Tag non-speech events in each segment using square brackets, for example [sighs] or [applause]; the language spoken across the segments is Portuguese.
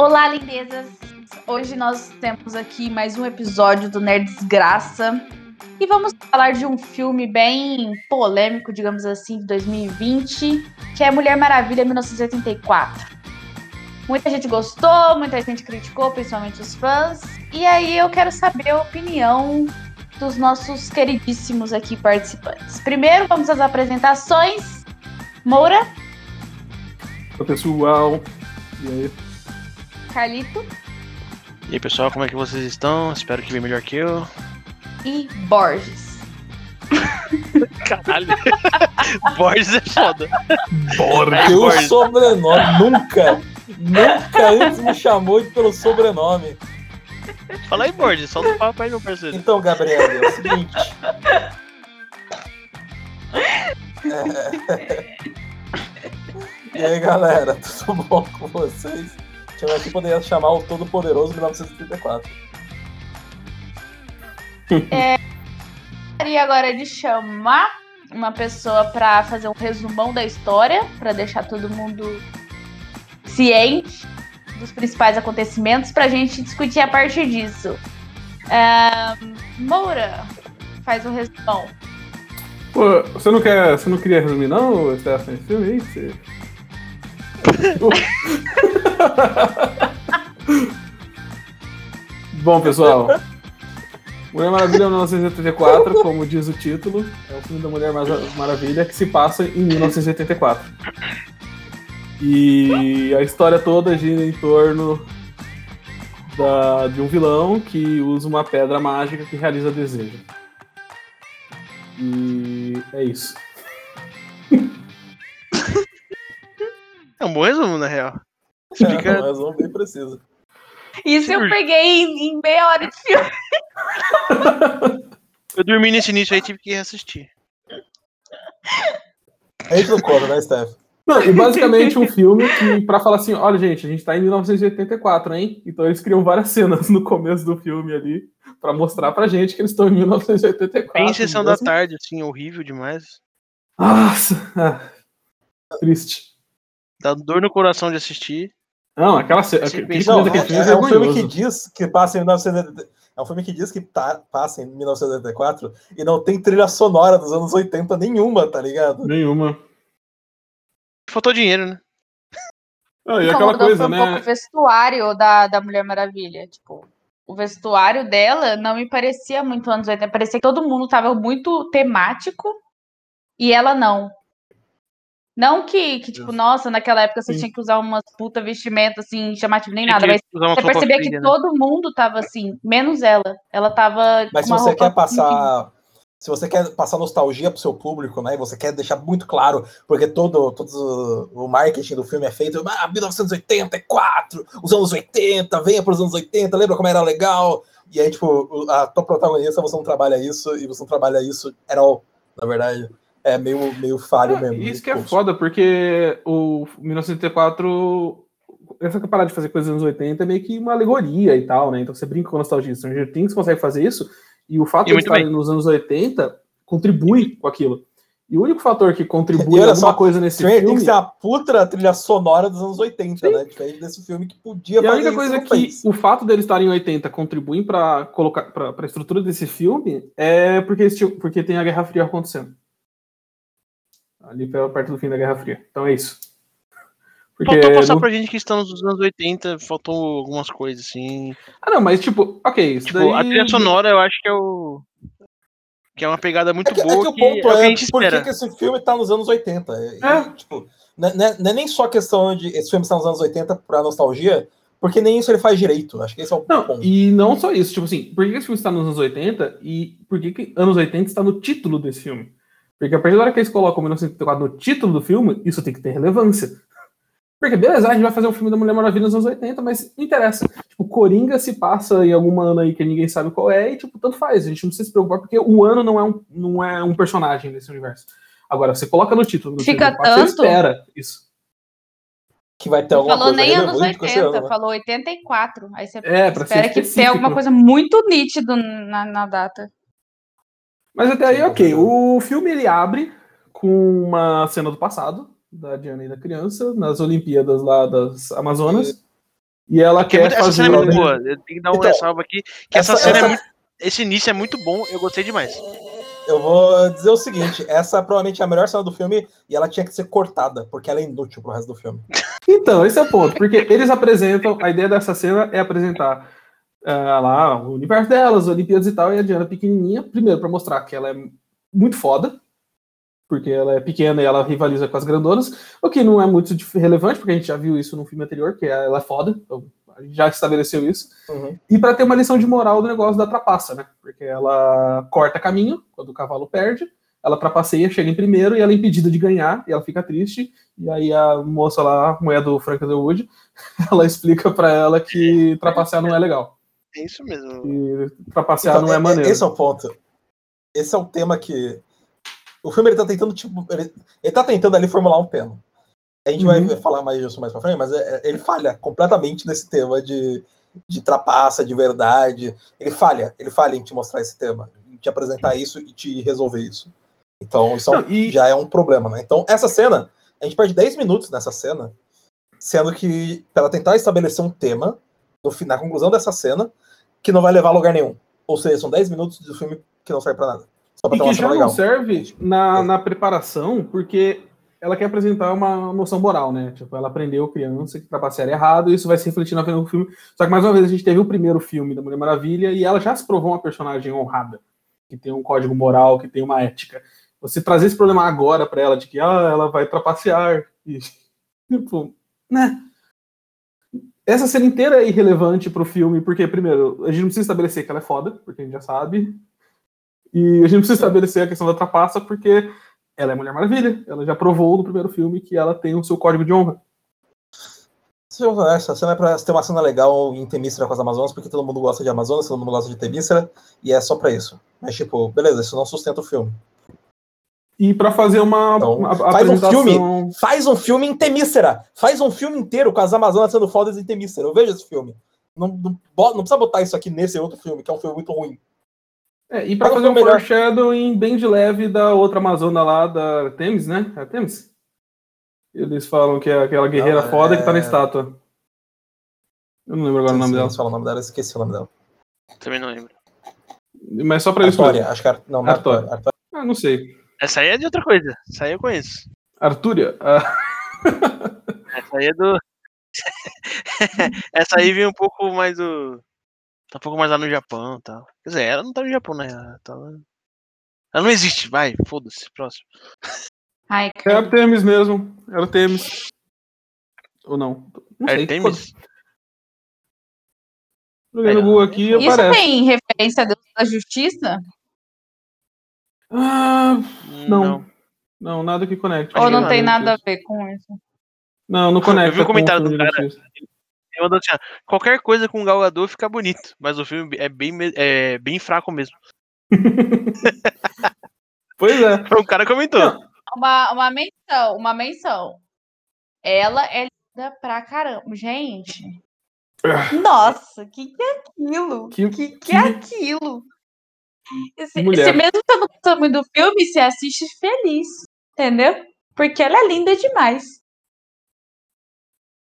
Olá, lindezas! Hoje nós temos aqui mais um episódio do Nerd Desgraça e vamos falar de um filme bem polêmico, digamos assim, de 2020, que é Mulher Maravilha 1984. Muita gente gostou, muita gente criticou, principalmente os fãs. E aí eu quero saber a opinião dos nossos queridíssimos aqui participantes. Primeiro, vamos às apresentações. Moura. Oi, pessoal. E aí? Carlito. E aí, pessoal, como é que vocês estão? Espero que bem melhor que eu. E Borges. [laughs] Caralho. [laughs] Borges é foda. Borges. Teu Borges. sobrenome nunca, nunca antes me chamou pelo sobrenome. Fala aí, Borges, solta o papo aí, meu parceiro. Então, Gabriel, é o seguinte. [laughs] É. E aí, galera, tudo bom com vocês? Eu aqui poderia chamar o Todo-Poderoso 1934. Gostaria agora de chamar uma pessoa para fazer um resumão da história, para deixar todo mundo ciente dos principais acontecimentos, para a gente discutir a partir disso. Ahn, Moura, faz um resumão. Pô, você não quer. Você não queria resumir, não, Stefan, esse filme aí? Você... Bom, pessoal. Mulher Maravilha 1984, como diz o título, é o filme da Mulher Mara- Maravilha que se passa em 1984. E a história toda gira em torno da- de um vilão que usa uma pedra mágica que realiza desejo. E é isso. [laughs] É um bom resumo, na real. É, Explica. mas não bem preciso. Isso eu peguei em, meia hora de filme. [laughs] Eu dormi nesse início aí tive que reassistir. A gente não conta, né, Steph? Não, e basicamente um filme que, pra falar assim, olha, gente, a gente tá em 1984, hein? Então eles criam várias cenas no começo do filme ali pra mostrar pra gente que eles estão em 1984. Bem sessão da mesmo. tarde, assim, horrível demais. Nossa! ah, triste. Dá dor no coração de assistir. Não, aquela aquele não, daquele é, filme é um filme que diz que passa em 1980. É um filme que diz que tá- passa em 1984 e não tem trilha sonora dos anos 80 nenhuma, tá ligado? Nenhuma. Faltou dinheiro, né? Ah, e aquela Incomodou coisa, foi um pouco o né? vestuário da, da Mulher Maravilha. Tipo, o vestuário dela não me parecia muito anos 80. Parecia que todo mundo tava muito temático e ela não. Não que, que tipo, nossa, naquela época você Sim. tinha que usar umas puta vestimenta assim, chamativo nem Tinha nada, mas você percebia fria, que né? todo mundo tava assim, menos ela. Ela tava Mas com se uma você quer passar. Se você quer passar nostalgia pro seu público, né? E você quer deixar muito claro, porque todo, todo o- marketing do filme é feito. Ah, 1984, os anos 80, venha pros anos 80, lembra como era legal? E aí, tipo, a tua protagonista, você não trabalha isso, e você não trabalha isso at all, na verdade. É meio, meio falho Ah, mesmo. Isso que é Putz. foda, porque o 1984. Essa parada de fazer coisas dos anos 80 é meio que uma alegoria e tal, né? Então você brinca com nostalgia. Stranger Things consegue fazer isso, e o fato E de estarem nos anos 80 contribui com aquilo. E o único fator que contribui olha alguma só, coisa nesse Stranger filme. Things é a puta trilha sonora dos anos 80, né? Diferente desse filme que podia E a única coisa que fez. o fato deles estarem em 80 contribuem para colocar para a estrutura desse filme é porque, tinham- porque tem a Guerra Fria acontecendo. Ali pela- perto do fim da Guerra Fria. Então é isso. [laughs] Porque Faltou passar no- pra gente que estamos nos anos 80, faltou algumas coisas, assim. Ah, não, mas tipo, ok, isso Tipo, daí. a trilha sonora eu acho que é o. Que é uma pegada muito É que, é boa. que o que é ponto o que a é, gente por que que esse filme tá nos anos 80? É, É. tipo, não, é- não é- não é nem só questão de esse filme estar nos anos 80 pra nostalgia, porque nem isso ele faz direito. Acho que esse é o Não, ponto. e não só isso, tipo assim, por que esse filme está nos anos 80 e por que, que anos 80 está no título desse filme? Porque a partir da hora que eles colocam 1984 no título do filme, isso tem que ter relevância. Porque, beleza, a gente vai fazer um filme da Mulher Maravilha nos anos 80, mas não interessa. Tipo, Coringa se passa em algum ano aí que ninguém sabe qual é, e, tipo, tanto faz. A gente não precisa se preocupar, porque o ano não é um, não é um personagem desse universo. Agora, você coloca no título. No Fica 84, Você tanto- espera isso. Que vai ter Não alguma falou coisa nem anos relevante com esse 80, ano, né? falou 84. Aí você É, espera que tenha alguma coisa muito nítido na, na data. Mas até aí, ok. O filme ele abre com uma cena do passado, da Diana e da criança, nas Olimpíadas lá das Amazonas. E ela Porque quer muito- essa fazer. cena é muito boa. Eu tenho que dar uma Então, ressalva aqui. Que essa, essa- cena essa- é muito. Esse início é muito bom, eu gostei demais. Eu vou dizer o seguinte: essa provavelmente é a melhor cena do filme e ela tinha que ser cortada, porque ela é inútil pro resto do filme. Então, esse é o ponto, porque eles apresentam, a ideia dessa cena é apresentar ah, lá o universo delas, Olimpíadas e tal, e a Diana pequenininha, primeiro pra mostrar que ela é muito foda, porque ela é pequena e ela rivaliza com as grandonas, o que não é muito relevante, porque a gente já viu isso no filme anterior, que ela é foda, então a gente já estabeleceu isso, e pra ter uma lição de moral do negócio da trapaça, né, porque ela corta caminho quando o cavalo perde, ela trapaceia, chega em primeiro e ela é impedida de ganhar, e ela fica triste, e aí a moça lá, a mulher do Frank Underwood, [laughs] ela explica pra ela que [laughs] trapacear não é legal. É isso mesmo. E trapacear Então, não é é- maneiro. Esse é o ponto. Esse é o tema que. O filme ele tá tentando, tipo. Ele, ele tá tentando ali formular um tema. A gente Uhum. vai falar mais disso mais pra frente, mas é- é- ele falha completamente nesse tema de, de trapaça, de verdade. Ele falha, ele falha em te mostrar esse tema, em te apresentar isso e te resolver isso. Então, isso é um- Não, e- já é um problema, né? Então, essa cena, a gente perde 10 minutos nessa cena, sendo que, pra ela tentar estabelecer um tema, no, fim- na conclusão dessa cena, que não vai levar a lugar nenhum. Ou seja, são 10 minutos do filme que não serve pra nada. Só pra E que já não legal. serve na, na preparação, porque ela quer apresentar uma noção moral, né? Tipo, ela aprendeu criança que trapacear é errado, e isso vai se refletir na frente do filme. Só que, mais uma vez, a gente teve o primeiro filme da Mulher Maravilha, e ela já se provou uma personagem honrada, que tem um código moral, que tem uma ética. Você trazer esse problema agora pra ela, de que ah, ela vai trapacear, e, [laughs] tipo, né? Essa cena inteira é irrelevante pro filme, porque, primeiro, a gente não precisa estabelecer que ela é foda, porque a gente já sabe. E a gente não precisa estabelecer a questão da trapaça, porque ela é Mulher Maravilha. Ela já provou no primeiro filme que ela tem o seu código de honra. Essa cena é pra ter uma cena legal em Temícera com as Amazonas, porque todo mundo gosta de Amazonas, todo mundo gosta de Temícera, e é só pra isso. Mas, tipo, beleza, isso não sustenta o filme. E pra fazer uma, Então, uma faz um apresentação. filme. Faz um filme em Temícera! Faz um filme inteiro com as Amazonas sendo fodas em Temícera. Eu vejo esse filme. Não, não, não precisa botar isso aqui nesse outro filme, que é um filme muito ruim. É, e um fazer um melhor. foreshadowing bem de leve da outra Amazona lá, da Thames, né? É Thames? Eles falam que é aquela guerreira Não, é- foda que tá na estátua. Eu não lembro agora o nome Se dela. você fala o nome dela, eu esqueci o nome dela. Também não lembro. Mas só pra isso mesmo. Artória, acho que é Ar- não, não é. Artória. Ah, não sei. Essa aí é de outra coisa. Essa aí eu conheço. Artúria? Ah, [laughs] Essa aí é do. [laughs] Essa aí vem um pouco mais do. Tá um pouco mais lá no Japão e tal. Quer dizer, ela não tá no Japão, né? Ela, tá ela não existe, vai, foda-se, próximo. Ai, é cara. a Thames mesmo. Era o Thames. Ou não? Não sei. Artemis? Joguei no É, Google aqui e Isso aparece. tem referência a Deus da Justiça? Ah, não. Não. não, nada que conecte. Ou não não, tem Nada a ver com isso? Não, não conecta. Eu vi o com comentário do cara. Eu mandou assim, qualquer coisa com o Gal Gadot fica bonito, mas o filme é bem, é bem fraco mesmo. [laughs] Pois é. O cara comentou. Não. Uma, uma menção, uma menção. Ela é linda pra caramba. Gente. Nossa, que que é aquilo? Que- Que que que- é aquilo? Esse, mulher. esse mesmo você não gostando muito do filme, você assiste feliz. Entendeu? Porque ela é linda demais.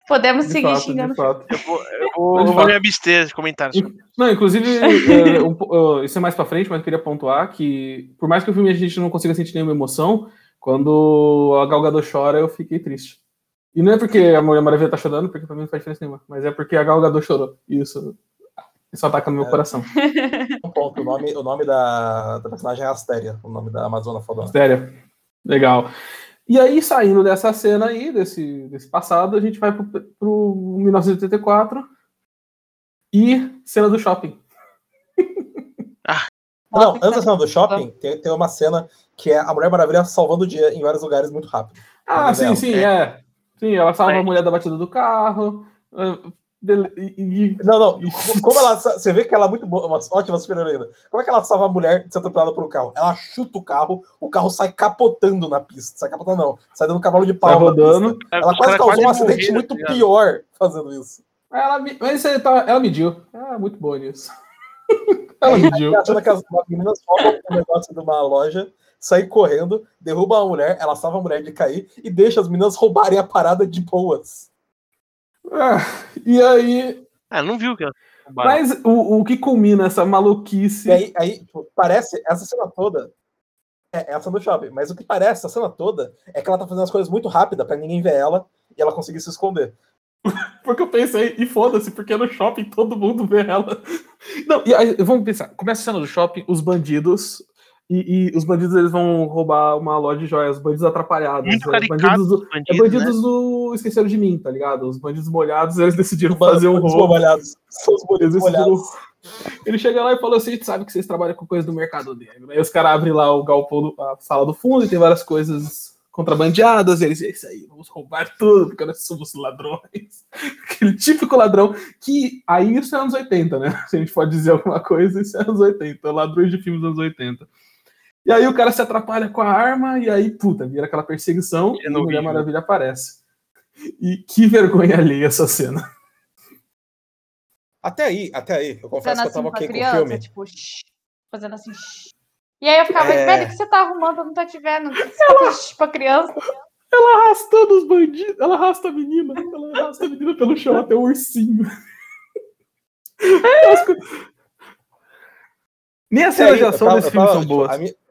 Podemos De seguir fato, xingando. de fato. Eu vou, eu [laughs] vou, eu vou me abster de comentários. Não, inclusive, [laughs] é, um uh, isso é mais pra frente, mas eu queria pontuar que, por mais que o filme a gente não consiga sentir nenhuma emoção, quando a Gal Gadot chora, eu fiquei triste. E não é porque a Mulher Maravilha tá chorando, porque pra mim não faz diferença nenhuma, mas é porque a Gal Gadot chorou. Isso, isso ataca no meu É. coração. Um ponto. O nome, o nome da, da personagem é Astéria, o nome da Amazona Fodona. Sério. Legal. E aí, saindo dessa cena aí, desse, desse passado, a gente vai pro, pro 1984 e cena do shopping. Não, Nossa, antes da cena do shopping, tem, tem uma cena que é a Mulher Maravilha salvando o dia em vários lugares muito rápido. Ah, sim, Dela. sim, é. Sim, ela salva É. a mulher da batida do carro. E- e- Não, não. Como ela. Você vê que ela é muito boa, uma ótima super-heroína. Como é que ela salva a mulher de ser atropelada por um carro? Ela chuta o carro, o carro sai capotando na pista. Sai capotando, não. Sai dando um cavalo de pau. Sai na rodando. pista. Ela quase caras causou um quase acidente morreram, muito tá ligado? pior fazendo isso. Ela, me- mas isso aí tá, ela mediu. Ah, muito boa nisso. [laughs] ela mediu. Achando que as as meninas roubam um negócio de uma loja, saem correndo, derrubam a mulher, ela salva a mulher de cair e deixa as meninas roubarem a parada de boas. Ah, e aí. Ah, não viu que. Mas o, o que culmina essa maluquice. E aí, aí tipo, parece, essa cena toda é essa do shopping, mas o que parece, a cena toda, é que ela tá fazendo as coisas muito rápida pra ninguém ver ela e ela conseguir se esconder. [laughs] Porque eu pensei, e foda-se, porque no shopping todo mundo vê ela. [laughs] Não, e aí, vamos pensar. Começa a cena do shopping, os bandidos. E, e os bandidos eles vão roubar uma loja de joias, bandidos atrapalhados. Muito é, caricato bandidos do, os é bandidos, bandidos né? do Esqueceram de Mim, tá ligado? Os bandidos molhados, eles decidiram fazer um Os roubo. molhados. São os decidiram- molhados. Ele chega lá e fala assim: a gente sabe que vocês trabalham com coisa do mercado negro. Aí os caras abrem lá o galpão, do- a sala do fundo e tem várias coisas contrabandeadas. E eles, é isso aí, vamos roubar tudo, porque nós somos ladrões. [laughs] Aquele típico ladrão que aí isso é anos 80, né? Se [laughs] a gente pode dizer alguma coisa, isso é anos 80. Ladrões de filmes dos anos 80. E aí o cara se atrapalha com a arma e aí, puta, vira aquela perseguição É e a no Mulher vídeo. Maravilha aparece. E que vergonha alheia essa cena. Até aí, até aí, eu confesso Fazendo que eu assim tava com a ok com o criança, filme. tipo, shh, fazendo assim. shh. E aí eu ficava, É. velho, o que você tá arrumando? Eu não tô te vendo. Você tá fazendo shh pra criança? Ela arrastando os bandidos, ela arrasta a menina, ela arrasta a menina pelo chão até o ursinho. [laughs] As co- Nem as E cenas de ação tava- desse filme tava, são tipo, boas. a minha- É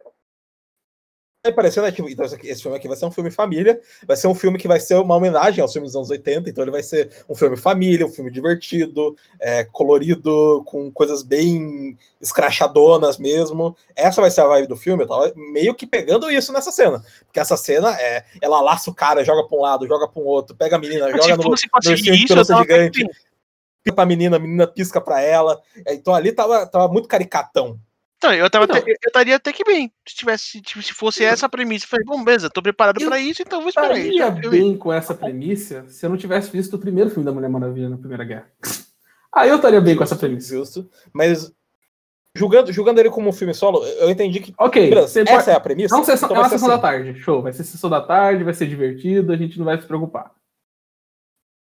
parecendo, né, tipo, então esse, filme aqui vai ser um filme família, vai ser um filme que vai ser uma homenagem aos filmes dos anos 80, então ele vai ser um filme família, um filme divertido, é, colorido, com coisas bem escrachadonas mesmo. Essa vai ser a vibe do filme, eu tava meio que pegando isso nessa cena, porque essa cena é, ela laça o cara, joga pra um lado, joga pra um outro, pega a menina, Se joga no, pra no de isso, gigante. pisca pra menina, a menina pisca pra ela, então ali tava, tava muito caricatão. Então, eu tava Então. até- eu estaria até que bem. Se tivesse, tipo, se fosse essa a premissa, eu falei, bom, beleza, tô preparado Eu pra isso, então eu vou esperar isso. Estaria Eu- bem com essa premissa se eu não tivesse visto o primeiro filme da Mulher Maravilha na Primeira Guerra. [laughs] Aí eu estaria bem com essa premissa. Justo. Mas julgando, julgando ele como um filme solo, eu entendi que. Ok, Beleza, você essa pode- é a premissa. uma sessão, então é uma sessão da assim. tarde, show. Vai ser sessão da tarde, vai ser divertido, a gente não vai se preocupar.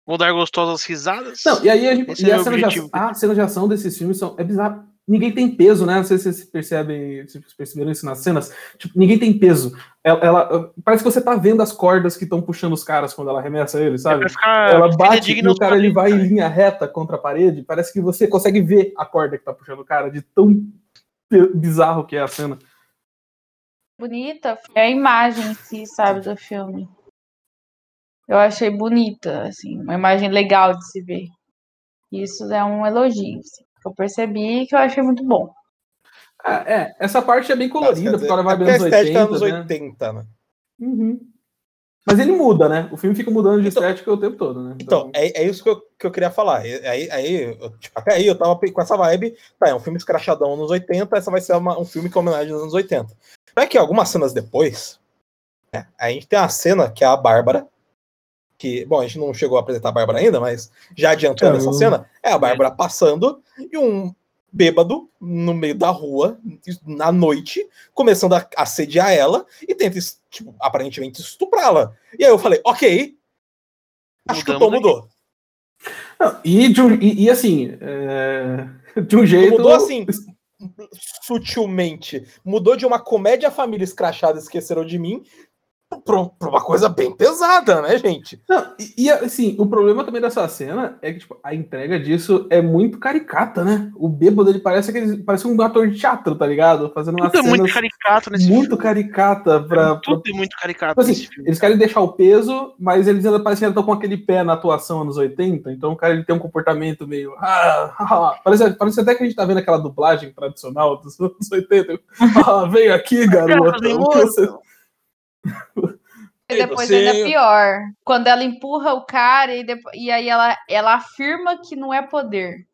Vou dar gostosas risadas. Não, e aí a gente, Esse e é a cena de, a cena de ação desses filmes são, é bizarro. Ninguém tem peso, né? Não sei se vocês percebem, se vocês perceberam isso nas cenas. Tipo, ninguém tem peso. Ela, ela- parece que você tá vendo as cordas que estão puxando os caras quando ela arremessa eles, É sabe? ficar ela bate e o cara ele vai em linha reta contra a parede. Parece que você consegue ver a corda que tá puxando o cara, de tão bizarro que é a cena. Bonita é a imagem em si, sabe, do filme. Eu achei bonita, assim, uma imagem legal de se ver. Isso é um elogio, assim, eu percebi que eu achei muito bom. É, é, essa parte é bem colorida, Quer dizer, porque ela vai é bem anos estética é 80, anos né? 80, né? Uhum. Mas ele muda, né? O filme fica mudando de Então- estética o tempo todo, né? Então, é, é isso que eu, que eu queria falar. Aí, aí, eu, tipo, até aí eu tava com essa vibe. Tá, é um filme escrachadão nos 80, essa vai ser uma- um filme que é homenagem aos anos 80. Não é que algumas cenas depois, né, a gente tem a cena que é a Bárbara, que, bom, a gente não chegou a apresentar a Bárbara ainda, mas já adiantando essa cena, é a Bárbara passando e um bêbado no meio da rua, na noite, começando a assediar ela e tenta, tipo, aparentemente estuprá-la. E aí eu falei, ok, acho que o tom mudou. Não, e, de um- e- e, assim, é, de um jeito. Mudou assim, sutilmente. Mudou de uma comédia família escrachada esqueceram de mim pra, pra uma coisa bem pesada, né, gente? Não, e, e, assim, o problema também dessa cena é que tipo, a entrega disso é muito caricata, né? O bêbado ele parece aquele, parece um ator de teatro, tá ligado? Fazendo uma Tudo é cena muito caricato nesse muito filme. caricata pra, pra Tudo é muito caricato Tipo assim, nesse filme. eles querem deixar o peso, mas eles ainda parecem que estão com aquele pé na atuação anos 80, então o cara ele tem um comportamento meio. [laughs] Ah. [laughs] Parece, parece até que a gente tá vendo aquela dublagem tradicional dos anos 80. Ah, veio aqui, fazer o que você- E depois você- ainda é pior. Quando ela empurra o cara e, depois, e aí ela, ela afirma que não é poder.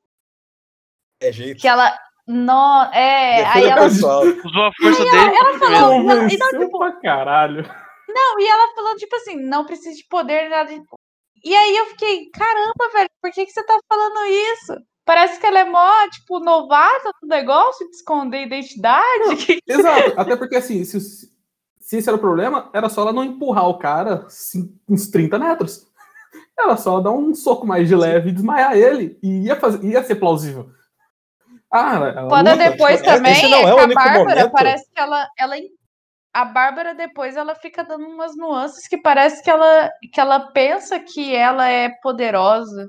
É jeito. Que ela. Não, é, aí ela. pessoal. Usou a força dele. ela falou- Não, e não, tipo- pra caralho. Não, e ela falou, tipo assim, não precisa de poder, nada. de- E aí eu fiquei, caramba, velho, por que, que você tá falando isso? Parece que ela é mó, tipo, novata no negócio de esconder identidade. Exato, até porque assim, se, se esse era o problema, era só ela não empurrar o cara uns 30 metros. [laughs] Era só dar um soco mais de leve e desmaiar ele. E ia, fazer, ia ser plausível. Ah, ela Quando luta, depois tipo, também, não é é a Bárbara momento. parece que ela, ela a Bárbara depois ela fica dando umas nuances que parece que ela, que ela pensa que ela é poderosa.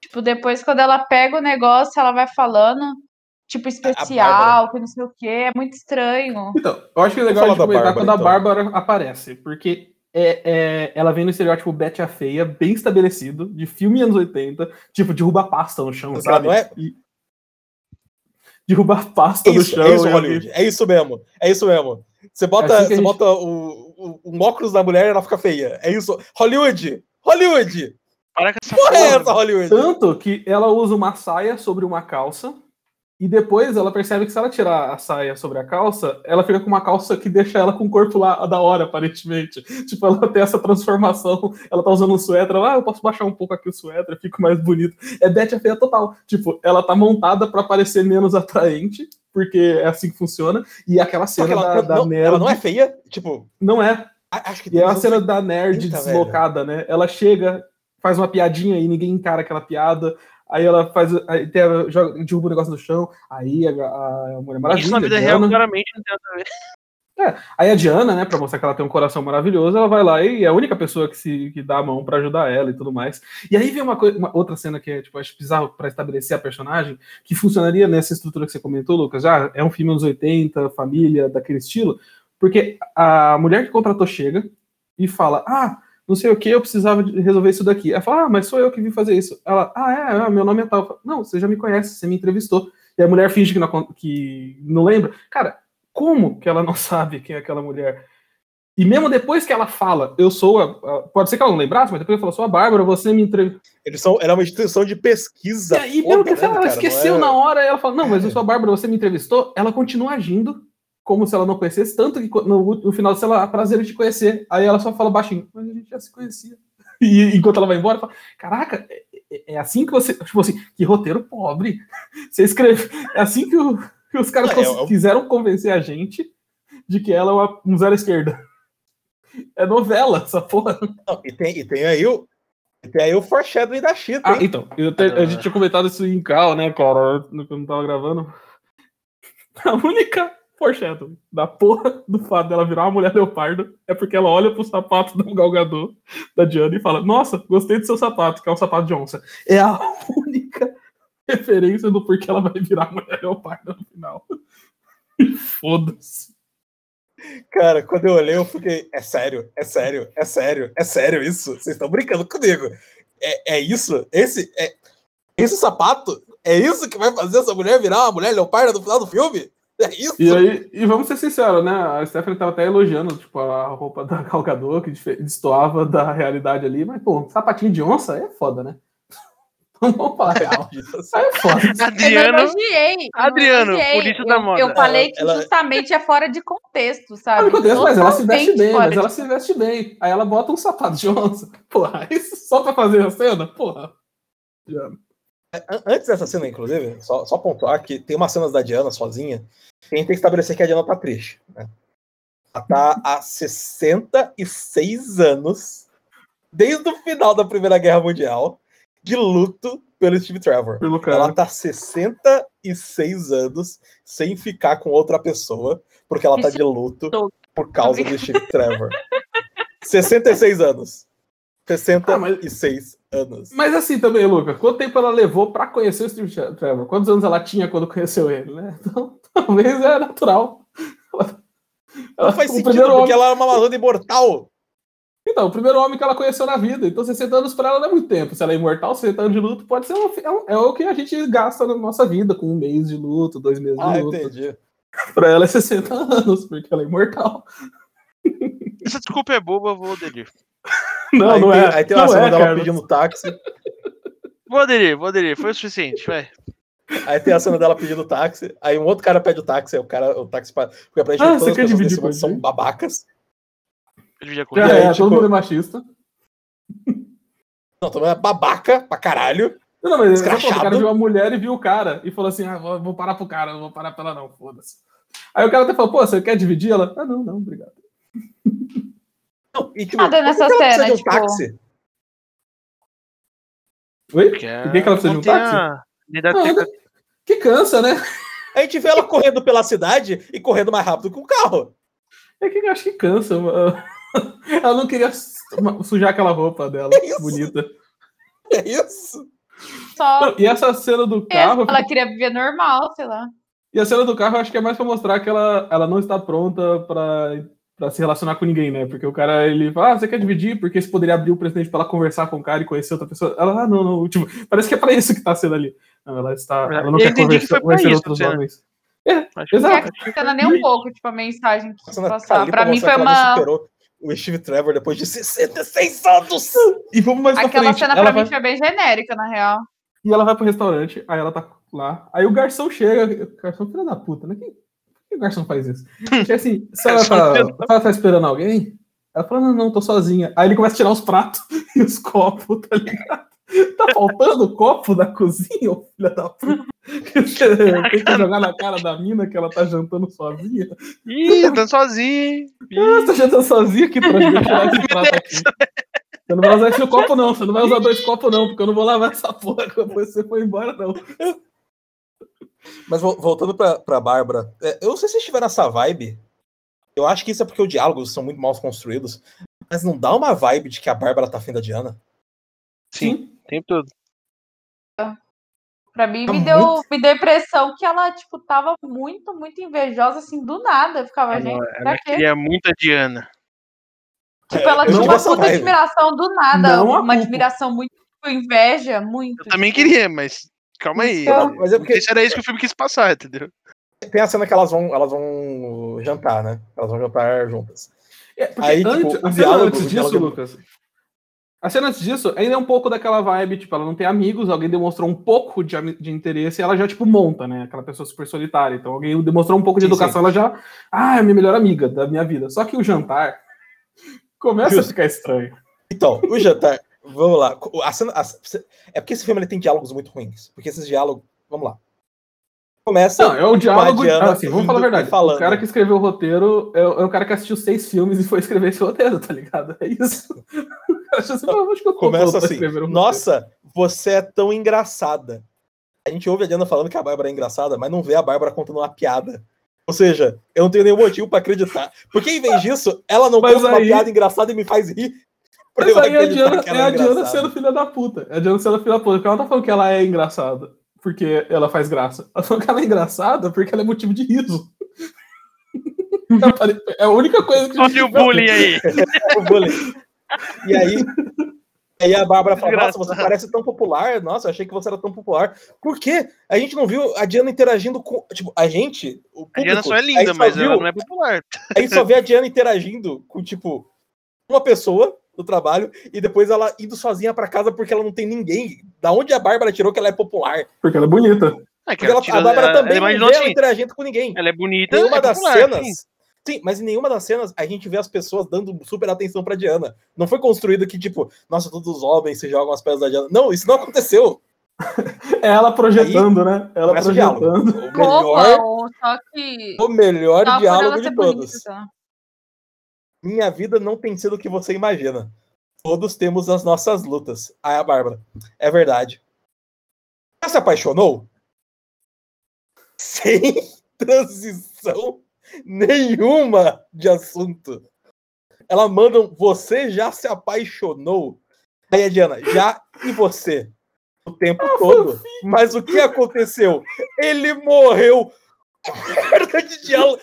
Tipo, depois quando ela pega o negócio, ela vai falando, tipo, especial, que não sei o quê. É muito estranho. Então, eu acho que é legal falar de da comentar Bárbara, quando a então. Bárbara aparece, porque é, é- ela vem no estereótipo Betty a Feia, bem estabelecido, de filme anos 80, tipo, derruba pasta no chão, sabe? não é- E- derruba pasta É no isso, chão. é isso, e Hollywood. É isso mesmo. É isso mesmo. Você bota, É assim que a você gente- bota o, o, um óculos na mulher e ela fica feia. É isso. Hollywood! Hollywood! Para com essa Porra é essa, Hollywood? Tanto que ela usa uma saia sobre uma calça. E depois ela percebe que se ela tirar a saia sobre a calça, ela fica com uma calça que deixa ela com o corpo lá da hora, aparentemente. [laughs] Tipo, ela tem essa transformação. Ela tá usando um suéter, ela, ah, eu posso baixar um pouco aqui o suéter, fico mais bonito. É Betty a feia total. Tipo, ela tá montada pra parecer menos atraente, porque é assim que funciona. E aquela cena ela, da, da não, nerd. ela não é feia? Tipo, Não é. acho que E é a cena da nerd Eita, deslocada, né? Ela chega, faz uma piadinha e ninguém encara aquela piada. Aí ela faz. Aí tem a- joga, derruba o negócio no chão. Aí a, a, Mulher Maravilha. Isso na vida real claramente não tem nada a ver. Aí a Diana, né, pra mostrar que ela tem um coração maravilhoso, ela vai lá e é a única pessoa que se que dá a mão pra ajudar ela e tudo mais. E aí vem uma, coi- uma outra cena que é, tipo, acho bizarro pra estabelecer a personagem, que funcionaria nessa estrutura que você comentou, Lucas. Já é um filme anos 80, família, daquele estilo, porque a mulher que contratou chega e fala: Ah, não sei o que, eu precisava de resolver isso daqui. Ela fala: Ah, mas sou eu que vim fazer isso. Ela: Ah, é, é, meu nome é tal. Falo, não, você já me conhece, você me entrevistou. E a mulher finge que não, que não lembra. Cara, como que ela não [laughs] sabe quem é aquela mulher? E mesmo depois que ela fala, eu sou a. a- pode ser que ela não lembrasse, mas depois ela falou, sou a Bárbara, você me entrevistou. Eles são, ela é uma instituição de pesquisa. E mesmo que né, ela cara? esqueceu é- na hora, ela fala, não, mas eu É. sou a Bárbara, você me entrevistou. Ela continua agindo como se ela não conhecesse, tanto que no, no final, se ela, prazer em te conhecer. Aí ela só fala baixinho, mas a gente já se conhecia. [laughs] E enquanto ela vai embora, ela fala, caraca, é, é- é assim que você. Tipo assim, que roteiro pobre. [laughs] Você escreve. É assim que, o- que os caras é- cons- é quiseram convencer a gente de que ela é uma, um zero esquerda. É novela, essa porra. Não, e, tem, e tem aí o. e tem aí o foreshadowing da Chita, Ah, então, eu te- a gente tinha comentado isso em Cal, né, cara, quando tava gravando. [laughs] A única foreshadowing da porra do fato dela virar uma mulher leopardo é porque ela olha pro sapato do galgador da Diana e fala: Nossa, gostei do seu sapato, que é um sapato de onça. É a única referência do porquê ela vai virar mulher leopardo no final. [laughs] Foda-se. Cara, quando eu olhei, eu fiquei. É sério, é sério, é sério, é sério isso? Vocês estão brincando comigo? É, é isso? Esse é esse sapato? É isso que vai fazer essa mulher virar uma mulher leoparda no final do filme? [laughs] É isso? E aí, e vamos ser sinceros, né? A Stephanie tava até elogiando, tipo, a roupa da [laughs] Calcador, que destoava da realidade ali, mas, pô, sapatinho de onça é foda, né? [laughs] Então vamos falar a real. Isso aí é foda. Eu não Adriano, elogiei. eu não Adriano, elogiei. polícia da eu, moda. Eu falei que Ela- justamente é fora de contexto, sabe? Acontece, mas ela se veste bem, fora mas de ela se veste bem. Aí ela bota um sapato de onça. Porra, isso só pra fazer a cena? Porra. Já. An- Antes dessa cena, inclusive, só, só pontuar que tem umas cenas da Diana sozinha que a gente tem que estabelecer que a Diana tá triste. Né? Ela tá há 66 anos, desde o final da Primeira Guerra Mundial, de luto pelo Steve Trevor. Pelo. Ela tá 66 anos sem ficar com outra pessoa, porque ela tá de luto tô- por causa do [laughs] Steve Trevor. 66 anos. 66 anos. Mas assim também, Lucas, quanto tempo ela levou pra conhecer o Steve Tre- Trevor? Quantos anos ela tinha quando conheceu ele, né? [laughs] Então, talvez é natural. Ela, Não faz sentido, primeiro porque homem- ela é uma Amazônia imortal. Então, o primeiro homem que ela conheceu na vida. Então, 60 anos pra ela não é muito tempo. Se ela é imortal, 60 anos de luto pode ser um, é, um- é o que a gente gasta na nossa vida, com um mês de luto, dois meses de Ah, luto. entendi. Pra ela é 60 [laughs] anos, porque ela é imortal. essa desculpa é boba, eu vou aderir. [laughs] Não, aí não tem, é. Aí tem não uma cena é, dela Carlos. pedindo táxi. Vou aderir, vou aderir. Foi o suficiente, vai. Aí tem a cena dela pedindo táxi. Aí um outro cara pede o táxi. Aí o cara, o táxi. Porque pra gente Ah, todas você as quer pessoas dividir desse mundo a são babacas. Com Já E aí, é, tipo- todo mundo é machista. Não, também é babaca pra caralho. Não, não, mas exatamente, o Escrachado. cara viu a mulher e viu o cara. E falou assim: ah, vou, vou parar pro cara, não vou parar pra ela, não, foda-se. Aí o cara até falou: pô, você quer dividir? Ela, ah, não, não, obrigado. [laughs] Não, e, tipo, Nada nessa ela precisa cena, de um tipo- táxi? Oi? Porque Por que, que ela precisa de um táxi? a técnica. Que cansa, né? A gente vê ela correndo pela cidade e correndo mais rápido que um carro. É que eu acho que cansa. mano. [laughs] Ela não queria su- sujar aquela roupa dela, É bonita. É isso? Só Não, E essa cena do carro. ela queria viver normal, sei lá. E a cena do carro eu acho que é mais pra mostrar que ela, ela não está pronta pra, pra se relacionar com ninguém, né? Porque o cara, ele fala, ah, você quer dividir? Porque você poderia abrir o presidente pra ela conversar com o cara e conhecer outra pessoa. Ela, ah, não, não. Tipo, [laughs] parece que é pra isso que tá sendo ali. Não, ela está. Ela não Eu quer que conversar, pra conhecer isso, outros homens. Acho que- Exato. Não cena nem um pouco, tipo, a mensagem que cena passar. Pra mim foi que uma. superou o Steve Trevor depois de 66 anos. E vamos mais Aquela frente. cena ela pra vai- mim foi bem genérica, na real. E ela vai pro restaurante, aí ela tá lá. Aí o garçom chega. O garçom, filho da puta, né? Que o garçom faz isso? [laughs] Chega assim, se ela Garçom, tá, se ela tá esperando alguém, ela fala, não, não, tô sozinha. Aí ele começa a tirar os pratos [laughs] e os copos, tá ligado? Tá faltando copo na cozinha, ô filha da puta? [laughs] Tem que jogar na cara da mina que ela tá jantando sozinha. Ih, tá sozinho. Ah, tá jantando sozinha aqui, aqui. Você não vai usar esse copo, não. Você não vai usar dois copos, não, porque eu não vou lavar essa porra depois você for embora, não. Mas vol- voltando pra, pra Bárbara, é, eu não sei se vocês tiveram essa vibe. Eu acho que isso é porque os diálogos são muito mal construídos. Mas não dá uma vibe de que a Bárbara tá afim da Diana? Sim, o tempo todo. Pra mim, Tá me deu, muito- me deu a impressão que ela, tipo, tava muito, muito invejosa, assim, do nada. Eu ficava, Ela, gente, ela pra quê? queria muita Diana. Tipo, ela eu tinha uma puta vibe. admiração do nada. Não a uma culpa. admiração muito tipo, inveja, muito. Eu também queria, mas calma aí. Então- Mas é porque sei se era isso que o filme quis passar, entendeu? tem a cena que elas vão, elas vão jantar, né? Elas vão jantar juntas. É, Aí, tipo, antes, o a cena diálogo- antes disso, diálogo é- Lucas. A cena antes disso ainda é um pouco daquela vibe, tipo, ela não tem amigos, alguém demonstrou um pouco de, de interesse e ela já, tipo, monta, né? Aquela pessoa super solitária. Então alguém demonstrou um pouco de Sim, educação, ela já. Ah, é a minha melhor amiga da minha vida. Só que o jantar [laughs] começa Justo. a ficar estranho. Então, o jantar. Vamos lá. A cena, a- é porque esse filme ele tem diálogos muito ruins. Porque esses diálogos. Vamos lá. Começa. Não, é o diálogo. Ah, assim, vamos falar a verdade. falando. O cara que escreveu o roteiro é, o é o cara que assistiu seis filmes e foi escrever esse roteiro, tá ligado? É isso. [laughs] Assim, "Ah, acho que eu tô pronto Começa assim. um roteiro." Nossa, você é tão engraçada. A gente ouve a Diana falando que a Bárbara é engraçada, mas não vê a Bárbara contando uma piada. Ou seja, eu não tenho nenhum motivo pra acreditar. Porque em vez disso, ela não Mas conta uma aí- piada engraçada e me faz rir. Mas aí é a Diana, é a Diana engraçada. sendo filha da puta. É a Diana sendo filha da puta. Porque ela não tá falando que ela é engraçada porque ela faz graça. Ela tá falando que ela é engraçada porque ela é motivo de riso. [laughs] É a única coisa que Olha o bullying aí. [laughs] o bullying. E aí, aí a Bárbara fala: Nossa, você parece tão popular. Nossa, eu achei que você era tão popular. Por quê? A gente não viu a Diana interagindo com. Tipo, a gente. O A público, Diana só é a linda, só mas viu- ela não é popular. A gente só vê a Diana interagindo com, tipo, uma pessoa do trabalho e depois ela indo sozinha pra casa porque ela não tem ninguém. Da onde a Bárbara tirou que ela é popular? Porque ela é bonita. É que Porque ela, ela tira- a Bárbara ela- também ela não vê assim, interagindo com ninguém. ela é bonita, nenhuma é das popular, cenas. sim. Sim, mas em nenhuma das cenas a gente vê as pessoas dando super atenção pra Diana. Não foi construído que, tipo, nossa, todos os homens se jogam as pedras da Diana. Não, isso não aconteceu. [laughs] É ela projetando, né? Ela projetando. O melhor, Opa, só que. o melhor diálogo de ser bonita, todos. tá? Minha vida não tem sido o que você imagina. Todos temos as nossas lutas. Aí a Bárbara. É verdade. Você se apaixonou? Sem [laughs] transição nenhuma de assunto. Ela manda um, você já se apaixonou? Aí a Diana, já e você? O tempo todo. Mas o que aconteceu? Ele morreu. Merda de diálogo.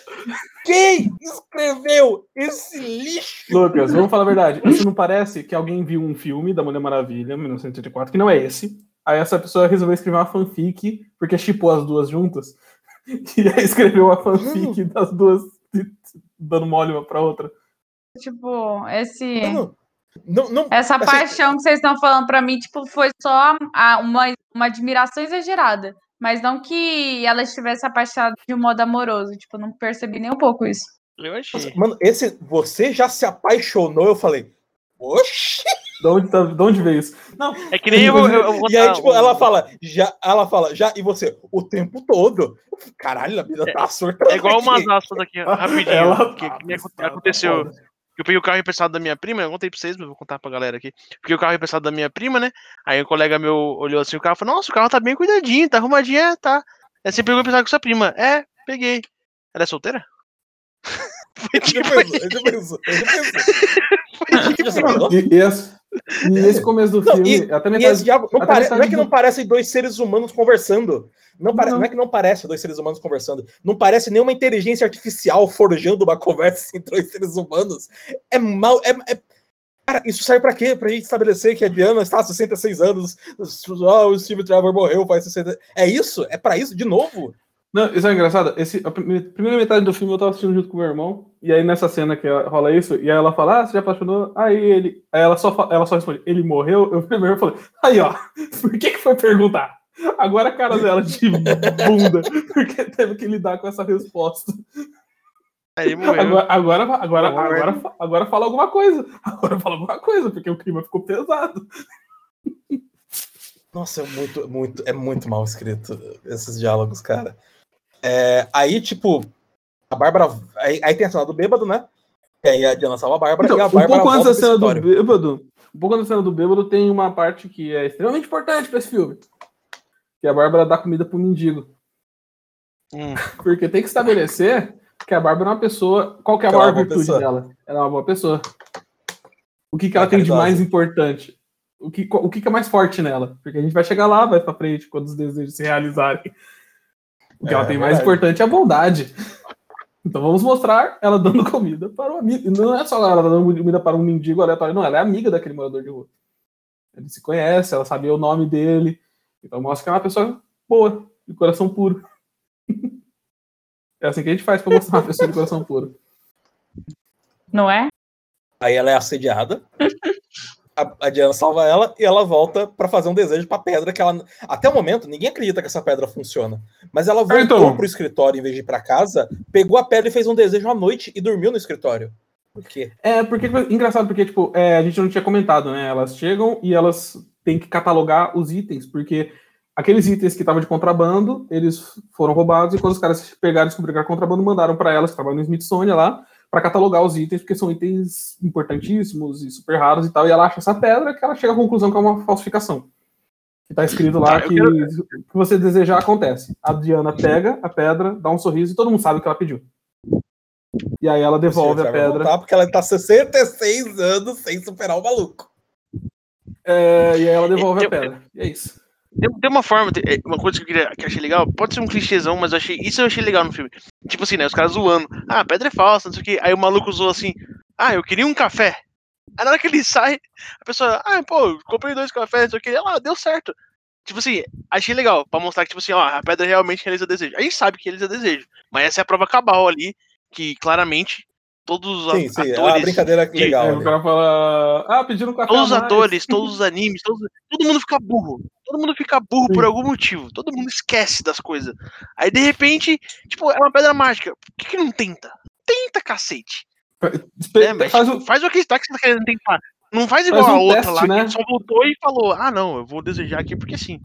Quem escreveu esse lixo? Lucas, vamos falar a verdade. Isso não parece que alguém viu um filme da Mulher Maravilha, 1984, que não é esse. Aí essa pessoa resolveu escrever uma fanfic, porque chipou as duas juntas. [laughs] E aí escreveu uma fanfic das duas dando mole uma pra outra. Tipo, esse. Não, não, não, Essa assim, paixão que vocês estão falando pra mim, tipo, foi só a- uma, uma admiração exagerada. Mas não que ela estivesse apaixonada de um modo amoroso. Tipo, não percebi nem um pouco isso. Eu achei. Mano, esse você já se apaixonou? Eu falei, oxi! De onde, tá, de onde veio isso? Não, [laughs] É que nem eu, vou- eu vou E aí, tipo, um- ela fala, já, ela fala, já, e você? O tempo todo. Caralho, a vida tá surtando. É igual aqui. umas aspas aqui, rapidinho. ela que, tá que aconte- pistola, aconteceu. tá foda. Eu peguei o carro emprestado da minha prima, eu contei pra vocês, mas vou contar pra galera aqui. Peguei o carro emprestado da minha prima, né? Aí um colega meu olhou assim o carro e falou: Nossa, o carro tá bem cuidadinho, tá arrumadinho, é, tá. Aí você pegou emprestado com sua prima. É, peguei. Ela é solteira? [laughs] Foi tipo Tipo [laughs] isso, é tipo isso, é tipo isso. Já sabe, E, e esse, e esse começo do Não, filme, até E metade. esse diabo, não, até pare- não é que não parecem dois seres humanos conversando. Não, pare- Não. não é que não parece dois seres humanos conversando. Não parece nenhuma inteligência artificial forjando uma [laughs] conversa entre dois seres humanos. É mal. É, é- Cara, isso serve pra quê? Pra gente estabelecer que a Diana está há 66 anos. Ah, o Steve Trevor morreu faz 60 É isso? É pra isso? De novo? Não, isso é engraçado. Esse, a prime- primeira metade do filme eu tava assistindo junto com o meu irmão, e aí nessa cena que rola isso, e aí ela fala, ah, você já apaixonou? Aí ele. Aí ela só, ela só responde, ele morreu? Eu primeiro falei, aí ó, [laughs] por que que foi perguntar? Agora a cara dela de bunda, [laughs] porque teve que lidar com essa resposta. Aí morreu. Agora, agora, agora, Morreu. agora, agora fala alguma coisa. Agora fala alguma coisa, porque o clima ficou pesado. Nossa, é muito, muito, é muito mal escrito esses diálogos, cara. É, aí, tipo, a Bárbara. Aí, aí tem a cena do bêbado, né? Que aí a Diana salva a Bárbara Então, e a um Bárbara pouco antes da cena do bêbado, um pouco antes da cena do bêbado tem uma parte que é extremamente importante pra esse filme. Que a Bárbara dá comida pro mendigo. Hum. Porque tem que estabelecer que a Bárbara é uma pessoa. Qual que é a Que maior é uma virtude pessoa. dela? Ela é uma boa pessoa. O que, que ela É tem de mais importante? O que, o que, que é mais forte nela? Porque a gente vai chegar lá, vai pra frente, quando os desejos se realizarem. O que É, ela tem é mais verdade. importante é a bondade. Então vamos mostrar ela dando [laughs] comida para o amigo. E não é só ela dando comida para um mendigo aleatório, não, ela é amiga daquele morador de rua. Ele se conhece, ela sabia o nome dele. Então mostra que é uma pessoa boa, de coração puro. [laughs] É assim que a gente faz para mostrar uma pessoa de coração puro. Não é? Aí ela é assediada. [laughs] A, a Diana salva ela e ela volta pra fazer um desejo pra pedra que ela. Até o momento, ninguém acredita que essa pedra funciona. Mas ela voltou Então. pro escritório em vez de ir pra casa, pegou a pedra e fez um desejo à noite e dormiu no escritório. Por quê? É, porque, engraçado, porque, tipo, é, a gente não tinha comentado, né? Elas chegam e elas têm que catalogar os itens, porque aqueles itens que estavam de contrabando, eles foram roubados, e quando os caras pegaram e descobriram que era contrabando, mandaram para elas, que trabalham no Smithsonian lá, para catalogar os itens, porque são itens importantíssimos e super raros e tal, e ela acha essa pedra que ela chega à conclusão que é uma falsificação. Que tá escrito lá Tá, eu que o que você desejar acontece. A Diana pega a pedra, dá um sorriso e todo mundo sabe o que ela pediu. E aí ela devolve a pedra. voltar porque ela tá 66 anos sem superar o maluco. É, e aí ela devolve a Eu- pedra. E é isso. Tem, tem uma forma, tem- é, uma coisa que eu, queria, que eu achei legal, pode ser um clichêzão, mas eu achei, isso eu achei legal no filme. Tipo assim, né, os caras zoando, ah, a pedra é falsa, não sei o que, aí o maluco zoou assim, ah, eu queria um café. Aí na hora que ele [laughs] sai, a pessoa, ah, pô, comprei dois cafés, não sei o que, ah, deu certo. Tipo assim, achei legal, pra mostrar que, tipo assim, ó, a pedra realmente realiza desejo. A gente sabe que realiza desejo, mas essa é a prova cabal ali, que claramente todos os Sim, sim, é atores... uma brincadeira de- legal. O cara fala, ah, pediram um café Todos os atores, todos os animes, todos- todo mundo fica burro. Todo mundo fica burro por algum motivo. Todo mundo esquece das coisas. Aí, de repente, tipo, é uma pedra mágica. Por que, que não tenta? Tenta, cacete. Espe- É, mas faz tipo, o- faz o que está que você tá querendo tentar. Não faz igual Faz um a outra teste, lá, né? que só voltou e falou: Ah, não, eu vou desejar aqui porque sim.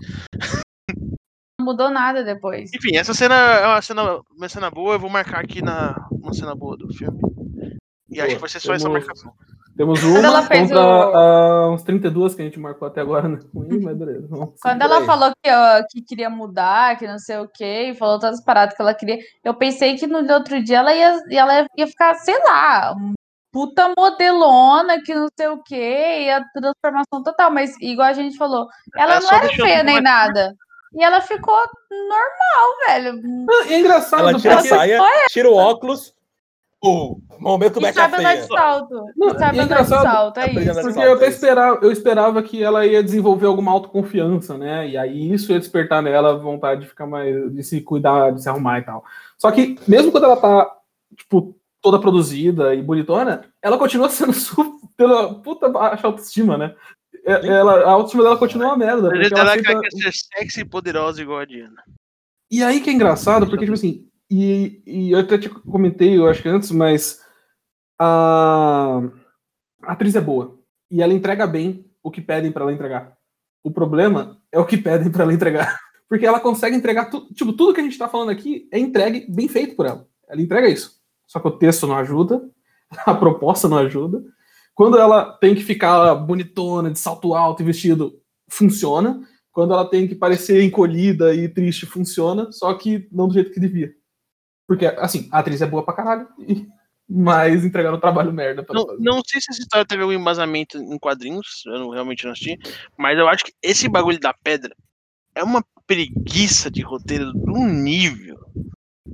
Não mudou nada depois. Enfim, essa cena é uma cena, uma cena boa. Eu vou marcar aqui na uma cena boa do filme. E acho Boa, que vai ser só essa temos- marcação. Temos ela uma fez contra o- ah, uns 32 que a gente marcou até agora, né? [laughs] Mas beleza. Vamos. Quando ela aí. falou que, ó, que queria mudar, que não sei o quê, e falou todas as paradas que ela queria, eu pensei que no outro dia ela ia, ela ia ficar, sei lá, puta modelona, que não sei o quê, e a transformação total. Mas, igual a gente falou, ela Ela não era feia nem nada. E ela ficou normal, velho. Ah, e é engraçado, Ela tira a saia, tira o óculos. O momento E sabe andar feia. de salto. Não, E sabe e é andar de salto, é isso. andar de Porque salto, eu até é isso. esperava, eu esperava que ela ia desenvolver alguma autoconfiança, né? E aí isso ia despertar nela a vontade de ficar mais, de se cuidar, de se arrumar e tal. Só que, mesmo quando ela tá, tipo, toda produzida e bonitona, ela continua [laughs] sendo super, pela puta baixa autoestima, né? É- Ela, a autoestima dela continua uma merda. Ela ela aceita- quer ser sexy e poderosa igual a Diana. E aí que é engraçado, porque, tipo assim, e, e eu até te comentei, eu acho que antes, mas a, a atriz é boa. E ela entrega bem o que pedem pra ela entregar. O problema é o que pedem pra ela entregar. [laughs] Porque ela consegue entregar tudo. Tipo, tudo que a gente tá falando aqui é entregue bem feito por ela. Ela entrega isso. Só que o texto não ajuda, [laughs] a proposta não ajuda. Quando ela tem que ficar bonitona, de salto alto e vestido, funciona quando ela tem que parecer encolhida e triste, funciona, só que não do jeito que devia. Porque, assim, a atriz é boa pra caralho [laughs] mas entregaram um trabalho merda pra Não, fazer. não sei se essa história teve algum embasamento em quadrinhos, eu não, realmente não assisti, mas eu acho que esse bagulho da pedra é uma preguiça de roteiro de um nível,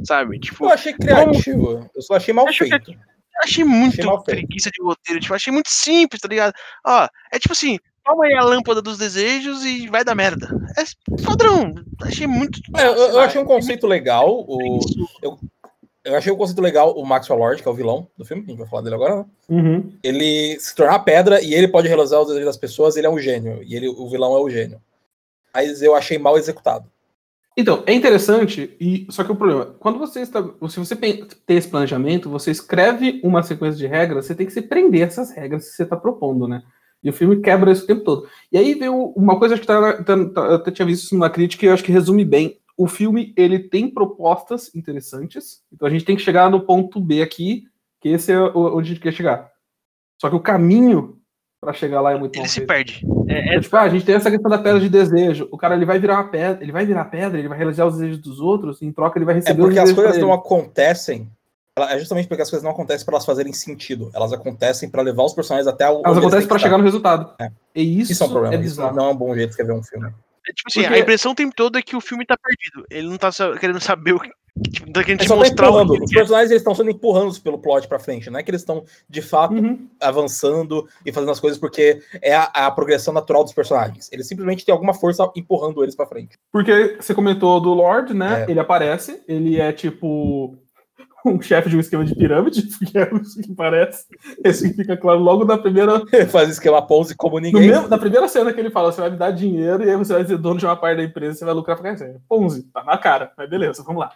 sabe? Tipo, Eu achei criativo. Eu só achei mal que- feito. eu achei muito achei mal feito. preguiça de roteiro, tipo, achei muito simples, tá ligado? Ó, é tipo assim, toma aí a lâmpada dos desejos e vai dar merda. É padrão, achei muito... É, eu, eu achei um conceito legal. O, isso. eu achei o conceito legal o Maxwell Lord, que é o vilão do filme, que a gente vai falar dele agora, né? Uhum. Ele se tornar pedra e ele pode realizar os desejos das pessoas, ele é um gênio. E ele, o vilão é o gênio. Mas eu achei mal executado. Então, é interessante, e só que o problema, quando você está, se você tem esse planejamento, você escreve uma sequência de regras, você tem que se prender a essas regras que você está propondo, né? E o filme quebra isso o tempo todo. E aí veio uma coisa que tá, na- tá- tá- eu até tinha visto isso numa crítica e eu acho que resume bem. O filme, ele tem propostas interessantes, então a gente tem que chegar no ponto B aqui, que esse é o- onde a gente quer chegar. Só que o caminho para chegar lá é muito mal Ele se perde. É, é É, tipo, ah, a gente tem essa questão da pedra de desejo. O cara ele vai virar uma pedra, ele vai virar pedra, ele vai realizar os desejos dos outros, e em troca ele vai É receber porque os as coisas não ele. acontecem. Ela- É justamente porque as coisas não acontecem para elas fazerem sentido. Elas acontecem para levar os personagens até o. Elas acontecem para chegar no resultado. É. E isso, Isso é um problema. é isso não é um bom jeito de escrever um filme. É tipo assim, Porque- a impressão o tempo todo é que o filme tá perdido. Ele não tá querendo saber o que. Tipo, tá querendo É te só tá mostrar que Os personagens eles estão sendo empurrados pelo plot pra frente. Não é que eles estão, de fato, Uhum. avançando e fazendo as coisas porque é a, a progressão natural dos personagens. Eles simplesmente têm alguma força empurrando eles pra frente. Porque você comentou do Lord, né? É. Ele aparece, ele é tipo um chefe de um esquema de pirâmide, [laughs] que é isso que parece. Esse fica claro logo na primeira, Faz esquema pose como ninguém. mesmo- na primeira cena que ele fala: você vai me dar dinheiro e aí você vai ser dono de uma parte da empresa, você vai lucrar pra caralho. Ponzi, tá na cara, mas beleza, vamos lá.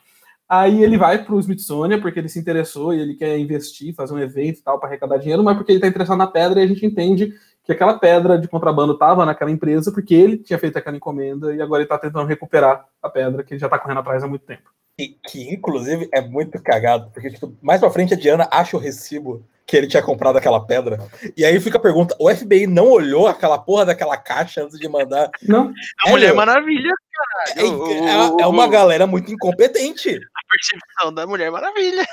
Aí ele vai pro Smithsonian porque ele se interessou e ele quer investir, fazer um evento e tal para arrecadar dinheiro, mas porque ele tá interessado na pedra e a gente entende que aquela pedra de contrabando tava naquela empresa porque ele tinha feito aquela encomenda e agora ele tá tentando recuperar a pedra que ele já tá correndo atrás há muito tempo. Que, que, inclusive é muito cagado, porque tipo, mais pra frente a Diana acha o recibo que ele tinha comprado aquela pedra. E aí fica a pergunta: o FBI não olhou aquela porra daquela caixa antes de mandar? Não, A É, Mulher meu. Maravilha, É, caralho. é- é uma galera muito incompetente. A percepção da Mulher Maravilha.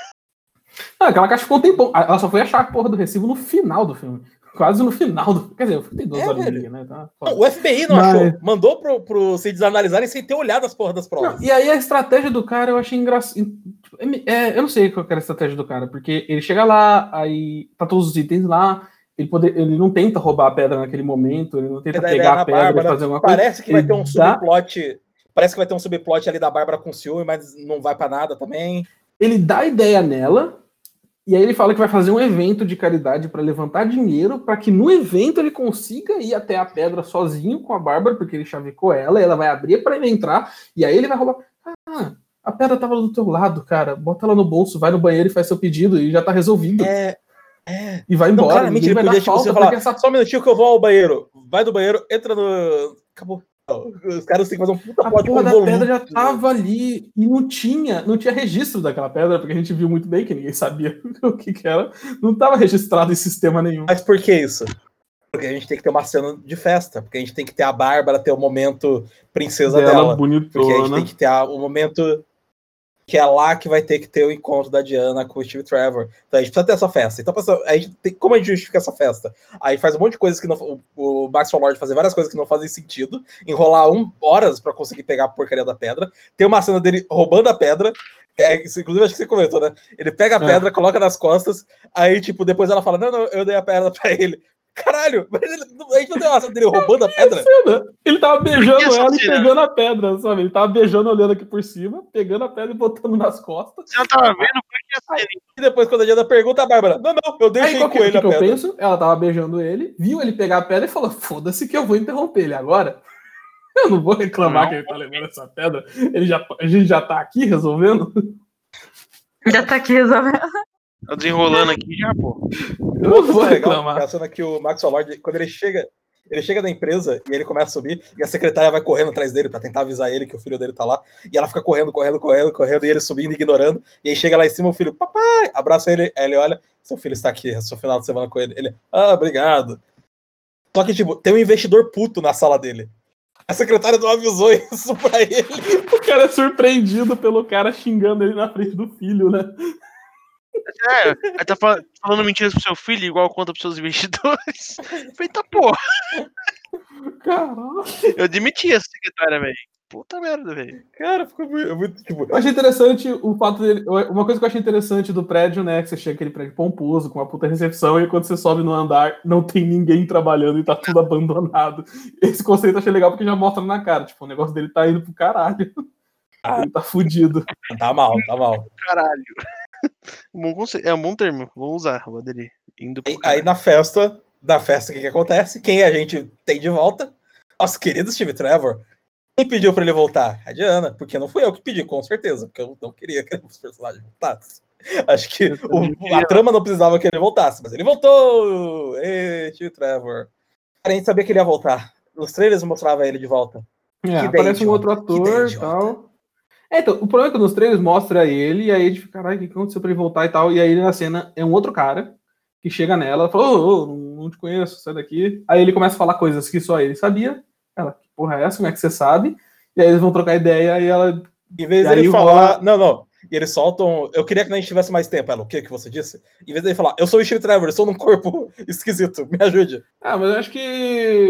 Ah, aquela caixa ficou um tempão. Ela só foi achar a porra do recibo no final do filme. Quase no final do. Quer dizer, tem duas É, horas velho. né? Tá, Não, o FBI não Mas- achou. Mandou pro, pro Cids analisarem sem ter olhado as porra das provas. Não, e aí a estratégia do cara eu achei engraçado. É, eu não sei qual era a estratégia do cara, porque ele chega lá, aí tá todos os itens lá, ele, poder, ele não tenta roubar a pedra naquele momento, ele não tenta dá pegar a pedra e Bárbara, fazer alguma coisa. Parece que vai ter um dá- subplot. Parece que vai ter um subplot ali da Bárbara com ciúme, mas não vai pra nada também. Ele dá a ideia nela, e aí ele fala que vai fazer um evento de caridade para levantar dinheiro, para que no evento ele consiga ir até a pedra sozinho com a Bárbara, porque ele chavecou ela, ela vai abrir para ele entrar, e aí ele vai roubar. Ah, a pedra tava do teu lado, cara. Bota ela no bolso, vai no banheiro e faz seu pedido, e já tá resolvido. É. É. E vai Não, embora. claramente ninguém ele vai podia dar tipo, falta, falar, essa só um minutinho que eu vou ao banheiro. Vai do banheiro, entra no. Acabou. Os caras têm que fazer um puta A plot porra da convoluto. pedra já tava ali e não tinha, não tinha registro daquela pedra, porque a gente viu muito bem que ninguém sabia [laughs] o que, que era. Não tava registrado em sistema nenhum. Mas por que isso? Porque a gente tem que ter uma cena de festa, porque a gente tem que ter a Bárbara ter o momento princesa dela. Dela, Porque a gente bonitona. tem que ter a- o momento que é lá que vai ter que ter o encontro da Diana com o Steve Trevor. Então a gente precisa ter essa festa. Então, a gente tem, como a gente justifica essa festa? Aí faz um monte de coisas que não. O, o Maxwell Lord fazer várias coisas que não fazem sentido, enrolar um, horas pra conseguir pegar a porcaria da pedra. Tem uma cena dele roubando a pedra. É, isso, inclusive, acho que você comentou, né? Ele pega a É. pedra, coloca nas costas, aí, tipo, depois ela fala: Não, não, eu dei a pedra pra ele. Caralho, mas ele, a gente não tem uma cena dele roubando a pedra? Cena. Ele tava beijando ela e cena? pegando a pedra, sabe? Ele tava beijando, olhando aqui por cima, pegando a pedra e botando nas costas. Você não tava vendo? Cena? E depois, quando a Diana pergunta, a Bárbara: Não, não, eu Aí deixei que, com ele que a que eu pedra. penso? Ela tava beijando ele, viu ele pegar a pedra e falou: foda-se que eu vou interromper ele agora. [laughs] Eu não vou reclamar Não. que ele tá levando essa pedra. Ele já, a gente já tá aqui resolvendo. Já tá aqui resolvendo. Tá desenrolando aqui já, pô. Eu não vou é reclamar. A cena que o Maxwell Lord, quando ele chega, ele chega na empresa e ele começa a subir, e a secretária vai correndo atrás dele pra tentar avisar ele que o filho dele tá lá, e ela fica correndo, correndo, correndo, correndo, e ele subindo, ignorando, e aí chega lá em cima o filho, papai, abraça ele, aí ele olha, seu filho está aqui, é seu final de semana com ele, ele, ah, obrigado. Só que, tipo, tem um investidor puto na sala dele. A secretária não avisou [laughs] isso pra ele. O cara é surpreendido pelo cara xingando ele na frente do filho, né? É, aí tá fal- falando mentiras pro seu filho, igual conta pros seus investidores. Feita porra. Caralho. Eu demiti essa secretária, velho. Puta merda, velho. Cara, ficou muito, muito, tipo. Eu achei interessante o fato dele. Uma coisa que eu achei interessante do prédio, né? Que você chega aquele prédio pomposo, com uma puta recepção, e quando você sobe no andar, não tem ninguém trabalhando e tá tudo [laughs] abandonado. Esse conceito eu achei legal porque já mostra na cara. Tipo, o negócio dele tá indo pro caralho. Ah. Ele tá fudido. Tá mal, tá mal. Caralho. [laughs] Bom conce- É um bom termo. Vou usar, vou aderir. Indo aí caralho. na festa, na festa, o que, que acontece? Quem a gente tem de volta? Nosso querido Steve Trevor. Quem pediu pra ele voltar? A Diana, porque não fui eu que pedi, com certeza, porque eu não queria que [laughs] os personagens voltassem. Acho que o- a trama não precisava que ele voltasse, mas ele voltou! Ê, Steve Trevor. Cara, a gente sabia que ele ia voltar. Nos trailers mostrava ele de volta. É, aparece um outro ator e tal. É, então, o problema é que nos trailers mostra ele, e aí gente fica, caralho, o que aconteceu pra ele voltar e tal? E aí na cena é um outro cara que chega nela e fala, ô, ô, não não te conheço, sai daqui. Aí ele começa a falar coisas que só ele sabia. Ela, que porra é essa? Como é que você sabe? E aí eles vão trocar ideia e ela. Em vez dele falar. Rola- Não, não. E eles soltam. Eu queria que a gente tivesse mais tempo. Ela, o que que você disse? Em vez dele falar, eu sou o Steve Trevor, eu sou num corpo [laughs] esquisito, me ajude. Ah, mas eu acho que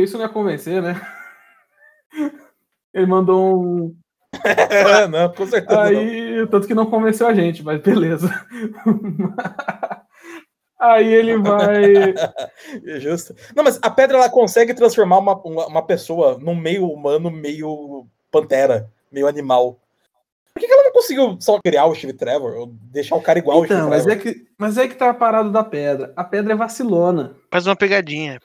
isso não ia convencer, né? [laughs] Ele mandou um. [laughs] É, não, com certeza. não. Aí, tanto que não convenceu a gente, mas beleza. [laughs] Aí ele vai. [laughs] É Justo. Não, mas a pedra ela consegue transformar uma, uma, uma pessoa num meio humano, meio pantera, meio animal. Por que, que ela não conseguiu só criar o Steve Trevor? Ou deixar o cara igual ao Então, Steve mas Trevor? é, que, mas é que tá a parada da pedra. A pedra é vacilona. Faz uma pegadinha.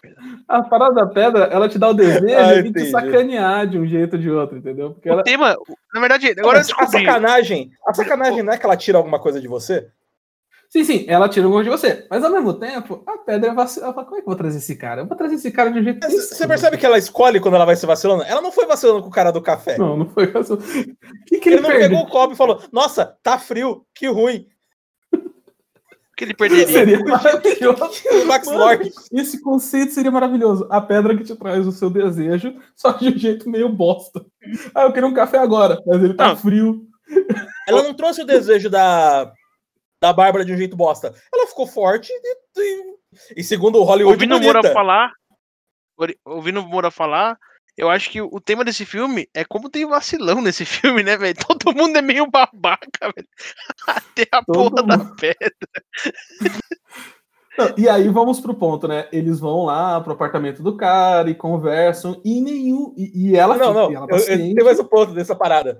A parada da pedra, ela te dá o desejo [laughs] Ah, de te sacanear de um jeito ou de outro, entendeu? Porque ela. O tema, na verdade, Não, agora eu mas a descobri. sacanagem, a sacanagem não é que ela tira alguma coisa de você? Sim, sim, ela tira um gosto de você. Mas ao mesmo tempo, a pedra é vacilona. Ela fala, como é que eu vou trazer esse cara? Eu vou trazer esse cara de um jeito. Você percebe que ela escolhe quando ela vai se vacilando? Ela não foi vacilando com o cara do café. Não, não foi vacilão. O [laughs] que, que Ele ele, não perdeu? pegou o copo e falou: Nossa, tá frio, que ruim. que ele perderia. Seria [laughs] maravilhoso. O Max Mano, Lord. Esse conceito seria maravilhoso. A pedra que te traz o seu desejo, só de um jeito meio bosta. Ah, eu queria um café agora, mas ele tá Não. frio. Ela não trouxe o desejo da, da Bárbara de um jeito bosta. Ela ficou forte e, e- e segundo o Hollywood, Ouvindo o bonita. Moura falar, ouvindo o Moura falar, eu acho que o tema desse filme é como tem vacilão nesse [laughs] filme, né, velho? Todo mundo é meio babaca, velho. [laughs] Até a Todo porra da mundo. pedra. [laughs] Não, e aí vamos pro ponto, né? Eles vão lá pro apartamento do cara e conversam, e nenhum. E, e ela Não, fica- não, e ela eu, tá eu ciente. tenho mais um ponto dessa parada.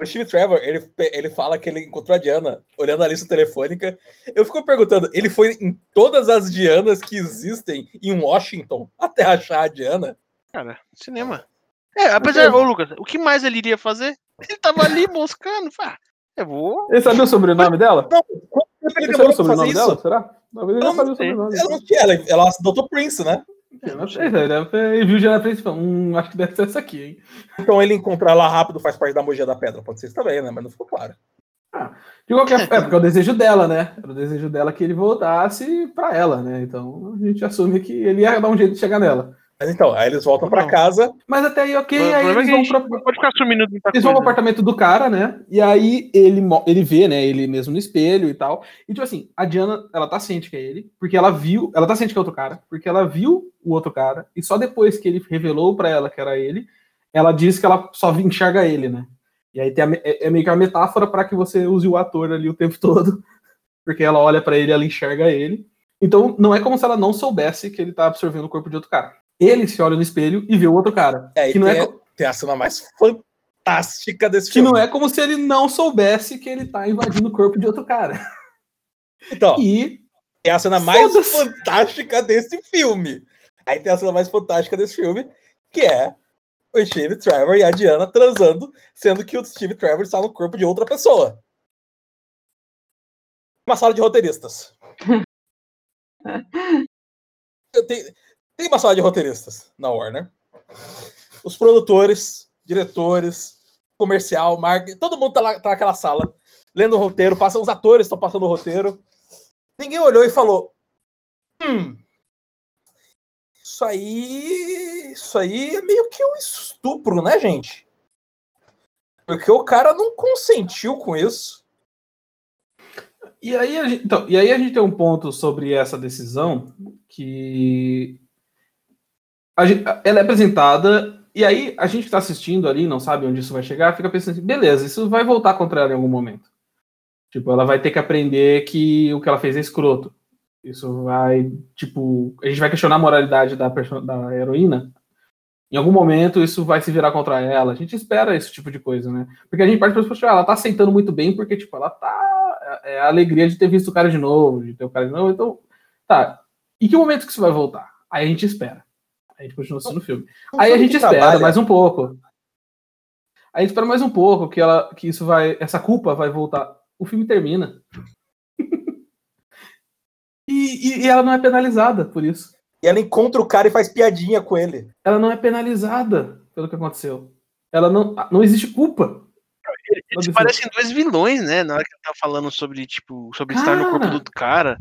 O Steve Trevor, ele, ele fala que ele encontrou a Diana olhando a lista telefônica. Eu fico perguntando, ele foi em todas as Dianas que existem em Washington até achar a Diana? Cara, cinema. É, apesar, ô Lucas, o que mais ele iria fazer? Ele tava ali moscando. [laughs] Ah, eu vou. Ele sabia o sobrenome dela? Não, quanto tempo ele Ele sabia o sobrenome dela? Será? Talvez ele Eu já sabia não o sobrenome. Ela não tinha, ela, ela adotou Prince, né? É, não sei, velho. Deve ter- Ele viu já na frente e falou: Hum, acho que deve ser essa aqui, hein? Então ele encontrar ela rápido faz parte da magia da pedra. Pode ser isso também, né? Mas não ficou claro. De qualquer forma, é porque é o desejo dela, né? Era o desejo dela que ele voltasse pra ela, né? Então a gente assume que ele ia dar um jeito de chegar nela. Mas então, aí eles voltam pra Não. casa. Mas até aí, ok, O aí eles vão pra, pode ficar assumindo muita Eles vão pro coisa. apartamento do cara, né? E aí ele, ele vê, né, ele mesmo no espelho e tal. E tipo assim, a Diana, ela tá ciente que é ele, porque ela viu, ela tá ciente que é outro cara, porque ela viu o outro cara, e só depois que ele revelou pra ela que era ele, ela disse que ela só enxerga ele, né? E aí tem a é, é meio que uma metáfora pra que você use o ator ali o tempo [laughs] todo, porque ela olha pra ele, ela enxerga ele. Então não é como se ela não soubesse que ele tá absorvendo o corpo de outro cara. Ele se olha no espelho e vê o outro cara. É, que não tem, é tem a cena mais fantástica desse que filme. não é como se ele não soubesse que ele tá invadindo o corpo de outro cara. Então, E é a cena mais Foda-se. fantástica desse filme. Aí tem a cena mais fantástica desse filme, que é o Steve Trevor e a Diana transando, sendo que o Steve Trevor está no corpo de outra pessoa. Uma sala de roteiristas. [laughs] tem, tem uma sala de roteiristas na Warner. Os produtores, diretores, comercial, marketing, todo mundo tá, lá, tá naquela sala, lendo o roteiro, passam, os atores estão passando o roteiro. Ninguém olhou e falou: Hum, isso aí. Isso aí é meio que um estupro, né, gente? Porque o cara não consentiu com isso. e aí, a gente, então, e aí a gente tem um ponto sobre essa decisão que ela é apresentada e aí a gente que está assistindo ali, não sabe onde isso vai chegar, fica pensando assim, beleza, isso vai voltar contra ela em algum momento. Tipo, ela vai ter que aprender que o que ela fez é escroto. Isso vai, tipo, a gente vai questionar a moralidade da, da heroína. Em algum momento isso vai se virar contra ela. A gente espera esse tipo de coisa, né? Porque a gente parte para ela tá aceitando muito bem porque, tipo, ela tá. É a alegria de ter visto o cara de novo, de ter o cara de novo. Então, tá. Em que momento que isso vai voltar? Aí a gente espera. Aí a gente continua assistindo o filme. Aí a gente espera trabalha. mais um pouco. Aí a gente espera mais um pouco que ela, que isso vai, essa culpa vai voltar. O filme termina. [laughs] E, e, ela não é penalizada por isso. E ela encontra o cara e faz piadinha com ele. Ela não é penalizada pelo que aconteceu. Ela não. Não existe culpa. Eles parecem dois vilões, né? Na hora que ela tá falando sobre, tipo, sobre cara, estar no corpo do cara.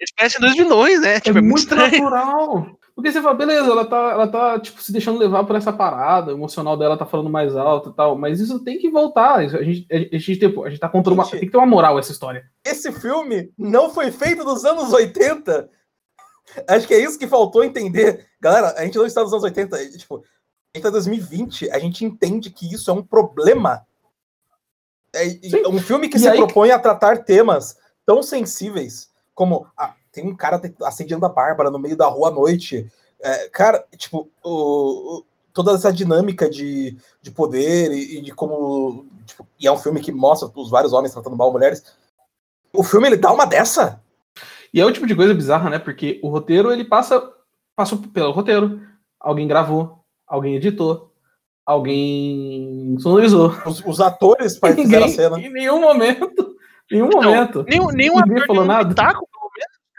Eles parecem dois vilões, né? Tipo, é, é muito, muito natural. Porque você fala, beleza, ela tá, ela tá tipo, se deixando levar por essa parada, o emocional dela tá falando mais alto e tal, mas isso tem que voltar. A gente, a gente, tem, a gente tá contra uma. Gente, tem que ter uma moral essa história. Esse filme não foi feito nos anos 80. Acho que é isso que faltou entender. Galera, a gente não está nos anos 80. Tipo, a gente tá em 2020, a gente entende que isso é um problema. É, um filme que e se aí... propõe a tratar temas tão sensíveis como. Ah, tem um cara acendendo a Bárbara no meio da rua à noite. É, cara, tipo, o, o, toda essa dinâmica de, de poder e, e de como. Tipo, e é um filme que mostra os vários homens tratando mal mulheres. O filme ele dá uma dessa. E é o tipo de coisa bizarra, né? Porque o roteiro ele passa, passou pelo roteiro. Alguém gravou, alguém editou, alguém sonorizou. Os, os atores [laughs] participaram da cena. Em nenhum momento. Em nenhum momento. Nenhum, nenhum Ninguém falou nada. Taco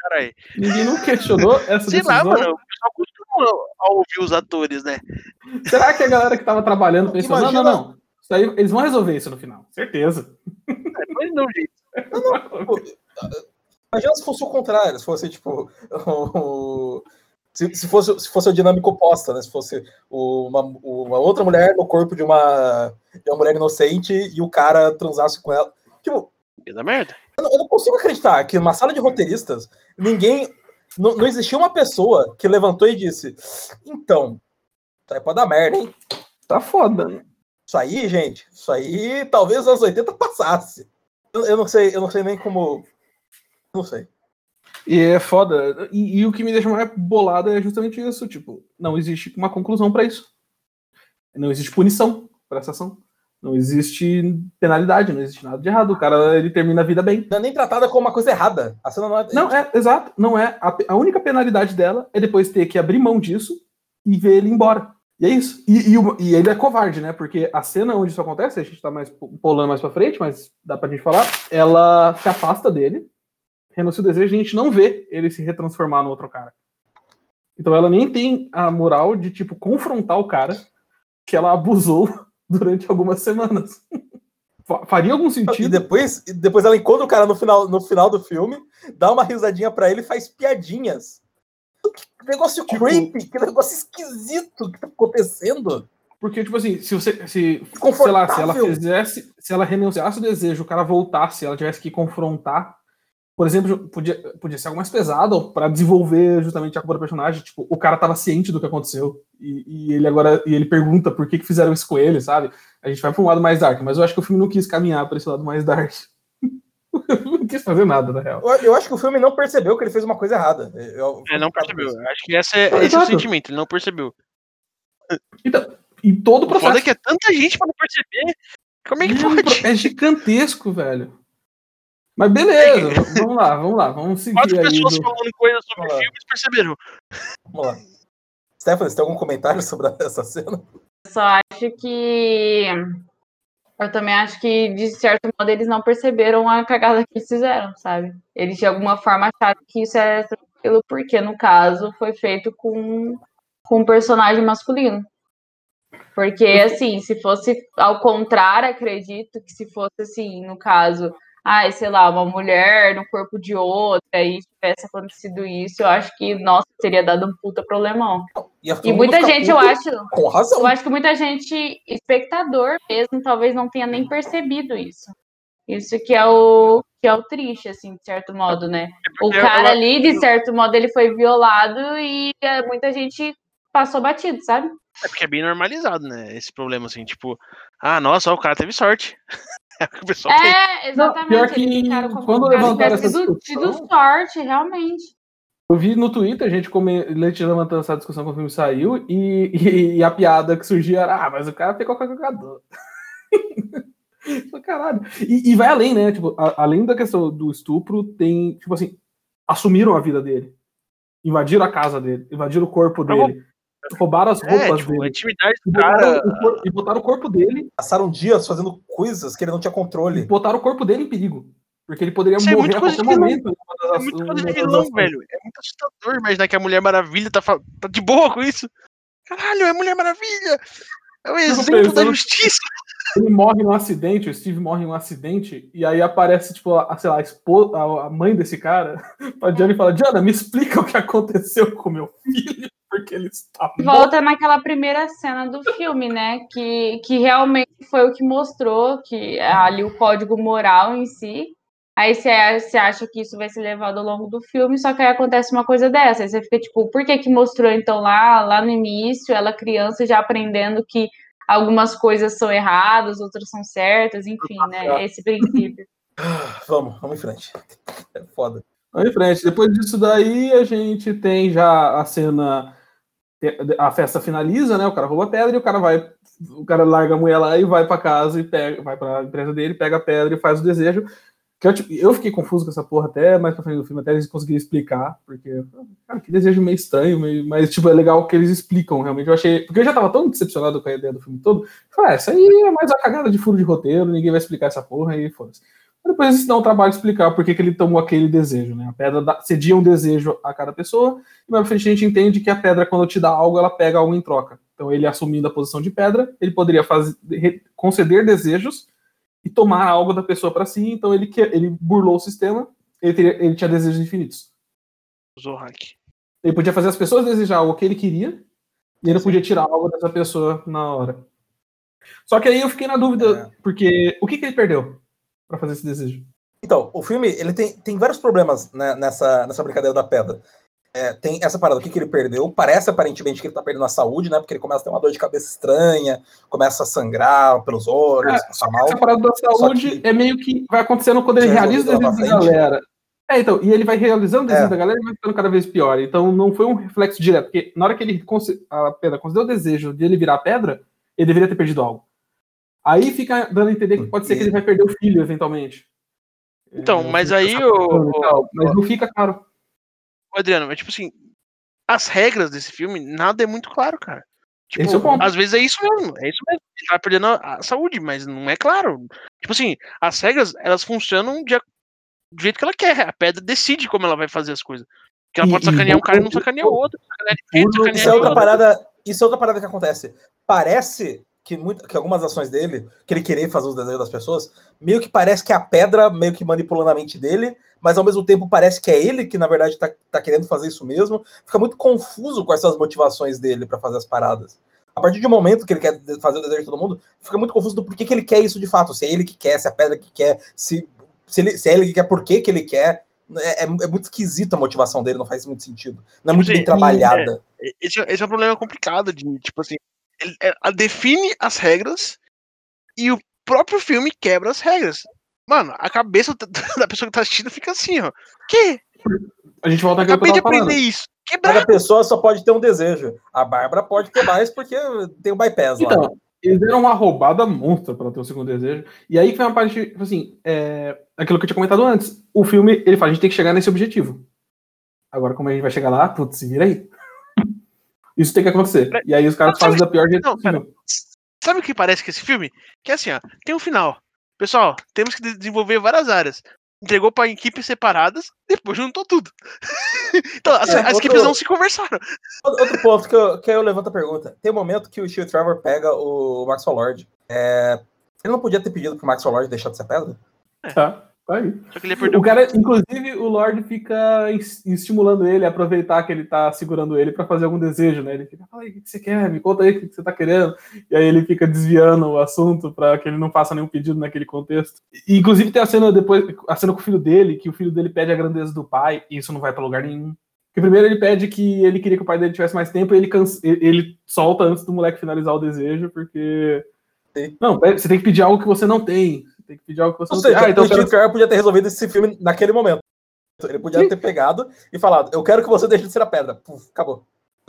caralho. Ninguém não questionou [laughs] essa Sei decisão? lá, mano, o pessoal costuma ouvir os atores, né? Será que a galera que tava trabalhando pensou, Imagina... não, não, não. Isso aí, eles vão resolver isso no final, certeza. É, mas não, gente. Não, não, [laughs] imagina se fosse o contrário, se fosse, tipo, [laughs] o... Se, se, fosse, se fosse a dinâmica oposta, né? Se fosse uma, uma outra mulher no corpo de uma, de uma mulher inocente e o cara transasse com ela. Tipo. Da merda. Eu não, eu não consigo acreditar que numa sala de roteiristas ninguém. Não, não existia uma pessoa que levantou e disse: Então, isso aí pode dar merda, hein? Tá foda, né? Isso aí, gente, isso aí talvez nos anos 80 passasse. Eu, eu não sei, eu não sei nem como. Não sei. E é foda. E, e, o que me deixa mais bolado é justamente isso. Tipo, não existe uma conclusão para isso. Não existe punição para essa ação. Não existe penalidade, não existe nada de errado. O cara ele termina a vida bem. Não é nem tratada como uma coisa errada. A cena não é. Não, é, exato. Não é. A, a única penalidade dela é depois ter que abrir mão disso e ver ele embora. E é isso. E, e, e, ele é covarde, né? Porque a cena onde isso acontece, a gente tá mais pulando mais pra frente, mas dá pra gente falar. Ela se afasta dele, renuncia o desejo e a gente não vê ele se retransformar no outro cara. Então ela nem tem a moral de, tipo, confrontar o cara que ela abusou durante algumas semanas. [laughs] Faria algum sentido. E depois, depois ela encontra o cara no final, no final do filme, dá uma risadinha para ele e faz piadinhas. Que negócio tipo, creepy, que negócio esquisito que tá acontecendo. Porque, tipo assim, se você. Se, sei lá, se ela fizesse. Se ela renunciasse o desejo, o cara voltasse, ela tivesse que confrontar por exemplo, podia, podia ser algo mais pesado para desenvolver justamente a culpa do personagem. Tipo, o cara tava ciente do que aconteceu e, e, ele agora e ele pergunta por que, que fizeram isso com ele, sabe? A gente vai para um lado mais dark, mas eu acho que o filme não quis caminhar para esse lado mais dark. [laughs] não quis fazer nada, na real. Eu, eu, acho que o filme não percebeu que ele fez uma coisa errada. Eu, é, não percebeu. Acho que essa é, esse é o sentimento, ele não percebeu. Então, em todo o processo. Foda que é tanta gente para não perceber. Como é que pode? É gigantesco, velho. Mas beleza, vamos lá, vamos lá, vamos seguir Quatro pessoas do... falando coisas sobre o filme perceberam. Vamos lá. Stephanie, você tem algum comentário sobre [laughs] essa cena? Eu só acho que. Eu também acho que, de certo modo, eles não perceberam a cagada que eles fizeram, sabe? Eles, de alguma forma, acharam que isso é tranquilo, porque, no caso, foi feito com, com um personagem masculino. Porque, assim, se fosse ao contrário, acredito que se fosse, assim, no caso, ai, sei lá, uma mulher no corpo de outra e tivesse acontecido isso, eu acho que, nossa, teria dado um puta problemão. E, e muita gente, eu acho. Com razão. Eu acho que muita gente, espectador mesmo, talvez não tenha nem percebido isso. Isso que é o que é o triste, assim, de certo modo, né? O porque cara ali, de certo modo, ele foi violado e é, muita gente passou batido, sabe? É porque é bem normalizado, né? Esse problema, assim, tipo, ah, nossa, ó, o cara teve sorte. [laughs] É o que o pessoal tem. É, exatamente. pior que quando o levantaram essa discussão- tido sorte, realmente. Eu vi no Twitter, a gente come... Leite levantando essa discussão quando o filme saiu, e, e- e a piada que surgia era, ah, mas o cara pegou qualquer jogador. [laughs] Caralho. E, e vai além, né? Tipo, a- além da questão do estupro, tem, tipo assim, assumiram a vida dele. Invadiram a casa dele, invadiram o corpo dele. Roubaram as É, roupas tipo, a dele. intimidade E do botaram, cara. e botaram o corpo dele. Passaram dias fazendo coisas que ele não tinha E controle. botaram o corpo dele em perigo. Porque ele poderia Isso é morrer muito a coisa qualquer momento. das É muito coisa de vilão, ações. velho. É muito assustador imaginar que a Mulher Maravilha tá, tá de boa com isso. Caralho, é Mulher Maravilha! É o exemplo da pensando- justiça. Ele morre num acidente, o Steve morre em um acidente, e aí aparece, tipo, a, sei lá, a, espo- a- a mãe desse cara pra Diana e fala: Diana, me explica o que aconteceu com meu filho, porque ele está morto. Volta naquela primeira cena do filme, né? Que, que realmente foi o que mostrou que ali o código moral em si. Aí você você acha que isso vai ser levado ao longo do filme, só que aí acontece uma coisa dessa. Aí você fica tipo, por que que mostrou então lá, lá no início, ela criança já aprendendo que algumas coisas são erradas, outras são certas, enfim, né? Esse princípio. [laughs] Vamos, vamos em frente. É foda. Vamos em frente. Depois disso daí, a gente tem já a cena. A festa finaliza, né? O cara rouba a pedra e o cara vai. O cara larga a mulher lá e vai pra casa e pega, vai pra empresa dele, pega a pedra e faz o desejo. Que eu, tipo, eu fiquei confuso com essa porra até mais pra frente do filme, até eles conseguirem explicar, porque, cara, que desejo meio estranho, meio, mas, tipo, é legal que eles explicam, realmente. Eu achei. Porque eu já tava tão decepcionado com a ideia do filme todo. Eu Falei, ah, isso aí é mais uma cagada de furo de roteiro, ninguém vai explicar essa porra e foda-se. Depois eles dão o trabalho de explicar por que, que ele tomou aquele desejo, né? A pedra dá- cedia um desejo a cada pessoa, e mais pra frente a gente entende que a pedra, quando te dá algo, ela pega algo em troca. Então, ele assumindo a posição de pedra, ele poderia fazer, conceder desejos e tomar algo da pessoa para si. Então, ele, ele burlou o sistema, ele, teria- ele tinha desejos infinitos. Zorak. Ele podia fazer as pessoas desejar algo que ele queria, e ele podia tirar algo dessa pessoa na hora. Só que aí eu fiquei na dúvida, porque o que, que ele perdeu para fazer esse desejo? Então, o filme ele tem, tem vários problemas né, nessa, nessa brincadeira da pedra. É, tem essa parada, o que, que ele perdeu? Parece aparentemente que ele tá perdendo a saúde, né? Porque ele começa a ter uma dor de cabeça estranha, começa a sangrar pelos olhos, É, passar mal. Essa parada da saúde que- é meio que vai acontecendo quando ele realiza o desejo da galera. É, então, e ele vai realizando o desejo É. da galera e vai ficando cada vez pior. Então não foi um reflexo direto, porque na hora que ele a pedra concedeu o desejo de ele virar pedra, ele deveria ter perdido algo. Aí fica dando a entender que pode ser que ele vai perder o filho eventualmente. Então, É, mas aí o- tal, Mas não fica claro. Ô, Adriano, mas tipo assim, as regras desse filme, nada é muito claro, cara. Tipo, Esse é o ponto. às vezes é isso mesmo, é isso mesmo. Ele tá perdendo a, saúde, mas não é claro. Tipo assim, as regras, elas funcionam de, a- do jeito que ela quer. A pedra decide como ela vai fazer as coisas. Que ela E- pode e sacanear um cara e não sacanear o outro. Sacanear de sacanear Isso é outra outro. parada. Isso é outra parada que acontece. Parece que, muito, que algumas ações dele, que ele querer fazer os desejos das pessoas, meio que parece que é a pedra meio que manipulando a mente dele, mas ao mesmo tempo parece que é ele que, na verdade, tá, tá querendo fazer isso mesmo. Fica muito confuso quais são as motivações dele para fazer as paradas. A partir de um momento que ele quer fazer o desejo de todo mundo, fica muito confuso do porquê que ele quer isso de fato. Se é ele que quer, se é a pedra que quer, se, se, ele, se é ele que quer, por que, que ele quer. É, é- é muito esquisita a motivação dele, não faz muito sentido. Não é muito bem trabalhada. Esse, é- esse é um problema complicado de, tipo assim, ele, é- ela define as regras e o próprio filme quebra as regras. Mano, a cabeça da- pessoa que tá assistindo fica assim, ó. Que? A gente volta aqui Acabei de eu tava falando. aprender isso. Cada Quebrado. pessoa só pode ter um desejo. A Bárbara pode ter mais porque tem o bypass lá. Então, eles deram uma roubada monstra para ter o segundo desejo. E aí foi uma parte, tipo assim, é, aquilo que eu tinha comentado antes. O filme, ele fala, a gente tem que chegar nesse objetivo. Agora, como a gente vai chegar lá, putz, se vira aí. Isso tem que acontecer. E aí os caras fazem da pior jeito não, possível. Sabe o que parece que esse filme? Que é assim, ó, tem um final. Pessoal, temos que de- desenvolver várias áreas. Entregou pra equipes separadas, depois juntou tudo. [laughs] então, as, É, as outro- equipes não se conversaram. Outro ponto que eu, que eu levanto a pergunta. Tem um momento que o Steve Trevor pega o Maxwell Lord. É, ele não podia ter pedido pro Maxwell Lord deixar de ser pedra? Tá. Tá aí. Só que ele ia perder O cara, inclusive, o Lorde fica es- estimulando ele a aproveitar que ele tá segurando ele pra fazer algum desejo, né? Ele fica, fala aí, o que você quer? Me conta aí o que você tá querendo. E aí ele fica desviando o assunto pra que ele não faça nenhum pedido naquele contexto. E, inclusive tem a cena depois, a cena com o filho dele, que o filho dele pede a grandeza do pai, e isso não vai pra lugar nenhum. Porque primeiro ele pede que ele queria que o pai dele tivesse mais tempo, e ele, canse- ele- solta antes do moleque finalizar o desejo, porque. Sim. Não, você tem que pedir algo que você não tem. Tem que pedir algo que você Ou não seja, tem. Ah, então o eu quero podia ter resolvido esse filme naquele momento. Ele podia ter pegado e falado, eu quero que você deixe de ser a pedra. Puf, acabou.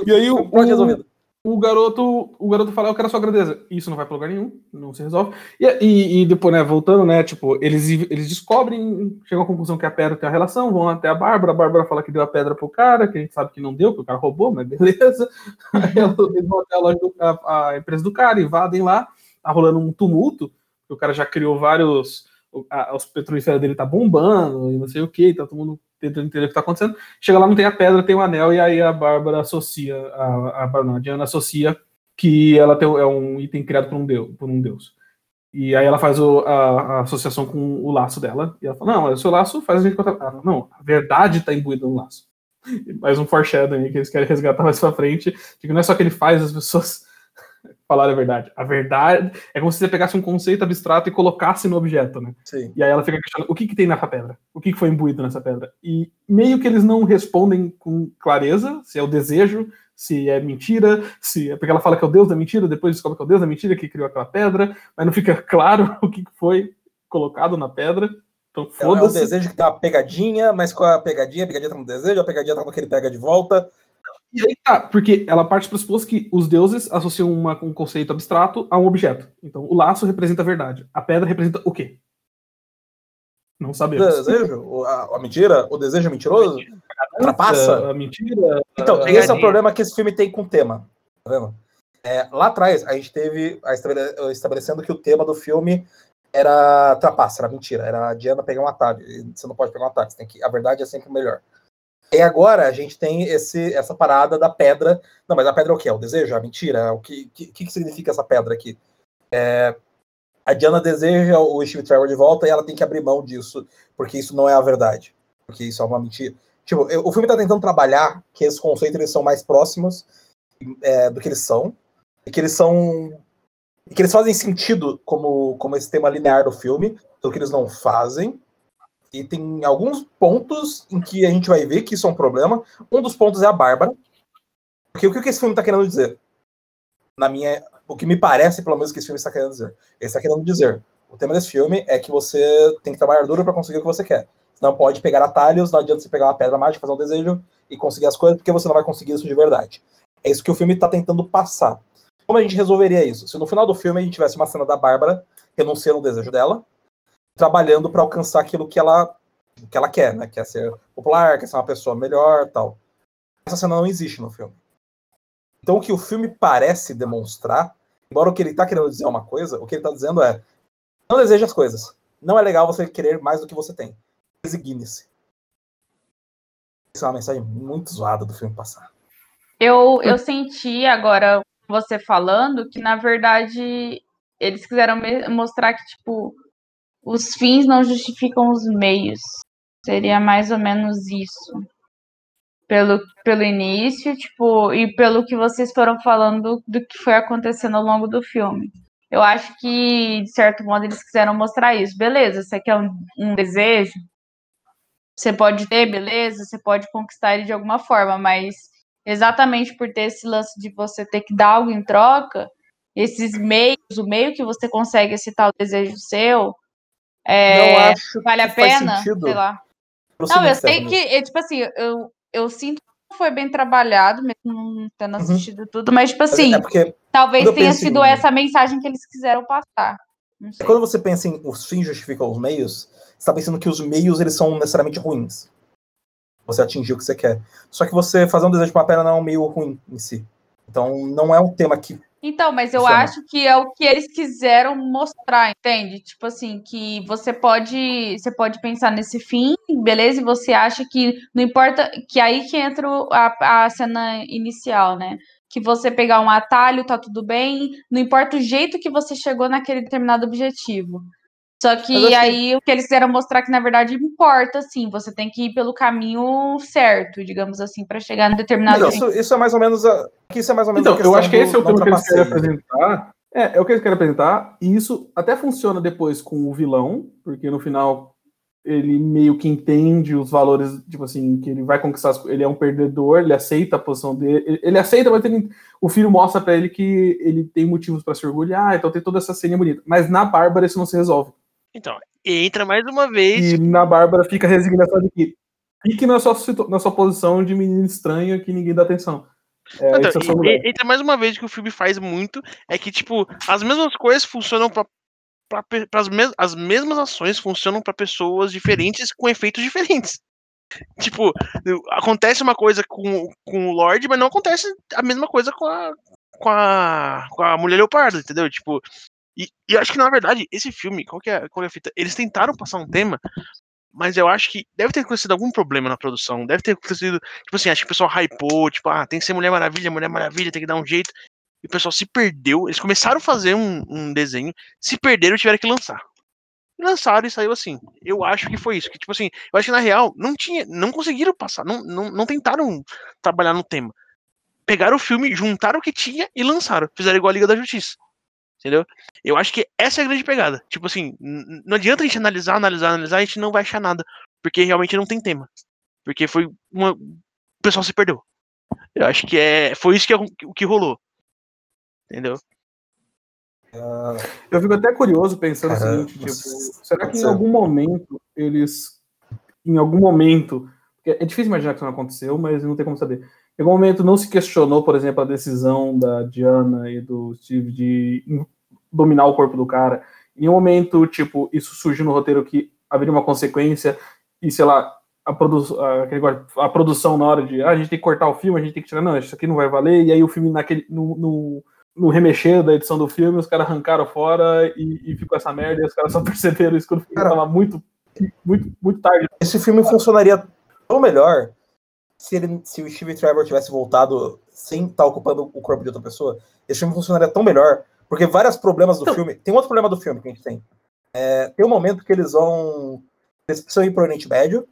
E aí o, o, resolvido. o garoto, o garoto fala, eu quero a sua grandeza. Isso não vai pra lugar nenhum, não se resolve. E, e, e depois, né, voltando, né, tipo, eles, eles descobrem, chegam à conclusão que a pedra tem a relação, vão até a Bárbara, a Bárbara fala que deu a pedra pro cara, que a gente sabe que não deu, que o cara roubou, mas beleza. [laughs] Aí eles vão até a, loja do- a- a empresa do cara, invadem lá, tá rolando um tumulto, o cara já criou vários, a- os petrolíferos dele tá bombando, e não sei o que, tá todo mundo tentando entender o que tá acontecendo. Chega lá, não tem a pedra, tem o anel, e aí a Bárbara associa, a, a, não, a Diana associa que ela tem, é um item criado por um, deus, por um deus. E aí ela faz o- a, a associação com o laço dela, e ela fala, não, o seu laço faz a gente contar. Não, a verdade tá imbuída no laço. [laughs] Mais um foreshadowing que eles querem resgatar mais pra frente, que não é só que ele faz as pessoas falarem a verdade. A verdade é como se você pegasse um conceito abstrato e colocasse no objeto, né? Sim. E aí ela fica questionando o que, que tem nessa pedra? O que, que foi imbuído nessa pedra? E meio que eles não respondem com clareza se é o desejo, se é mentira, se é porque ela fala que é o deus da mentira, depois descobre que é o deus da mentira que criou aquela pedra, mas não fica claro [laughs] o que foi colocado na pedra. Então É, é foda-se. desejo que tem uma pegadinha, mas com a pegadinha, a pegadinha tá no desejo, a pegadinha tá no que ele pega de volta. E aí tá, porque ela parte do pressuposto que os deuses associam uma- um conceito abstrato a um objeto. Então o laço representa a verdade. A pedra representa o quê? Não O sabemos. desejo, o- a, a mentira, o desejo mentiroso, trapaça. A mentira. Então, a- esse é o problema que esse filme tem com o tema. Tá vendo? É, lá atrás, a gente teve a estabele- estabelecendo que o tema do filme era trapaça, era mentira. Era a Diana pegar um atalho. e Você não pode pegar um atalho, você tem que, a verdade é sempre o melhor. E agora a gente tem esse, essa parada da pedra. Não, mas a pedra é o quê? É o desejo? A mentira? O que, que, que significa essa pedra aqui? É, a Diana deseja o Steve Trevor de volta e ela tem que abrir mão disso, porque isso não é a verdade. Porque isso é uma mentira. Tipo, eu- o filme tá tentando trabalhar que esses conceitos eles são mais próximos é, do que eles são. E que eles são. E que eles fazem sentido como, como esse tema linear do filme, do que eles não fazem. E tem alguns pontos em que a gente vai ver que isso é um problema. Um dos pontos é a Bárbara. Porque o que esse filme tá querendo dizer? Na minha. O que me parece, pelo menos, que esse filme está querendo dizer. Ele está querendo dizer. O tema desse filme é que você tem que trabalhar duro para conseguir o que você quer. Não pode pegar atalhos, não adianta você pegar uma pedra mágica, fazer um desejo e conseguir as coisas, porque você não vai conseguir isso de verdade. É isso que o filme está tentando passar. Como a gente resolveria isso? Se no final do filme a gente tivesse uma cena da Bárbara renunciando ao desejo dela, trabalhando para alcançar aquilo que ela, que ela quer, né? Quer ser popular, quer ser uma pessoa melhor tal. Essa cena não existe no filme. Então o que o filme parece demonstrar, embora o que ele está querendo dizer é uma coisa, o que ele está dizendo é não deseje as coisas. Não é legal você querer mais do que você tem. Resigne-se. Isso é uma mensagem muito zoada do filme passar. Eu, eu senti agora você falando que, na verdade, eles quiseram mostrar que, tipo, os fins não justificam os meios. Seria mais ou menos isso. Pelo, pelo início, tipo, e pelo que vocês foram falando do que foi acontecendo ao longo do filme. Eu acho que, de certo modo, eles quiseram mostrar isso. Beleza, você quer um, um desejo? Você pode ter, beleza, você pode conquistar ele de alguma forma, mas exatamente por ter esse lance de você ter que dar algo em troca, esses meios, o meio que você consegue excitar o desejo seu, é, não acho vale a pena? Sei lá. Não, eu sei que, é, tipo assim, eu, eu sinto que foi bem trabalhado, mesmo não tendo assistido tudo, mas, tipo Uhum. Mas assim, É talvez tenha sido em- essa mensagem que eles quiseram passar. Sei. quando você pensa em os fins justificam os meios, você está pensando que os meios eles são necessariamente ruins. Você atingir o que você quer. Só que você fazer um desejo para uma pedra não é um meio ruim em si. Então não é um tema que Então, mas eu acho que é o que eles quiseram mostrar, entende? Tipo assim, que você pode, você pode pensar nesse fim, beleza? E você acha que não importa, que aí que entra a, a cena inicial, né? Que você pegar um atalho, tá tudo bem, não importa o jeito que você chegou naquele determinado objetivo. Só que assim- aí o que eles quiseram mostrar que na verdade importa, sim. Você tem que ir pelo caminho certo, digamos assim, pra chegar em determinado. Mas isso, isso é mais ou menos a, isso é mais ou menos Então, a eu acho que esse é o que eles querem apresentar. É, é o que eles querem apresentar, e isso até funciona depois com o vilão, porque no final ele meio que entende os valores, tipo assim, que ele vai conquistar, ele é um perdedor, ele aceita a posição dele, ele, ele aceita, mas ele- o filho mostra pra ele que ele tem motivos pra se orgulhar, então tem toda essa cena bonita. Mas na Bárbara isso não se resolve. Então, entra mais uma vez. E na Bárbara fica a resignação de que fique na sua, na sua posição de menino estranho que ninguém dá atenção. É, Então, é entra mais uma vez que o filme faz muito, é que, tipo, as mesmas coisas funcionam pra. pra, pe- pras mes as mesmas ações funcionam pra pessoas diferentes com efeitos diferentes. [laughs] Tipo, acontece uma coisa com, com o Lorde, mas não acontece a mesma coisa com a, com a, com a Mulher Leopardo, entendeu? Tipo, e, e eu acho que na verdade, esse filme, qual que, é, qual é a fita? Eles tentaram passar um tema, mas eu acho que deve ter acontecido algum problema na produção, deve ter acontecido, tipo assim, acho que o pessoal hypou, tipo, ah, tem que ser Mulher Maravilha, Mulher Maravilha, tem que dar um jeito. E o pessoal se perdeu, eles começaram a fazer um, um desenho, se perderam e tiveram que lançar. E lançaram e saiu assim. Eu acho que foi isso. Que, tipo assim, eu acho que na real não tinha. Não conseguiram passar. Não, não, não tentaram trabalhar no tema. Pegaram o filme, juntaram o que tinha e lançaram. Fizeram igual a Liga da Justiça. Entendeu? Eu acho que essa é a grande pegada. Tipo assim, não adianta a gente analisar, analisar, analisar, a gente não vai achar nada. Porque realmente não tem tema. Porque foi uma. O pessoal se perdeu. Eu acho que é. Foi isso que, é o que rolou. Entendeu? Eu fico até curioso pensando o Cara, seguinte, tipo, será que em algum momento eles. Em algum momento. É difícil imaginar que isso não aconteceu, mas não tem como saber. Em algum momento não se questionou, por exemplo, a decisão da Diana e do Steve de in- dominar o corpo do cara. Em nenhum momento, tipo, isso surgiu no roteiro que haveria uma consequência e, sei lá, a, produ a, produção na hora de ah, a gente tem que cortar o filme, a gente tem que tirar, não, isso aqui não vai valer, e aí o filme naquele. no, no no remexer da edição do filme, os caras arrancaram fora e, e ficou essa merda, e os caras só [laughs] perceberam isso quando o filme Cara, tava muito, muito, muito tarde. Esse filme funcionaria tão melhor se, ele, se o Steve Trevor tivesse voltado sem estar ocupando o corpo de outra pessoa. Esse filme funcionaria tão melhor, porque vários problemas do Então- filme. Tem outro problema do filme que a gente tem. É, tem um momento que eles vão. Eles precisam ir pro Oriente Médio,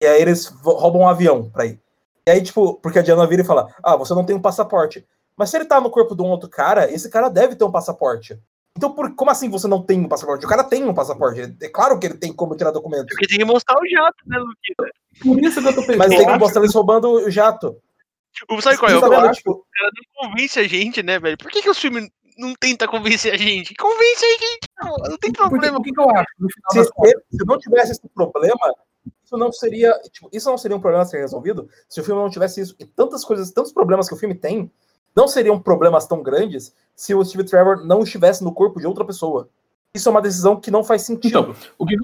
e aí eles roubam um avião pra ir. E aí, tipo, porque a Diana vira e fala: Ah, você não tem um passaporte. Mas se ele tá no corpo de um outro cara, esse cara deve ter um passaporte. Então, por, como assim você não tem um passaporte? O cara tem um passaporte. É claro que ele tem como tirar documentos. Porque tem que mostrar o jato, né, Luquita? Por isso que eu tô pensando. Mas tem eu que acho- mostrar eles roubando o jato. O- Sabe qual é? Você O tá cara vendo, tipo, não convence a gente, né, velho? Por que, que os filmes não tentam convencer a gente? Convence a gente, pô, não tem Porque, problema. o que, que eu acho? No final se, se não tivesse esse problema, isso não seria. Tipo, isso não seria um problema a ser resolvido se o filme não tivesse isso. E tantas coisas, tantos problemas que o filme tem, não seriam problemas tão grandes se o Steve Trevor não estivesse no corpo de outra pessoa. Isso é uma decisão que não faz sentido. Então, o que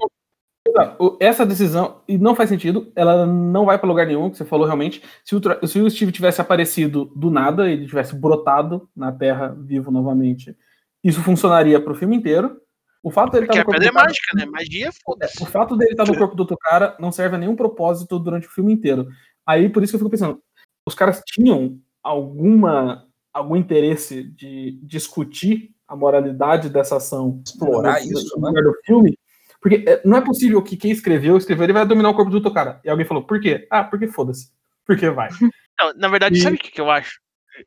essa decisão e não faz sentido, ela não vai para lugar nenhum, que você falou realmente. Se o, se o Steve tivesse aparecido do nada, ele tivesse brotado na Terra vivo novamente, isso funcionaria para o filme inteiro. O fato dele Porque estar a no corpo é do cara- mágica, né? Magia, foda-se. o fato dele estar no corpo do outro cara não serve a nenhum propósito durante o filme inteiro. Aí por isso que eu fico pensando, os caras tinham alguma algum interesse de discutir a moralidade dessa ação, Explorar no- isso, no né? do filme, porque é, não é possível que quem escreveu, escreveu, ele vai dominar o corpo do outro cara. E alguém falou, por quê? Ah, porque foda-se. Porque vai. [laughs] Não, na verdade, E- sabe o que, que eu acho?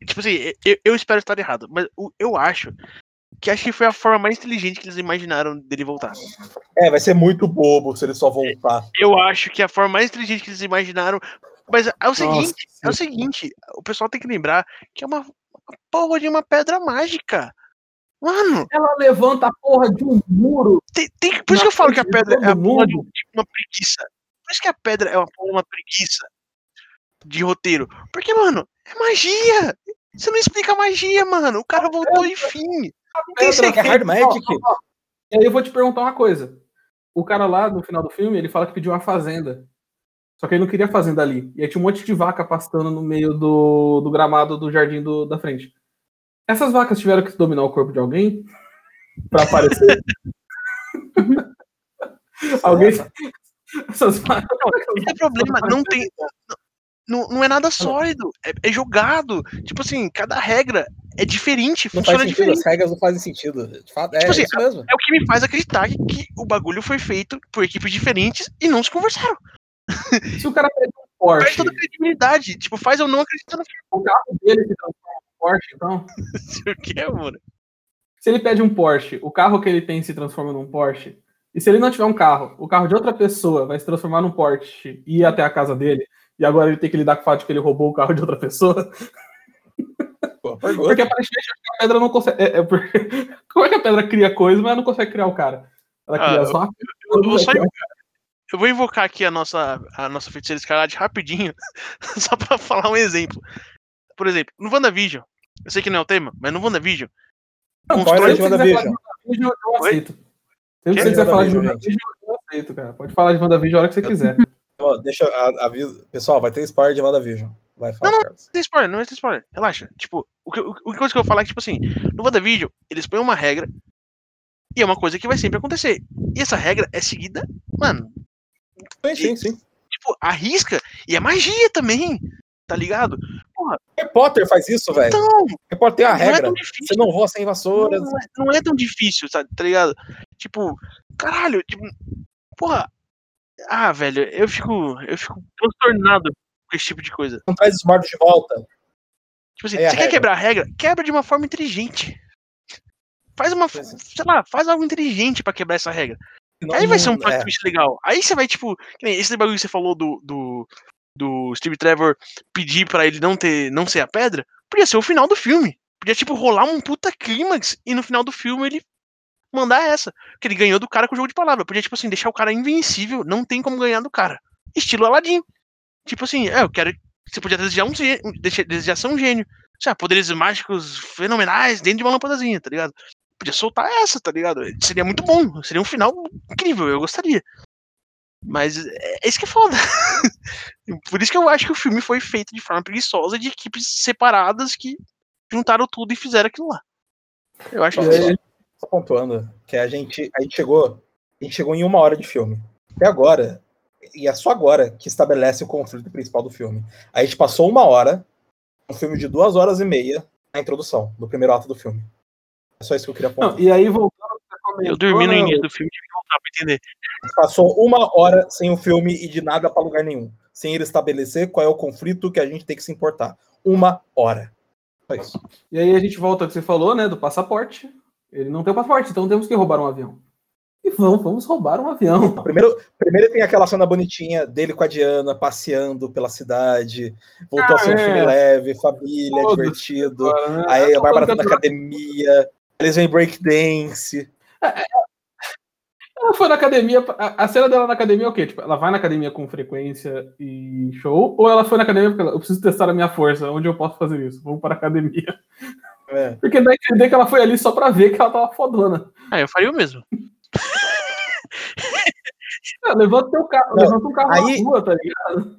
Tipo assim, eu, eu espero estar errado, mas eu acho que acho que foi a forma mais inteligente que eles imaginaram dele voltar. É, vai ser muito bobo se ele só voltar. Eu acho que a forma mais inteligente que eles imaginaram. Mas é o seguinte, é o Nossa, seguinte, o pessoal tem que lembrar que é uma, uma porra de uma pedra mágica. Mano, Ela levanta a porra de um muro. tem, tem- por isso que eu falo que a pedra é a porra de um- uma preguiça. Por isso que a pedra é uma porra de uma preguiça de roteiro. Porque, mano, é magia. Você não explica magia, mano. O cara voltou e fim. Não tem que é hard magic. E aí eu vou te perguntar uma coisa. O cara lá, no final do filme, ele fala que pediu uma fazenda. Só que ele não queria fazenda ali. E aí tinha um monte de vaca pastando no meio do, do gramado do jardim do- da frente. Essas vacas tiveram que dominar o corpo de alguém pra aparecer? [laughs] alguém. Essas vacas. Esse é o problema, não tem. Não, não é nada sólido, é, é jogado. Tipo assim, cada regra é diferente, Não funciona faz sentido, diferente. as regras não fazem sentido. De fato, é Tipo assim, isso mesmo. É o que me faz acreditar que, que o bagulho foi feito por equipes diferentes e não se conversaram. Se o cara pede um Perde Porsche, toda a credibilidade. Tipo, faz eu não acreditar no o carro dele se transforma num Porsche, então. [laughs] filme. O que é, mano? Se ele pede um Porsche, o carro que ele tem se transforma num Porsche. E se ele não tiver um carro, o carro de outra pessoa vai se transformar num Porsche e ir até a casa dele. E agora ele tem que lidar com o fato de que ele roubou o carro de outra pessoa. Pô. [laughs] Porque aparentemente a pedra não consegue. é- é porque- [laughs] Como é que a pedra cria coisa, mas não consegue criar o cara? Ela cria Ah, só. Eu, vou só invocar- eu vou invocar aqui a nossa, a nossa feiticeira escarlate rapidinho, [laughs] só pra falar um exemplo. Por exemplo, no WandaVision, eu sei que não é o tema, mas no WandaVision, Não, constrói- Se você quiser falar de WandaVision. Eu aceito. Se você quiser falar de WandaVision, eu aceito, cara. Pode falar de WandaVision a hora que você quiser. [laughs] Deixa a- aviso. Pessoal, vai ter spoiler de WandaVision. Vai falar, Carlos. não tem spoiler, não vai ter spoiler, relaxa. Tipo, o que, o, o que eu vou falar é que, tipo assim, no WandaVision, eles põem uma regra e é uma coisa que vai sempre acontecer. E essa regra é seguida, mano, Sim, sim, sim. tipo, arrisca e é magia também, tá ligado? Harry Potter faz isso, velho. Então, Harry Potter tem a não é regra. difícil. Você não voa sem vassouras. Não é, não é tão difícil, sabe, tá ligado? Tipo, caralho, tipo, porra. Ah, velho, eu fico, eu fico transtornado com esse tipo de coisa. Não traz os mortos de volta. Tipo assim, É você quer regra. quebrar a regra? Quebra de uma forma inteligente. Faz uma, é. sei lá, faz algo inteligente pra quebrar essa regra. Senão Aí vai ser um não- plot é. twist legal. Aí você vai, tipo, que nem esse bagulho que você falou do, do, do Steve Trevor pedir pra ele não ter, não ser a pedra, podia ser o final do filme. Podia, tipo, rolar um puta clímax e no final do filme ele mandar essa. Que ele ganhou do cara com o jogo de palavra. Podia, tipo assim, deixar o cara invencível, não tem como ganhar do cara. Estilo Aladdin. Tipo assim, é, eu quero. Você podia desejar um desejar ser um gênio. Sei lá, poderes mágicos fenomenais dentro de uma lâmpadazinha, tá ligado? Podia soltar essa, tá ligado? Seria muito bom. Seria um final incrível, eu gostaria. Mas é é isso que é foda. [laughs] Por isso que eu acho que o filme foi feito de forma preguiçosa, de equipes separadas que juntaram tudo e fizeram aquilo lá. Eu acho que aí, Só pontuando que a gente, a gente chegou, a gente chegou em uma hora de filme. Até agora, e é só agora que estabelece o conflito principal do filme. A gente passou uma hora, um filme de duas horas e meia, na introdução, do primeiro ato do filme. É só isso que eu queria não, pontuar. e aí, voltando eu dormi no né, início do filme tive que voltar pra entender. Passou uma hora sem o filme e de nada pra lugar nenhum. Sem ele estabelecer qual é o conflito que a gente tem que se importar. Uma hora. Só isso. E aí a gente volta ao que você falou, né, do passaporte. Ele não tem o passaporte, então temos que roubar um avião. E vamos, vamos roubar um avião. [laughs] Primeiro, primeiro tem aquela cena bonitinha dele com a Diana passeando pela cidade. Voltou Ah, a ser um é. filme leve, família, divertido. Né? Aí a Eu tô Bárbara tá na academia. Eles vêm breakdance. Ela foi na academia. A, a cena dela na academia é o quê? Tipo, ela vai na academia com frequência e show? Ou ela foi na academia porque ela, eu preciso testar a minha força? Onde eu posso fazer isso? Vamos para a academia. [laughs] É. Porque dá a entender que ela foi ali só pra ver que ela tava fodona. Ah, eu faria o mesmo. [laughs] Ah, levanta teu carro, Não, levanta um carro aí- na rua, tá ligado?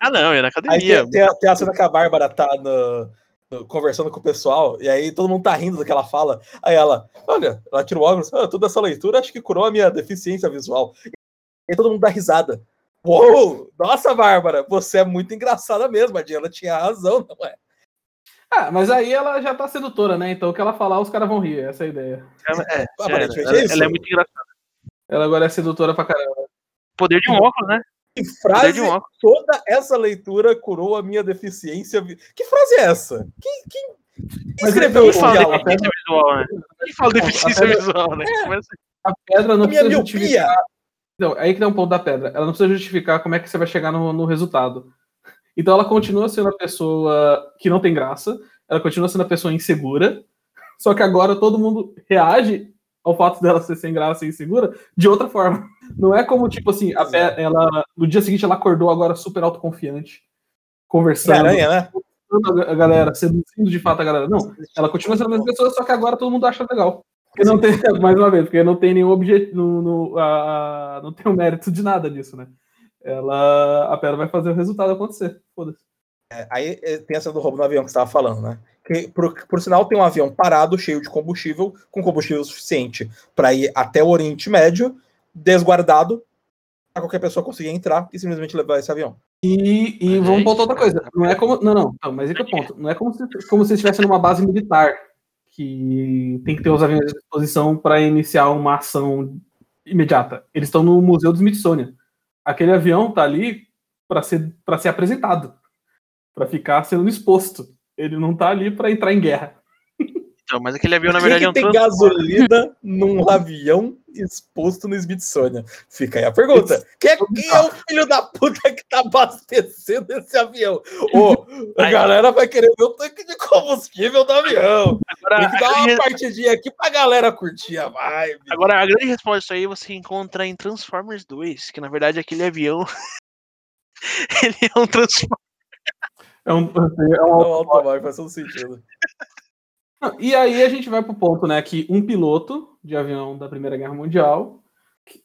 Ah, não, ia na Aí academia. tem, tem a, tem a cena que a Bárbara tá no- conversando com o pessoal, e aí todo mundo tá rindo do que ela fala. Aí ela, olha, ela tira o óculos, ah, toda essa leitura acho que curou a minha deficiência visual. E aí todo mundo dá risada. Uou! Nossa, Bárbara, você é muito engraçada mesmo. A Diana tinha razão, não é? Ah, mas aí ela já tá sedutora, né? Então o que ela falar, os caras vão rir. Essa é a ideia. É, era. Aparentemente ela, é isso. ela é muito engraçada. Ela agora é sedutora pra caramba. Poder de um óculos, né? Que frase, toda essa leitura curou a minha deficiência. Que frase é essa? Quem, quem, escreveu Quem fala deficiência visual, né? Quem fala deficiência pedra- visual, né? Começa- A pedra não A minha precisa miopia. justificar. Não, aí que dá um ponto da pedra. Ela não precisa justificar como é que você vai chegar no, no resultado. Então ela continua sendo a pessoa que não tem graça, ela continua sendo a pessoa insegura, só que agora todo mundo reage ao fato dela ser sem graça e insegura de outra forma. Não é como, tipo assim, a Pe- ela, no dia seguinte ela acordou agora super autoconfiante, conversando, Aranha, né? a galera, seduzindo de fato a galera. Não, ela continua sendo a mesma pessoa, só que agora todo mundo acha legal. Porque não tem, [laughs] mais uma vez, porque não tem nenhum no, a- a- não tem o mérito de nada disso, né? Ela, a Pedra vai fazer o resultado acontecer. Foda-se. Aí eh, tem essa do roubo no avião que você estava falando, né? Que, por, por sinal, tem um avião parado, cheio de combustível, com combustível suficiente para ir até o Oriente Médio, desguardado, para qualquer pessoa conseguir entrar e simplesmente levar esse avião. E, e Mas vamos é pontuar outra coisa. Não é como. Não, não, não, mas é que é o ponto. Não é como se, como se estivesse numa base militar que tem que ter os aviões à disposição para iniciar uma ação imediata. Eles estão no Museu do Smithsonian. Aquele avião tá ali para ser, para ser apresentado, para ficar sendo exposto. Ele não tá ali para entrar em guerra. Então, mas aquele avião, na verdade, é um tem gasolina [laughs] num avião exposto no Smithsonian? Fica aí a pergunta. Quem é, quem é o filho da puta que tá abastecendo esse avião? Ô, a Aí- galera vai querer ver o tanque de combustível do avião. Agora, Tem que dar uma grande- partidinha aqui pra galera curtir a vibe. agora, a grande resposta aí você encontra em Transformers 2, que na verdade aquele avião. [laughs] ele é um Transformers. É um, é um Não, automóvel faz todo sentido. Não, E aí a gente vai pro ponto, né, que um piloto de avião da Primeira Guerra Mundial,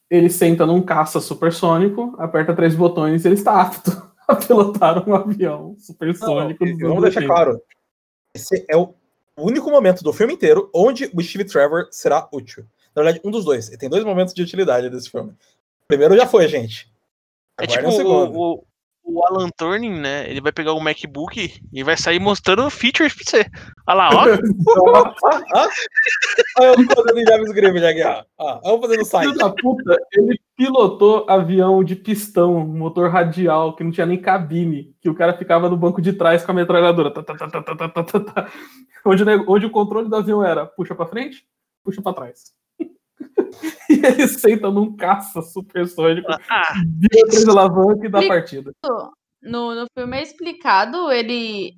ele senta num caça supersônico, aperta três botões e ele está apto [laughs] a pilotar um avião supersônico. dos Vamos deixar 80. claro. Esse é o único momento do filme inteiro onde o Steve Trevor será útil. Na verdade, um dos dois. E tem dois momentos de utilidade desse filme. O primeiro já foi, gente. É Aguardem tipo o segundo. o, o, o Alan Turning, né? Ele vai pegar o um MacBook e vai sair mostrando features pra você. Olha lá, ó. [laughs] Olha eu fazendo já aqui, ó. Vamos fazer no site. Da puta, ele pilotou avião de pistão, motor radial, que não tinha nem cabine, que o cara ficava no banco de trás com a metralhadora. Tá, tá, tá, tá, tá, tá, tá. tá, tá. Onde, onde o controle do avião era puxa pra frente, puxa pra trás. [laughs] e ele senta num caça supersônico, Ah, vira três alavancas e dá Explica- partida. No, no filme é explicado ele,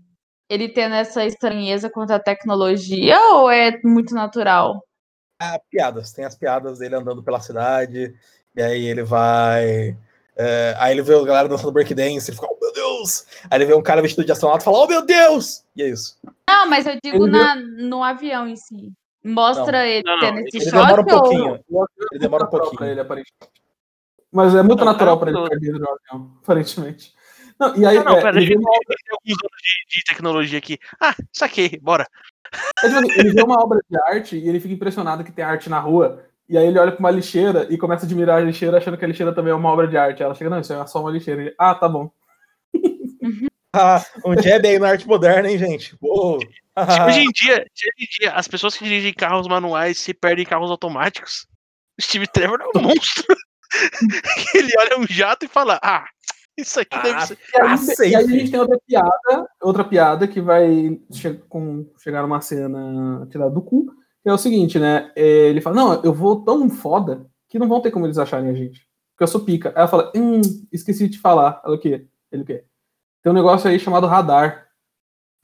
ele tendo essa estranheza contra a tecnologia ou é muito natural? Ah, piadas. Tem as piadas dele andando pela cidade. E aí ele vai. é, aí ele vê a galera dançando breakdance. Ele fica, oh meu Deus! Aí ele vê um cara vestido de astronauta e fala, oh meu Deus! E é isso. Não, mas eu digo Ele na, no avião em si. Mostra ele Não, não, tendo esse Ele choque demora um ou... pouquinho. Ele demora um pouquinho. ele, aparentemente. Mas é muito Não, natural pra ele não. ficar dentro do avião, aparentemente. Não, e aí, não, não, é, pera, ele alguns anos de, de tecnologia aqui. Ah, saquei, bora. É, tipo assim, ele vê uma obra de arte e ele fica impressionado que tem arte na rua. E aí ele olha pra uma lixeira e começa a admirar a lixeira, achando que a lixeira também é uma obra de arte. Ela chega, não, isso é só uma lixeira. Ele, ah, tá bom. [laughs] Ah, um jab aí na arte moderna, hein, gente? Pô. Hoje em dia, hoje em dia, as pessoas que dirigem carros manuais se perdem em carros automáticos. O Steve Trevor é um monstro. [laughs] ele olha um jato e fala: Ah, isso aqui deve Ah, ser. E aí, Ah, e aí a gente tem outra piada, outra piada que vai che com, chegar numa cena tirada do cu, que é o seguinte, né? É, Ele fala, não, eu vou tão foda que não vão ter como eles acharem a gente. Porque eu sou pica. Aí ela fala, hum, esqueci de te falar. Ela o quê? Ele o quê? Tem um negócio aí chamado radar.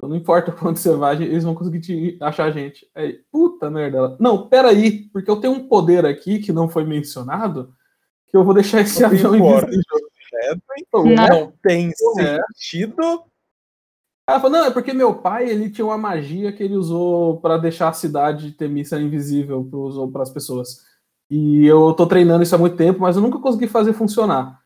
Então não importa [laughs] quando você vai, eles vão conseguir te achar a gente. Aí, puta merda. Ela, não, peraí, porque eu tenho um poder aqui que não foi mencionado, que eu vou deixar esse Eu avião invisível. Não, Não. não tem É. sentido. Ela falou, não, é porque meu pai ele tinha uma magia que ele usou pra deixar a cidade ter missa invisível para as pessoas. E eu tô treinando isso há muito tempo, mas eu nunca consegui fazer funcionar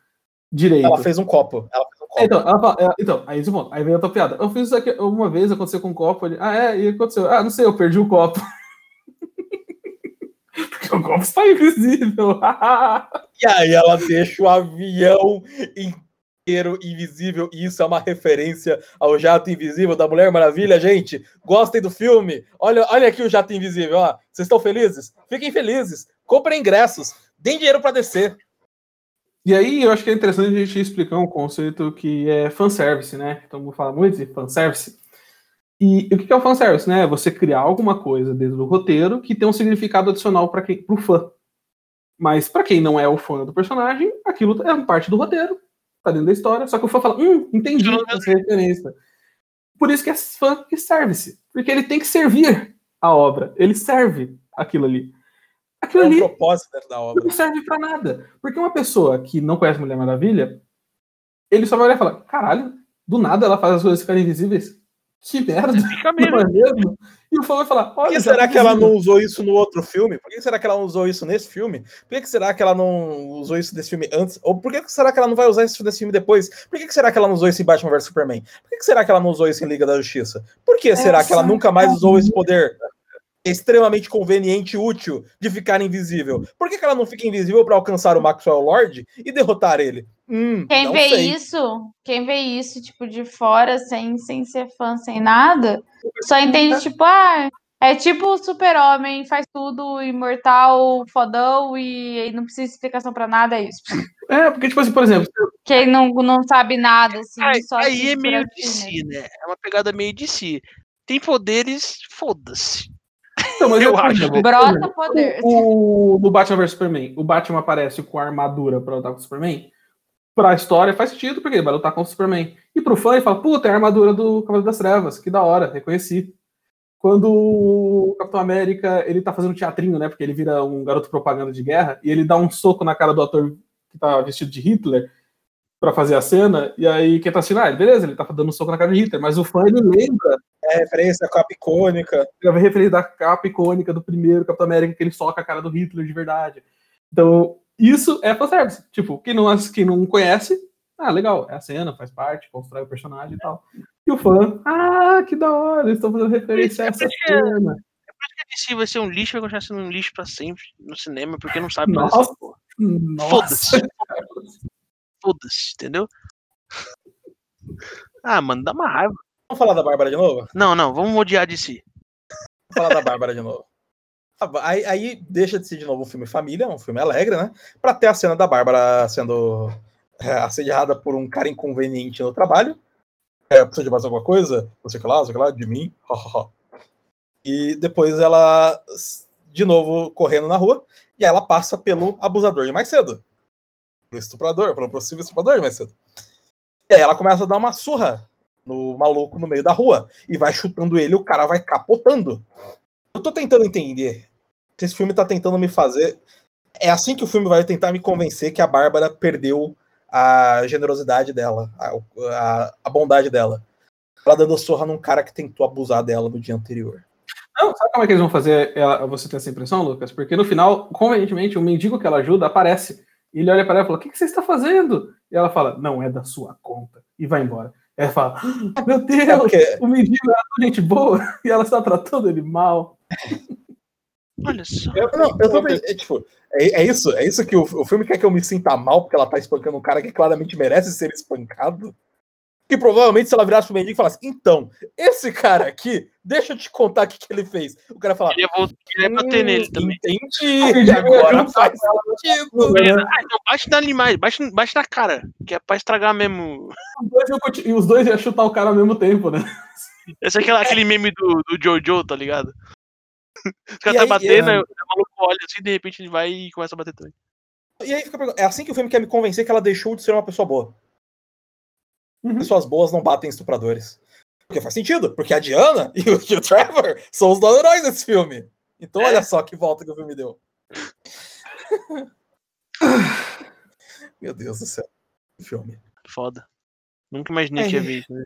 direito. Ela fez um copo. Ela fez um copo. É, Então, fala- é, então, aí, esse ponto. aí vem outra piada. Eu fiz isso aqui uma vez, aconteceu com um copo. Ele, ah, é? E aconteceu? Ah, não sei, eu perdi o copo. [laughs] Porque o copo está invisível. [laughs] E aí ela deixa o avião inteiro invisível. E isso é uma referência ao jato invisível da Mulher Maravilha, gente. Gostem do filme. Olha, olha aqui o jato invisível. Ó. Vocês estão felizes? Fiquem felizes. Comprem ingressos. Deem dinheiro para descer. E aí, eu acho que é interessante a gente explicar um conceito que é fanservice, né? Então, vamos falar muito de fanservice. E o que é o fanservice, né? É Você criar alguma coisa dentro do roteiro que tem um significado adicional para quem, pro fã. Mas para quem não é o fã do personagem, aquilo é parte do roteiro, tá dentro da história, só que o fã fala, hum, entendi essa referência. Por isso que é fã que service, porque ele tem que servir a obra, ele serve aquilo ali. Aquilo É um ali propósito da obra. não serve pra nada. Porque uma pessoa que não conhece Mulher Maravilha, ele só vai olhar e falar: caralho, do nada ela faz as coisas ficarem invisíveis. Que merda, [laughs] Fica não mesmo. é mesmo? E o fã vai falar: Por olha, que já será que ela não usou isso no outro filme? Por que será que ela não usou isso nesse filme? Por que será que ela não usou isso nesse filme antes? Ou por que será que ela não vai usar isso nesse filme depois? Por que será que ela não usou isso em Batman vs Superman? Por que será que ela não usou isso em Liga da Justiça? Por que será que ela nunca mais usou esse poder? Extremamente conveniente e útil de ficar invisível. Por que, que ela não fica invisível para alcançar o Maxwell Lord e derrotar ele? Hum, Quem não vê sei. isso, quem vê isso, tipo, de fora, sem, sem ser fã, sem nada, só entende, tipo, ah, é tipo o super-homem, faz tudo, imortal, fodão, e, e não precisa de explicação pra nada, é isso. É, porque, tipo assim, por exemplo, Quem não, não sabe nada, assim, Aí, só aí é meio de assistir, si, né? É uma pegada meio de si. Tem poderes, foda-se. Então, mas Eu por acho. exemplo, Brota poder. O, no Batman vs Superman, o Batman aparece com a armadura pra lutar com o Superman. Pra história faz sentido, porque ele vai lutar com o Superman. E pro fã, ele fala, puta, é a armadura do Cavaleiro das Trevas, que da hora, reconheci. Quando o Capitão América, ele tá fazendo teatrinho, né, porque ele vira um garoto propaganda de guerra, e ele dá um soco na cara do ator que tá vestido de Hitler pra fazer a cena, e aí quem tá assistindo, ah, beleza, ele tá dando um soco na cara de Hitler, mas o fã, ele lembra É referência à capa icônica. eu vi referência da capa icônica do primeiro Capitão América, que ele soca a cara do Hitler de verdade. Então, isso é fanservice. Tipo, quem não, quem não conhece, ah, legal, é a cena, faz parte, constrói o personagem e tal. E o fã, ah, que da hora, eles estão fazendo referência a essa cena. A DC vai ser um lixo, vai continuar sendo um lixo pra sempre no cinema, porque não sabe mais nossa. Foda-se. Foda-se, entendeu? Ah, mano, dá uma raiva. Vamos falar da Bárbara de novo? Não, não, vamos odiar de si. Vamos falar da Bárbara de novo. Ah, Aí, aí deixa de ser de novo um filme família, um filme alegre, né? Pra ter a cena da Bárbara sendo é, assediada por um cara inconveniente no trabalho. É, precisa de mais alguma coisa? O que lá, o que lá, de mim. e depois ela, de novo, correndo na rua, e ela passa pelo abusador de mais cedo. Pelo estuprador, pelo possível estuprador mais cedo. E aí ela começa a dar uma surra no maluco no meio da rua e vai chutando ele, o cara vai capotando. Eu tô tentando entender se esse filme tá tentando me fazer. É assim que o filme vai tentar me convencer que a Bárbara perdeu a generosidade dela, a, a, a bondade dela. Ela dando surra num cara que tentou abusar dela no dia anterior. Não, sabe como é que eles vão fazer ela- você ter essa impressão, Lucas? Porque no final, convenientemente, o mendigo que ela ajuda aparece. E ele olha para ela e fala: O que, que você está fazendo? E ela fala: Não é da sua conta. E vai embora. Ela fala: "Ah, Meu [laughs] É Deus, porque o mendigo era tão gente boa [laughs] e ela está tratando ele mal. Olha só. Eu, não, eu tô, é, tipo, é, é isso, é isso que o, o filme quer que eu me sinta mal porque ela tá espancando um cara que claramente merece ser espancado. Que provavelmente se ela virasse pro mendigo e falasse, então, esse cara aqui, deixa eu te contar o que, que ele fez. O cara fala, Queria, voltar, queria bater "Hum, nele também. Entendi, [laughs] agora faz sentido. Ah, então bate na animais, bate, bate na cara, que é pra estragar mesmo. Os dois E os dois iam chutar o cara ao mesmo tempo, né? Esse é aquela, aquele meme do, do Jojo, tá ligado? Os caras tá aí, batendo, é- o maluco olha assim, de repente ele vai e começa a bater também. E aí fica é assim que o filme quer me convencer que ela deixou de ser uma pessoa boa. Uhum. Pessoas boas não batem estupradores. Porque faz sentido, porque a Diana [laughs] e o, e o Trevor são os dois heróis desse filme. Então É. olha só que volta que o filme deu. [sighs] Meu Deus do céu. Filme. Foda. Nunca imaginei É. que ia ver isso. né?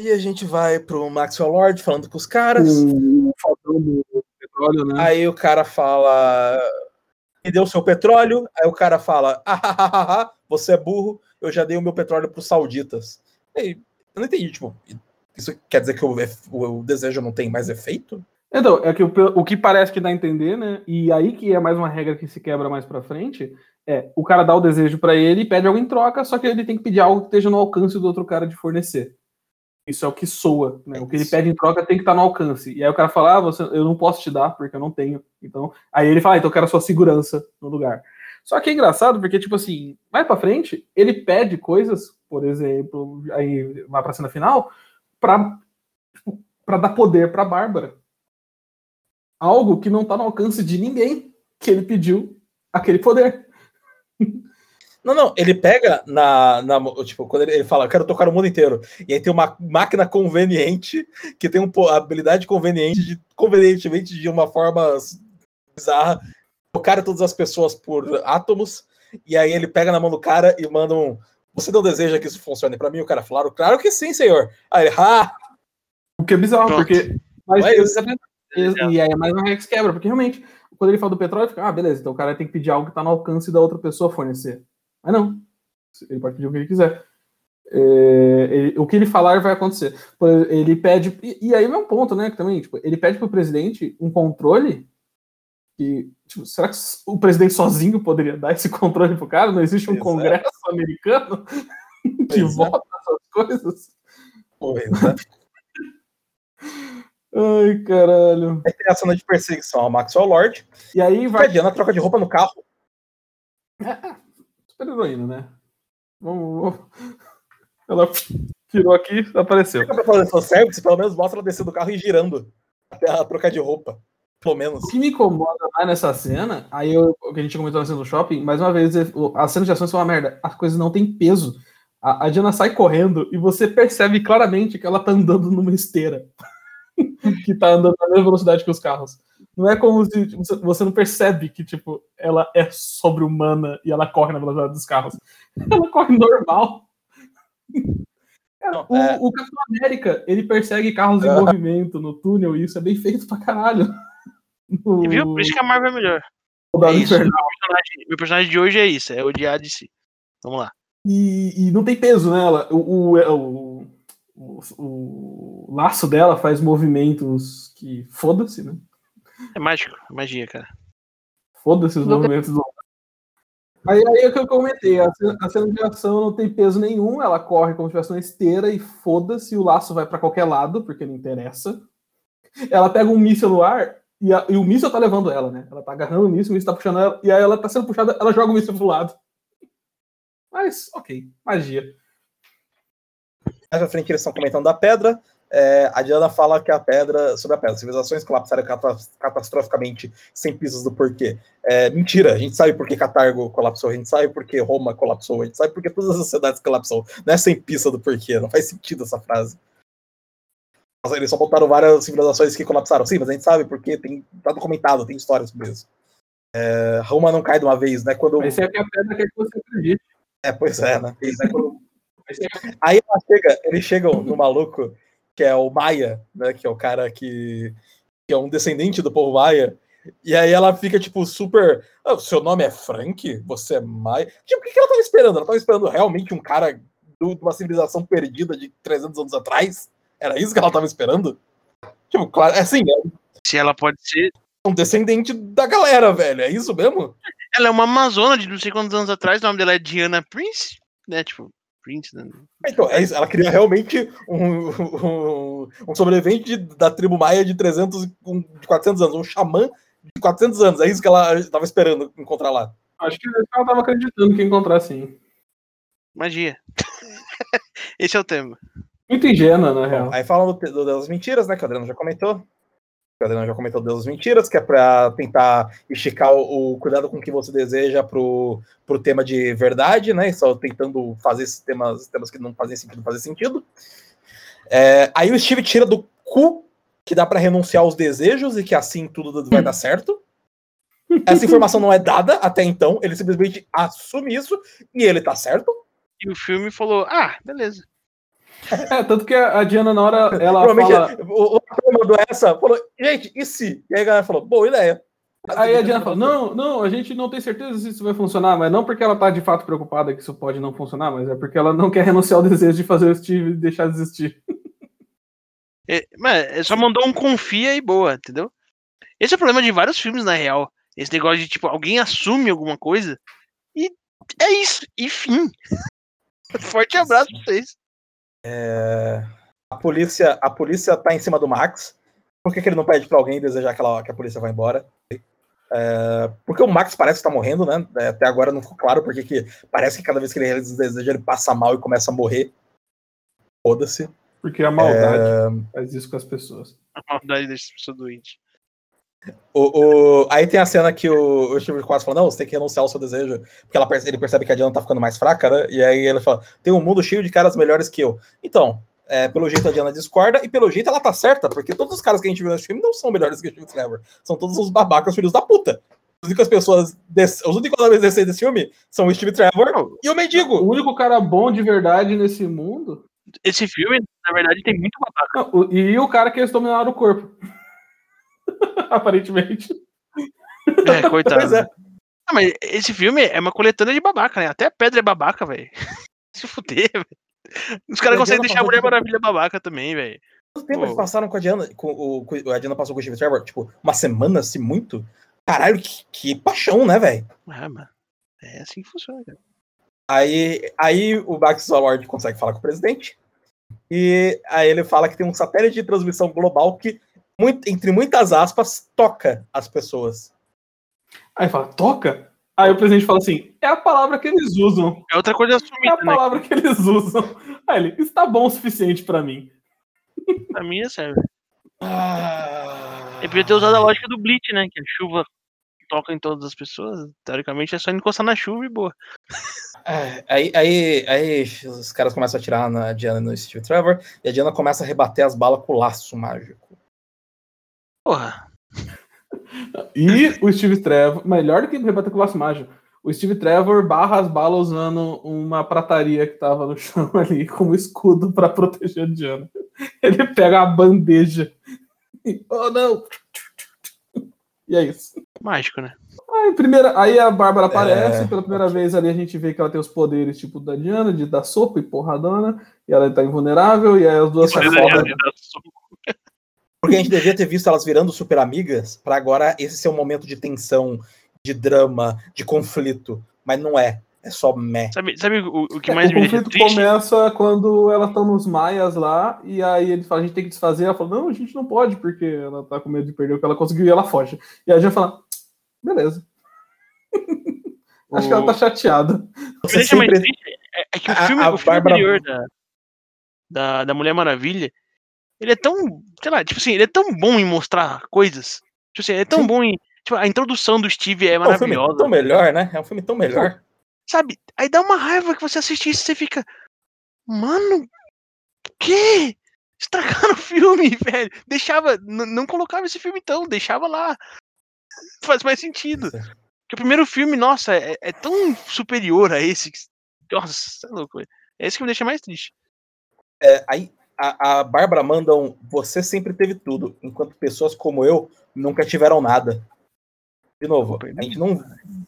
E a gente vai pro Maxwell Lord falando com os caras. O faltão do petróleo, né? Aí o cara fala. Me deu seu petróleo. Aí o cara fala: ah, ah, ah, ah, ah, você é burro, eu já dei o meu petróleo pros sauditas. Aí, eu não entendi, tipo, isso quer dizer que o, o- o desejo não tem mais efeito? Então, é que o, o que parece que dá a entender, né? E aí que é mais uma regra que se quebra mais pra frente, é o cara dá o desejo pra ele e pede algo em troca, só que ele tem que pedir algo que esteja no alcance do outro cara de fornecer. Isso é o que soa, né? O que ele pede em troca tem que estar no alcance. E aí o cara fala, ah, você, eu não posso te dar porque eu não tenho. Então, aí ele fala, ah, então eu quero a sua segurança no lugar. Só que é engraçado porque, tipo assim, mais pra frente, ele pede coisas, por exemplo, aí vai pra cena final, pra, pra dar poder pra Bárbara algo que não está no alcance de ninguém que ele pediu aquele poder. Não, não, ele pega na. na tipo, quando ele, ele fala, eu quero tocar o mundo inteiro. E aí tem uma máquina conveniente, que tem uma habilidade conveniente, de, convenientemente, de uma forma bizarra, tocar todas as pessoas por átomos. E aí ele pega na mão do cara e manda um. Você não deseja que isso funcione pra mim? O cara fala, claro que sim, senhor. Aí ele, ah, O que é bizarro, Pronto. porque. Mas, é isso. e aí é mais uma se quebra, porque realmente, quando ele fala do petróleo, fica, ah, beleza, então o cara tem que pedir algo que está no alcance da outra pessoa fornecer. Mas não. Ele pode pedir o que ele quiser. É, ele- o que ele falar vai acontecer. Ele pede. E, e aí é um ponto, né? Que também, tipo, ele pede pro presidente um controle. Que, tipo, será que o presidente sozinho poderia dar esse [laughs] controle pro cara? Não existe um é. congresso americano [laughs] que é. vota essas coisas? Pois [laughs] é. Ai, caralho. Aí tem a cena de perseguição ao Maxwell Lord. E aí a vai. Diana troca de roupa no carro. Super heroína, né? Vamos, vamos. Ela tirou aqui, apareceu. Fica pra fazer fanservice, pelo menos mostra ela descer do carro e girando. Até ela trocar de roupa. Pelo menos. O que me incomoda mais nessa cena, aí eu, o que a gente comentou na cena do shopping, mais uma vez, as cenas de ação são uma merda. As coisas não têm peso. A, a Diana sai correndo e você percebe claramente que ela tá andando numa esteira. [laughs] que tá andando na mesma velocidade que os carros. Não é como se tipo, você- não percebe que, tipo, ela é sobre-humana e ela corre na velocidade dos carros. [laughs] Ela corre normal. Cara, o, é. o Capitão América, ele persegue carros em movimento no túnel e isso é bem feito pra caralho. E viu? Por isso que a Marvel é melhor. É isso. Meu personagem, meu personagem de hoje é isso, é odiar de si. Vamos lá. E, e não tem peso nela. O, o, o, o, o laço dela faz movimentos que. Foda-se, né? É mágico, é magia, cara. Foda-se os Não movimentos do. Aí, aí é o que eu comentei, a cena, a cena de ação não tem peso nenhum, ela corre como se tivesse uma esteira e foda-se, o laço vai pra qualquer lado, porque não interessa. Ela pega um míssil no ar e, a- e o míssil tá levando ela, né? Ela tá agarrando o míssil, o míssil tá puxando ela, e aí ela tá sendo puxada, ela joga o míssil pro lado. Mas, ok, magia. Mais pra frente eles estão comentando da pedra. É, a Diana fala que a pedra, sobre a pedra, civilizações colapsaram cata- catastroficamente sem pistas do porquê. É, mentira, a gente sabe por que Catargo colapsou, a gente sabe por que Roma colapsou, a gente sabe por que todas as sociedades colapsou. Não é sem pista do porquê, não faz sentido essa frase. Eles só botaram várias civilizações que colapsaram. Sim, mas a gente sabe porque tem, tá documentado, tem histórias sobre isso. É, Roma não cai de uma vez, né? Quando, Mas é que a pedra que você acredite. é, pois é, né? Mas é- Aí ela chega, eles chegam no maluco, que é o Maia, né? Que é o cara que, que é um descendente do povo Maia. E aí ela fica, tipo, super. "Ah, seu nome é Frank? Você é Maia? Tipo, o que que ela tava esperando? Ela tava esperando realmente um cara de uma civilização perdida de 300 anos atrás? Era isso que ela tava esperando? Tipo, claro, é assim, é Se ela pode ser. um descendente da galera, velho. É isso mesmo? Ela é uma amazona de não sei quantos anos atrás, o nome dela é Diana Prince, né? Tipo, Prince, né? Então, é isso. Ela queria realmente um, um, um sobrevivente da tribo maia de 300, e- um- de 400 anos, um xamã de 400 anos. É isso que ela estava esperando encontrar lá. Acho que ela tava acreditando que ia encontrar sim. Magia. [laughs] Esse é o tema. Muito ingênua, na real. Aí falam do, do Deus das Mentiras, né? Que o Adriano já comentou. O Adriano já comentou Deus das Mentiras, que é pra tentar esticar o, o cuidado com o que você deseja pro, pro tema de verdade, né? Só tentando fazer esses temas, temas que não fazem sentido fazer sentido. É, aí o Steve tira do cu que dá pra renunciar aos desejos e que assim tudo vai dar certo. Essa informação não é dada até então, ele simplesmente assume isso e ele tá certo. E o filme falou: ah, beleza. É, tanto que a Diana, na hora, ela fala. o, o mandou essa, falou, gente, e se? E aí a galera falou, boa ideia. Aí a Diana fala: Não, não, a gente não tem certeza se isso vai funcionar, mas não porque ela tá de fato preocupada que isso pode não funcionar, mas é porque ela não quer renunciar ao desejo de fazer o Steve deixar de existir. [laughs] É, mas é, só mandou um confia e boa, entendeu? Esse é o problema de vários filmes, na real. Esse negócio de, tipo, alguém assume alguma coisa e é isso, e fim. [laughs] Forte abraço pra vocês. A polícia, a polícia tá em cima do Max. Por que, que ele não pede pra alguém desejar que, ela- que a polícia vá embora? É, porque o Max parece estar morrendo, né? É, Até agora não ficou claro porque que parece que cada vez que ele desejo ele passa mal e começa a morrer. Foda-se. Porque a maldade faz isso com as pessoas. A maldade dessa pessoa doente. O, o- aí tem a cena que o, o Steve quase fala, não, você tem que renunciar ao seu desejo, porque ela ele percebe que a Diana tá ficando mais fraca, né? E aí ele fala, tem um mundo cheio de caras melhores que eu. Então, é, pelo jeito a Diana discorda, e pelo jeito ela tá certa, porque todos os caras que a gente viu nesse filme não são melhores que o Steve Trevor. São todos os babacas filhos da puta. As únicas pessoas, desse, os únicos homens decentes desse filme são o Steve Trevor e o mendigo. O único cara bom de verdade nesse mundo. Esse filme, na verdade, tem muito babaca. Não, o- e o cara que eles dominaram o corpo. [laughs] Aparentemente. É, coitado. É. Ah, mas esse filme é uma coletânea de babaca, né? Até a pedra é babaca, velho. [laughs] Se fuder, velho. Os caras conseguem deixar a Mulher Maravilha babaca também, velho. Quanto tempo Pô. eles passaram com a Diana? Com, o, com- a Diana passou com o Steve Trevor? Tipo, uma semana, se muito? Caralho, que, que paixão, né, velho? Ah, mano. É assim que funciona, cara. Aí, aí o Max Lord consegue falar com o presidente. E aí ele fala que tem um satélite de transmissão global que, muito- entre muitas aspas, toca as pessoas. Aí fala, toca? Aí o presidente fala assim: é a palavra que eles usam. É outra coisa É a assumida, né? palavra que eles usam. Aí ele, está bom o suficiente pra mim. Pra mim é sério. Ah, Ele podia ter usado a lógica do Bleach, né? Que a chuva toca em todas as pessoas. Teoricamente é só encostar na chuva e boa. É, aí, aí, aí os caras começam a atirar na Diana e no Steve Trevor, e a Diana começa a rebater as balas com o laço mágico. Porra. E o Steve Trevor, melhor do que rebater com o laço mágico, o Steve Trevor barra as balas usando uma prataria que tava no chão [laughs] ali como escudo pra proteger a Diana. Ele pega a bandeja e, oh não! E é isso. Mágico, né? Aí, primeira, aí a Bárbara aparece, É. pela primeira vez ali a gente vê que ela tem os poderes tipo da Diana, de dar soco e porradona, e ela tá invulnerável, e aí as duas Isso é saem. Porque a gente devia ter visto elas virando super amigas, pra agora esse ser um momento de tensão, de drama, de conflito. Mas não é. É só meh. Sabe, sabe o, o que mais o me deixa conflito começa quando elas estão nos maias lá, e aí ele fala, a gente tem que desfazer. Ela fala, não, a gente não pode, porque ela tá com medo de perder o que ela conseguiu e ela foge. E a gente fala, beleza. [laughs] Acho que ela tá chateada. O que deixa mais sempre- triste é, é que o A- filme, a o filme Bárbara- anterior da, da, da Mulher Maravilha, ele é tão, sei lá, tipo assim, ele é tão bom em mostrar coisas. Tipo assim, ele é tão Sim. bom em. Tipo, a introdução do Steve é É um filme maravilhosa. tão melhor, né? É um filme tão melhor. Sabe? Aí dá uma raiva que você assiste isso e você fica. Mano, que? Estragaram o filme, [laughs] velho. Deixava. Não colocava esse filme então, deixava lá. Faz mais sentido. Porque o primeiro filme, nossa, é, é tão superior a esse. que- Nossa, é louco. É esse que me deixa mais triste. É, aí a, a Bárbara manda um Você sempre teve tudo, enquanto pessoas como eu nunca tiveram nada. De novo, a gente não.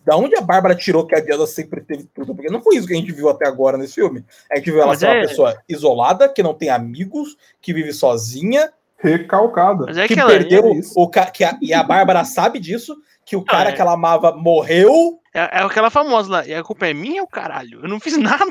Da onde a Bárbara tirou que a Diana sempre teve tudo? Porque não foi isso que a gente viu até agora nesse filme. A gente viu ela Mas ser uma é- pessoa isolada, que não tem amigos, que vive sozinha, Recalcada. Mas é que que ela perdeu é o ca... que a... e a Bárbara sabe disso, que o cara é. que ela amava morreu. é, é aquela famosa lá. E a culpa é minha ou caralho? Eu não fiz nada.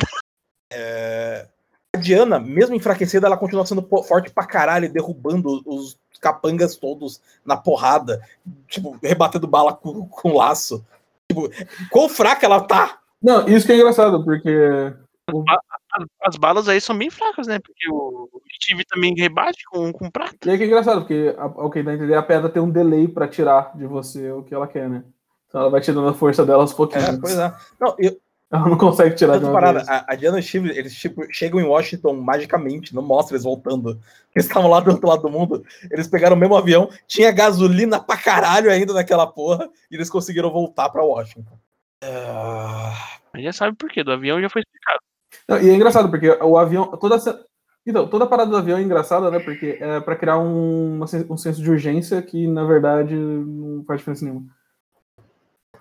A Diana, mesmo enfraquecida, ela continua sendo forte pra caralho, derrubando os capangas todos na porrada, tipo, rebatendo bala com, com laço. Tipo, quão fraca ela tá? Não, isso que é engraçado, porque As, as balas aí são bem fracas, né? Porque o Steve também rebate com, com prata. E aí que é engraçado, porque a- o que dá a entender, a pedra tem um delay pra tirar de você o que ela quer, né? Então ela vai tirando a força dela aos pouquinhos. É, pois é. Não, eu, Ela não consegue tirar de uma parada, vez. a, a Diana e o Steve, eles tipo, chegam em Washington magicamente, não mostra eles voltando. Eles estavam lá do outro lado do mundo, eles pegaram o mesmo avião, tinha gasolina pra caralho ainda naquela porra, e eles conseguiram voltar pra Washington. Ah, Mas já sabe por quê. Do avião já foi explicado. Não, e é engraçado, porque o avião. Toda essa... Então, toda a parada do avião é engraçada, né? Porque é pra criar um, um senso de urgência que, na verdade, não faz diferença nenhuma.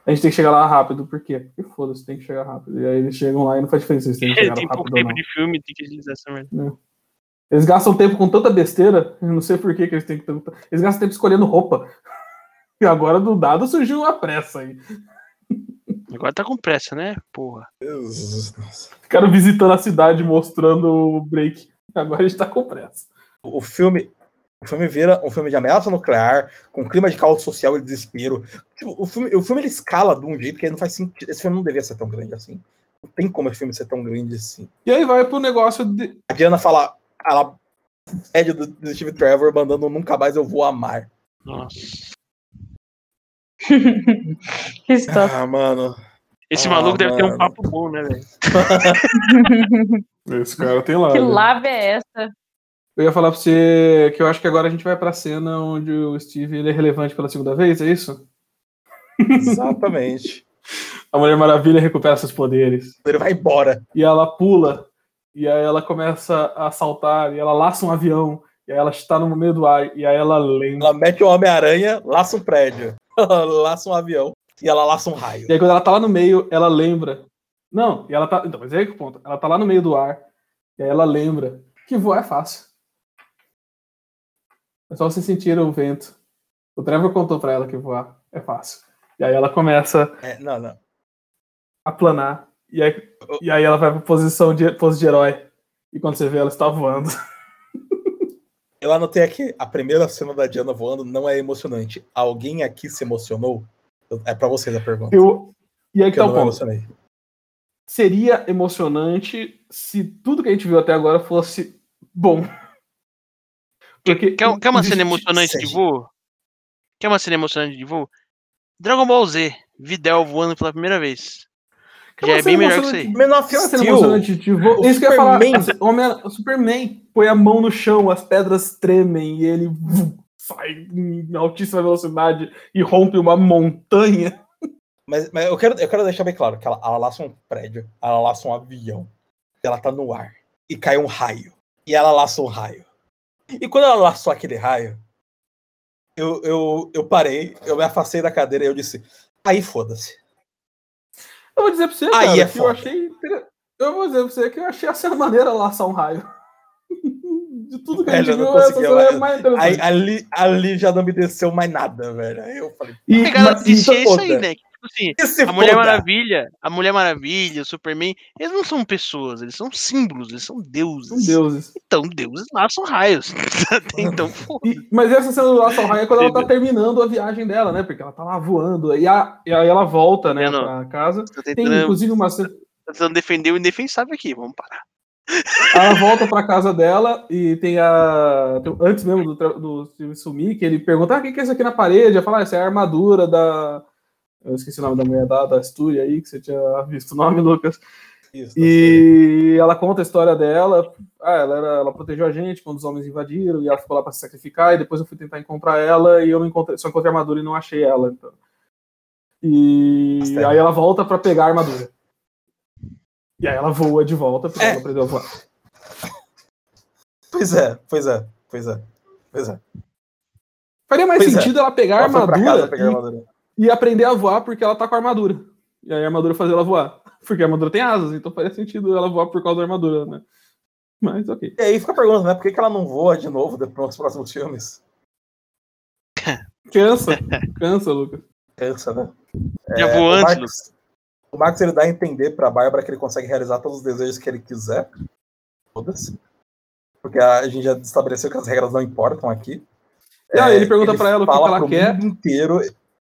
A gente tem que chegar lá rápido, por quê? Porque foda-se, tem que chegar rápido. E aí eles chegam lá e não faz diferença se eles têm que [laughs] chegar tem pouco tempo não. de filme, tem que agilizar essa merda. Eles gastam tempo com tanta besteira, eu não sei por que, que eles têm que. Eles gastam tempo escolhendo roupa. [laughs] E agora do dado surgiu uma pressa aí. Agora tá com pressa, né? Porra. Deus. Ficaram visitando a cidade mostrando o break. Agora a gente tá com pressa. o filme o filme vira um filme de ameaça nuclear, com clima de caos social e desespero. Tipo, o filme, o filme ele escala de um jeito que não faz sentido. Esse filme não devia ser tão grande assim. Não tem como esse filme ser tão grande assim. E aí vai pro negócio de. A Diana fala, ela pede do, do Steve Trevor mandando nunca mais eu vou amar. Nossa. [laughs] que situação. Ah, mano. Esse Ah, maluco deve ter um mano. papo bom, né, velho? [laughs] [laughs] Esse cara tem lá. que lave é essa? Eu ia falar pra você que eu acho que agora a gente vai pra cena onde o Steve é relevante pela segunda vez, é isso? Exatamente. [laughs] A Mulher Maravilha recupera seus poderes. Ele vai embora. E ela pula. E aí ela começa a saltar. E ela laça um avião. E aí ela está no meio do ar. E aí ela lembra. Ela mete o Homem-Aranha, laça um prédio. [laughs] laça um avião. E ela laça um raio. E aí quando ela tá lá no meio, ela lembra. Não, e ela tá. Então, mas é aí que o ponto. Ela tá lá no meio do ar. E aí ela lembra que voar é fácil. É só você sentir o vento. O Trevor contou pra ela que voar é fácil. E aí ela começa É, não, não. a planar. E aí, e aí ela vai pra posição de, pose de herói. E quando você vê, ela está voando. Eu anotei aqui, a primeira cena da Diana voando não é emocionante. Alguém aqui se emocionou? É pra vocês a pergunta. Eu, e aí que tá o ponto. emocionei. Seria emocionante se tudo que a gente viu até agora fosse bom. Porque Quer, quer uma cena emocionante de voo? Quer uma cena emocionante de voo? Dragon Ball Z, Videl voando pela primeira vez. quer Já é bem melhor que isso aí. Quer uma cena emocionante de voo? o Isso que eu ia falar. Superman- Assim, Homem- O Superman põe a mão no chão, as pedras tremem e ele sai em altíssima velocidade e rompe uma montanha. Mas, mas eu, quero, eu quero deixar bem claro que ela, ela laça um prédio, ela laça um avião, ela tá no ar, e cai um raio. E ela laça um raio. E quando ela laçou aquele raio, eu, eu, eu parei, eu me afastei da cadeira e eu disse, aí foda-se. Eu vou dizer pra você, Aí cara, é que eu foda. achei. inter- Eu vou dizer pra você que eu achei essa maneira laçar um raio. [laughs] De tudo que a Velho, gente eu não viu, essa cena é eu- mais interessante. Aí, ali, ali já não me desceu mais nada, velho. Aí eu falei, E, Pegada mas- de DC é isso aí, né? Tipo assim, e se a Mulher foda? Maravilha, a Mulher Maravilha, o Superman, eles não são pessoas, eles são símbolos, eles são deuses. São deuses. Então, deuses laçam raios. [laughs] então. E- mas essa cena do Laço ao Raio é quando ela tá terminando a viagem dela, né? Porque ela tá lá voando. E, a- e aí ela volta, né, Não, pra casa. Tem tentando, inclusive uma cena. tô tentando defender o indefensável aqui, vamos parar. Ela volta pra casa dela e tem a. tem- Antes mesmo do, do Steve sumir, que ele pergunta: ah, o que que é isso aqui na parede? Ela fala: ah, essa é a armadura da. Eu esqueci o nome da mulher da, da Astúria aí, que você tinha visto o nome, [laughs] Lucas. Isso, E ela conta a história dela. Ah, ela, era- ela protegeu a gente quando os homens invadiram e ela ficou lá pra se sacrificar. E depois eu fui tentar encontrar ela e eu encontrei, só encontrei a armadura e não achei ela. Então. E aí ela volta pra pegar a armadura. E aí ela voa de volta porque É. ela aprendeu a voar. Pois é, pois é, pois é. Pois é. Faria mais Pois é. sentido ela pegar a Ela armadura, casa pegar a armadura. E aprender a voar porque ela tá com a armadura. E aí a armadura fazer ela voar. [laughs] Porque a armadura tem asas, então faria sentido ela voar por causa da armadura, né? Mas ok. E aí fica a pergunta, né? Por que, que ela não voa de novo depois nos próximos filmes? Cansa, [laughs] cansa, Lucas. Cansa, né? Já É, vou o antes, Lucas. O Marcos ele dá a entender pra Bárbara que ele consegue realizar todos os desejos que ele quiser. Foda-se. Porque a gente já estabeleceu que as regras não importam aqui. E aí ele pergunta pra ela o que que ela quer. mundo inteiro.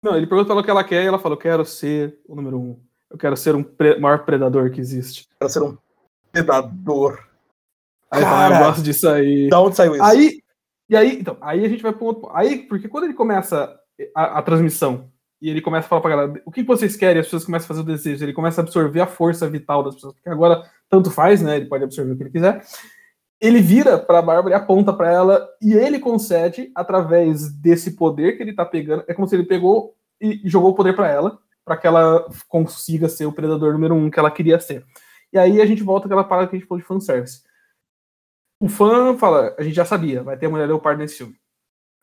Não, ele pergunta pra ela o que ela quer e ela fala: Eu quero ser o número um. Eu quero ser um pre- maior predador que existe. Quero ser um predador. Aí fala: "Ah, Eu Cara. gosto disso aí. Da onde saiu isso? Aí, e aí, então, aí a gente vai para outro ponto. Aí, porque quando ele começa a, a transmissão e ele começa a falar pra galera, o que vocês querem? As pessoas começam a fazer o desejo, ele começa a absorver a força vital das pessoas, porque agora tanto faz, né? Ele pode absorver o que ele quiser. Ele vira pra Bárbara e aponta pra ela, e ele concede, através desse poder que ele tá pegando, é como se ele pegou e jogou o poder pra ela, pra que ela consiga ser o predador número um que ela queria ser. E aí a gente volta àquela parada que a gente falou de fanservice. O fã fala, a gente já sabia, vai ter a Mulher Leopardo nesse filme.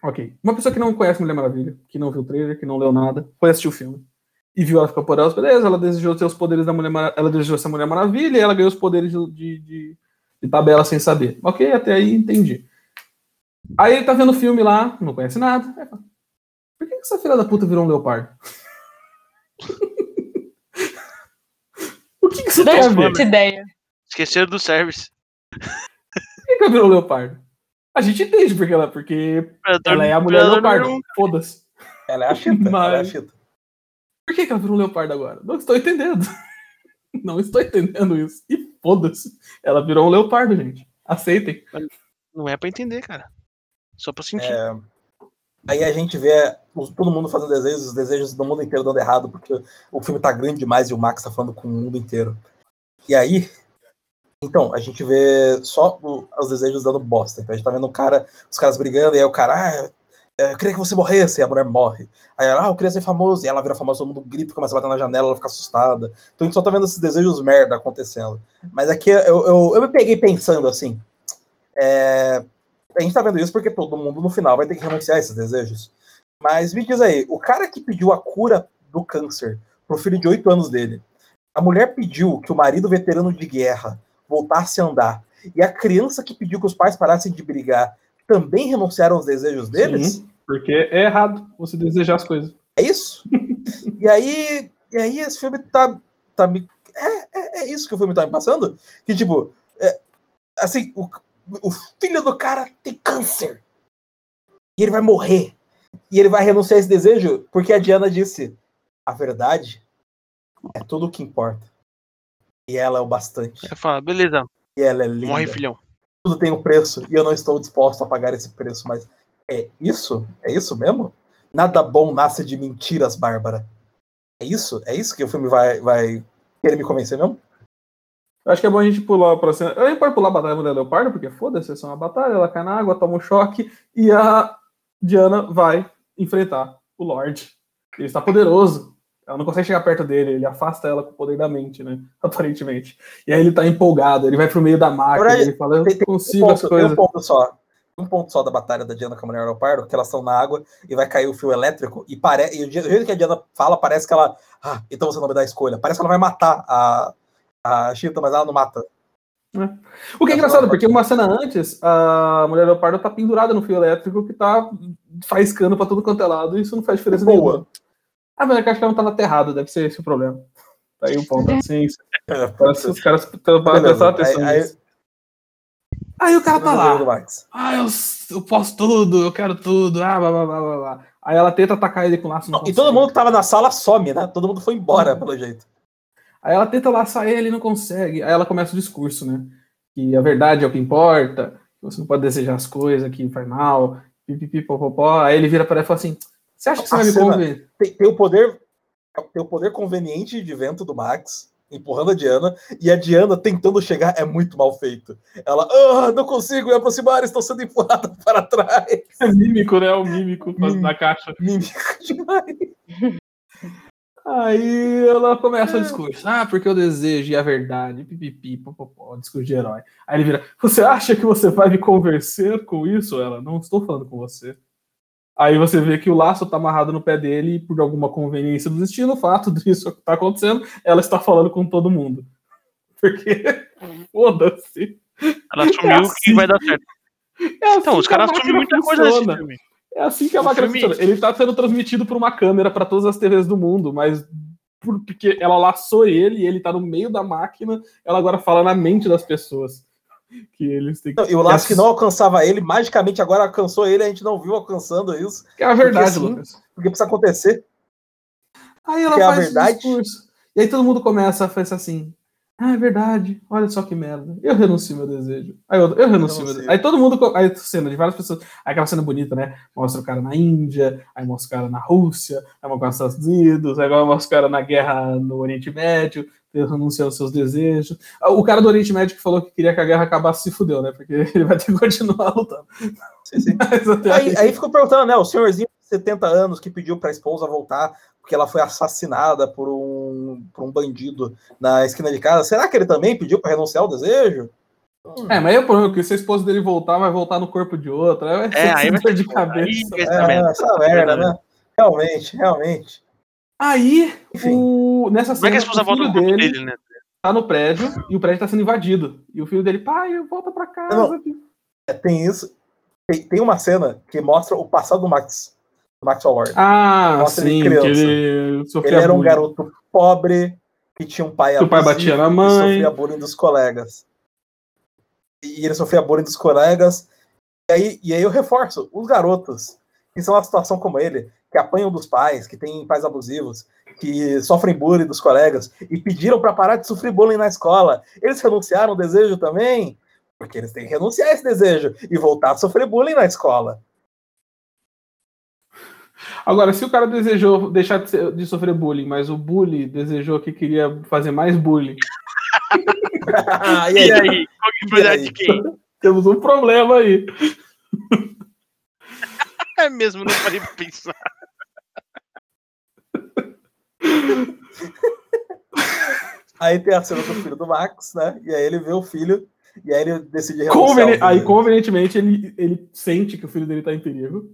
Ok. Uma pessoa que não conhece Mulher Maravilha, que não viu o trailer, que não leu nada, foi assistir o filme. E viu ela ficar poderosa, beleza, ela desejou ter os poderes da Mulher Maravilha, ela desejou ser Mulher Maravilha e ela ganhou os poderes de, de, de- de tabela sem saber. Ok, até aí entendi. Aí ele tá vendo o filme lá, não conhece nada. Aí fala, Por que que essa filha da puta virou um leopardo? [laughs] o que, que a ver? Essa ideia. Esqueceram do service. Por que, que ela virou um leopardo? A gente entende porque ela, porque Predador- ela é a mulher leopardo. Foda-se. Ela é a chita. Ela é a Mas- chita. Por que, que ela virou um leopardo agora? Não estou entendendo. [laughs] Não estou entendendo isso. E foda-se. Ela virou um leopardo, gente. Aceitem. Não é pra entender, cara. Só pra sentir. É, Aí a gente vê todo mundo fazendo desejos, os desejos do mundo inteiro dando errado, porque o filme tá grande demais e o Max tá falando com o mundo inteiro. E aí, então, a gente vê só o- os desejos dando bosta. Então a gente tá vendo o cara, os caras brigando, e aí o cara, ah, eu queria que você morresse, e a mulher morre. Aí ela, ah, eu queria ser famoso, e ela vira famosa, todo mundo grita, começa a bater na janela, ela fica assustada. Então a gente só tá vendo esses desejos merda acontecendo. Mas aqui eu, eu, eu me peguei pensando assim. É, a gente tá vendo isso porque todo mundo no final vai ter que renunciar a esses desejos. Mas me diz aí, o cara que pediu a cura do câncer pro filho de 8 anos dele, a mulher pediu que o marido veterano de guerra voltasse a andar, E a criança que pediu que os pais parassem de brigar também renunciaram aos desejos deles? Sim, porque é errado você desejar as coisas. É isso? [laughs] e aí, e aí esse filme tá, tá me. É, é, é isso que o filme tá me passando? Que, tipo, é, assim, o, o filho do cara tem câncer. E ele vai morrer. E ele vai renunciar a esse desejo porque a Diana disse: a verdade é tudo o que importa. E ela é o bastante. Aí fala, beleza, E ela é linda. morre, filhão. Tudo tem um preço e eu não estou disposto a pagar esse preço. Mas é isso? É isso mesmo? Nada bom nasce de mentiras, Bárbara. É isso? É isso que o filme vai, vai querer me convencer mesmo? Acho que é bom a gente pular pra cena. Eu nem pode pular a batalha da Leopardo, porque foda-se, é só uma batalha, ela cai na água, toma um choque, e a Diana vai enfrentar o Lorde. Ele está poderoso. Ela não consegue chegar perto dele, ele afasta ela com o poder da mente, né? [laughs] Aparentemente. E aí ele tá empolgado, ele vai pro meio da máquina, ele fala, eu Tem, consigo um as ponto, tem coisas. um ponto só. Um ponto só da batalha da Diana com a Mulher Leopardo, que elas estão na água e vai cair o fio elétrico, e, pare... e o jeito que a Diana fala, parece que ela. Ah, então você não me dá escolha. Parece que ela vai matar a, a Chita, mas ela não mata. O que é engraçado, porque uma cena antes, a Mulher Leopardo tá pendurada no fio elétrico que tá faiscando pra tudo quanto é lado, e isso não faz diferença Boa. nenhuma. Ah, mas é que eu acho que ela não tava aterrada, deve ser esse o problema. Tá aí o ponto. Sim, É, [laughs] parece que os caras estão prestando atenção Aí- nisso. Aí o cara tá lá. Ah, eu, eu posso tudo, eu quero tudo. Ah, blá, blá, blá, blá, blá. Aí ela tenta atacar ele com laço. Não E todo mundo que tava na sala some, né? Todo mundo foi embora, pelo jeito. Aí ela tenta laçar ele e não consegue. Aí ela começa o discurso, né? Que a verdade é o que importa, que você não pode desejar as coisas, que faz mal, pipipi, popopó. Aí ele vira para ela e fala assim: Você acha que você A vai me cena- convencer? Tem, tem o poder. Tem o poder conveniente de vento do Max, empurrando a Diana, e a Diana tentando chegar é muito mal feito. Ela, ah, não consigo me aproximar, estou sendo empurrada [laughs] para trás. É mímico, né? O mímico Mímico. na caixa. Mímica [laughs] demais. Aí ela começa o discurso. Ah, porque eu desejo e a verdade, pipipi, popopó, discurso de herói. Aí ele vira: Você acha que você vai me convencer com isso? Ela, não estou falando com você. Aí você vê que o laço tá amarrado no pé dele e por alguma conveniência do destino, o fato [laughs] disso que tá acontecendo, ela está falando com todo mundo. [laughs] Porque, foda-se. Ela assumiu assim. que vai dar certo. É assim Então, os caras assumem muita coisa nesse funciona. filme. É assim que a máquina funciona. Ele tá sendo transmitido por uma câmera para todas as TVs do mundo, mas por- porque ela laçou ele e ele tá no meio da máquina, ela agora fala na mente das pessoas. [laughs] Que eles têm que. Não, E o laço que não alcançava ele, magicamente agora alcançou ele, a gente não viu alcançando isso, É a verdade, assim, Lucas. porque precisa acontecer. Aí ela que é a faz verdade. o discurso. E aí todo mundo começa a pensar assim: ah, é verdade, olha só que merda. Eu renuncio meu desejo. Aí eu, eu renuncio meu renuncio. desejo. Aí todo mundo. Aí cena de várias pessoas. Aí aquela cena bonita, né? Mostra o cara na Índia, aí mostra o cara na Rússia, aí mostra os Estados Unidos, aí mostra o cara na guerra no Oriente Médio, renunciando aos seus desejos. Ah, O cara do Oriente Médio que falou que queria que a guerra acabasse se fudeu, né? Porque [laughs] ele vai ter que continuar lutando. Sim, sim. [laughs] Aí, aí ficou perguntando, né? O senhorzinho de 70 anos que pediu para a esposa voltar porque ela foi assassinada por um, por um bandido na esquina de casa. Será que ele também pediu para renunciar ao desejo? Hum, É, mas aí o problema é que se a esposa dele voltar, vai voltar no corpo de outra. Aí vai ser É, aí vai de cabeça. aí é, essa merda, né? Realmente, realmente. Aí, o... nessa Como é que a cena, esposa o filho volta dele, dele, né? tá no prédio e o prédio tá sendo invadido. E o filho dele, pai, volta pra casa. Não. É, tem isso. Tem, tem uma cena que mostra o passado do Max. Do Max Lord. Ah, Mostra ele sim, criança. que ele sofria Ele era um bullying. garoto pobre, que tinha um pai Que o pai batia na e mãe. sofria bullying dos colegas. E ele sofria bullying dos colegas. E aí, e aí eu reforço, os garotos que são uma situação como ele, que apanham dos pais, que têm pais abusivos, que sofrem bullying dos colegas e pediram para parar de sofrer bullying na escola. Eles renunciaram ao desejo também? Porque eles têm que renunciar a esse desejo e voltar a sofrer bullying na escola. Agora, se o cara desejou deixar de, ser- de sofrer bullying, mas o bully desejou que queria fazer mais bullying, e [laughs] E aí? Qual que foi a aí? de quem? temos um problema aí. [laughs] É mesmo, não parei pra pensar. [laughs] Aí tem a cena do filho do Max, né? E aí ele vê o filho e aí ele decide Conveni- Aí, desejo. convenientemente, ele, ele sente que o filho dele tá em perigo.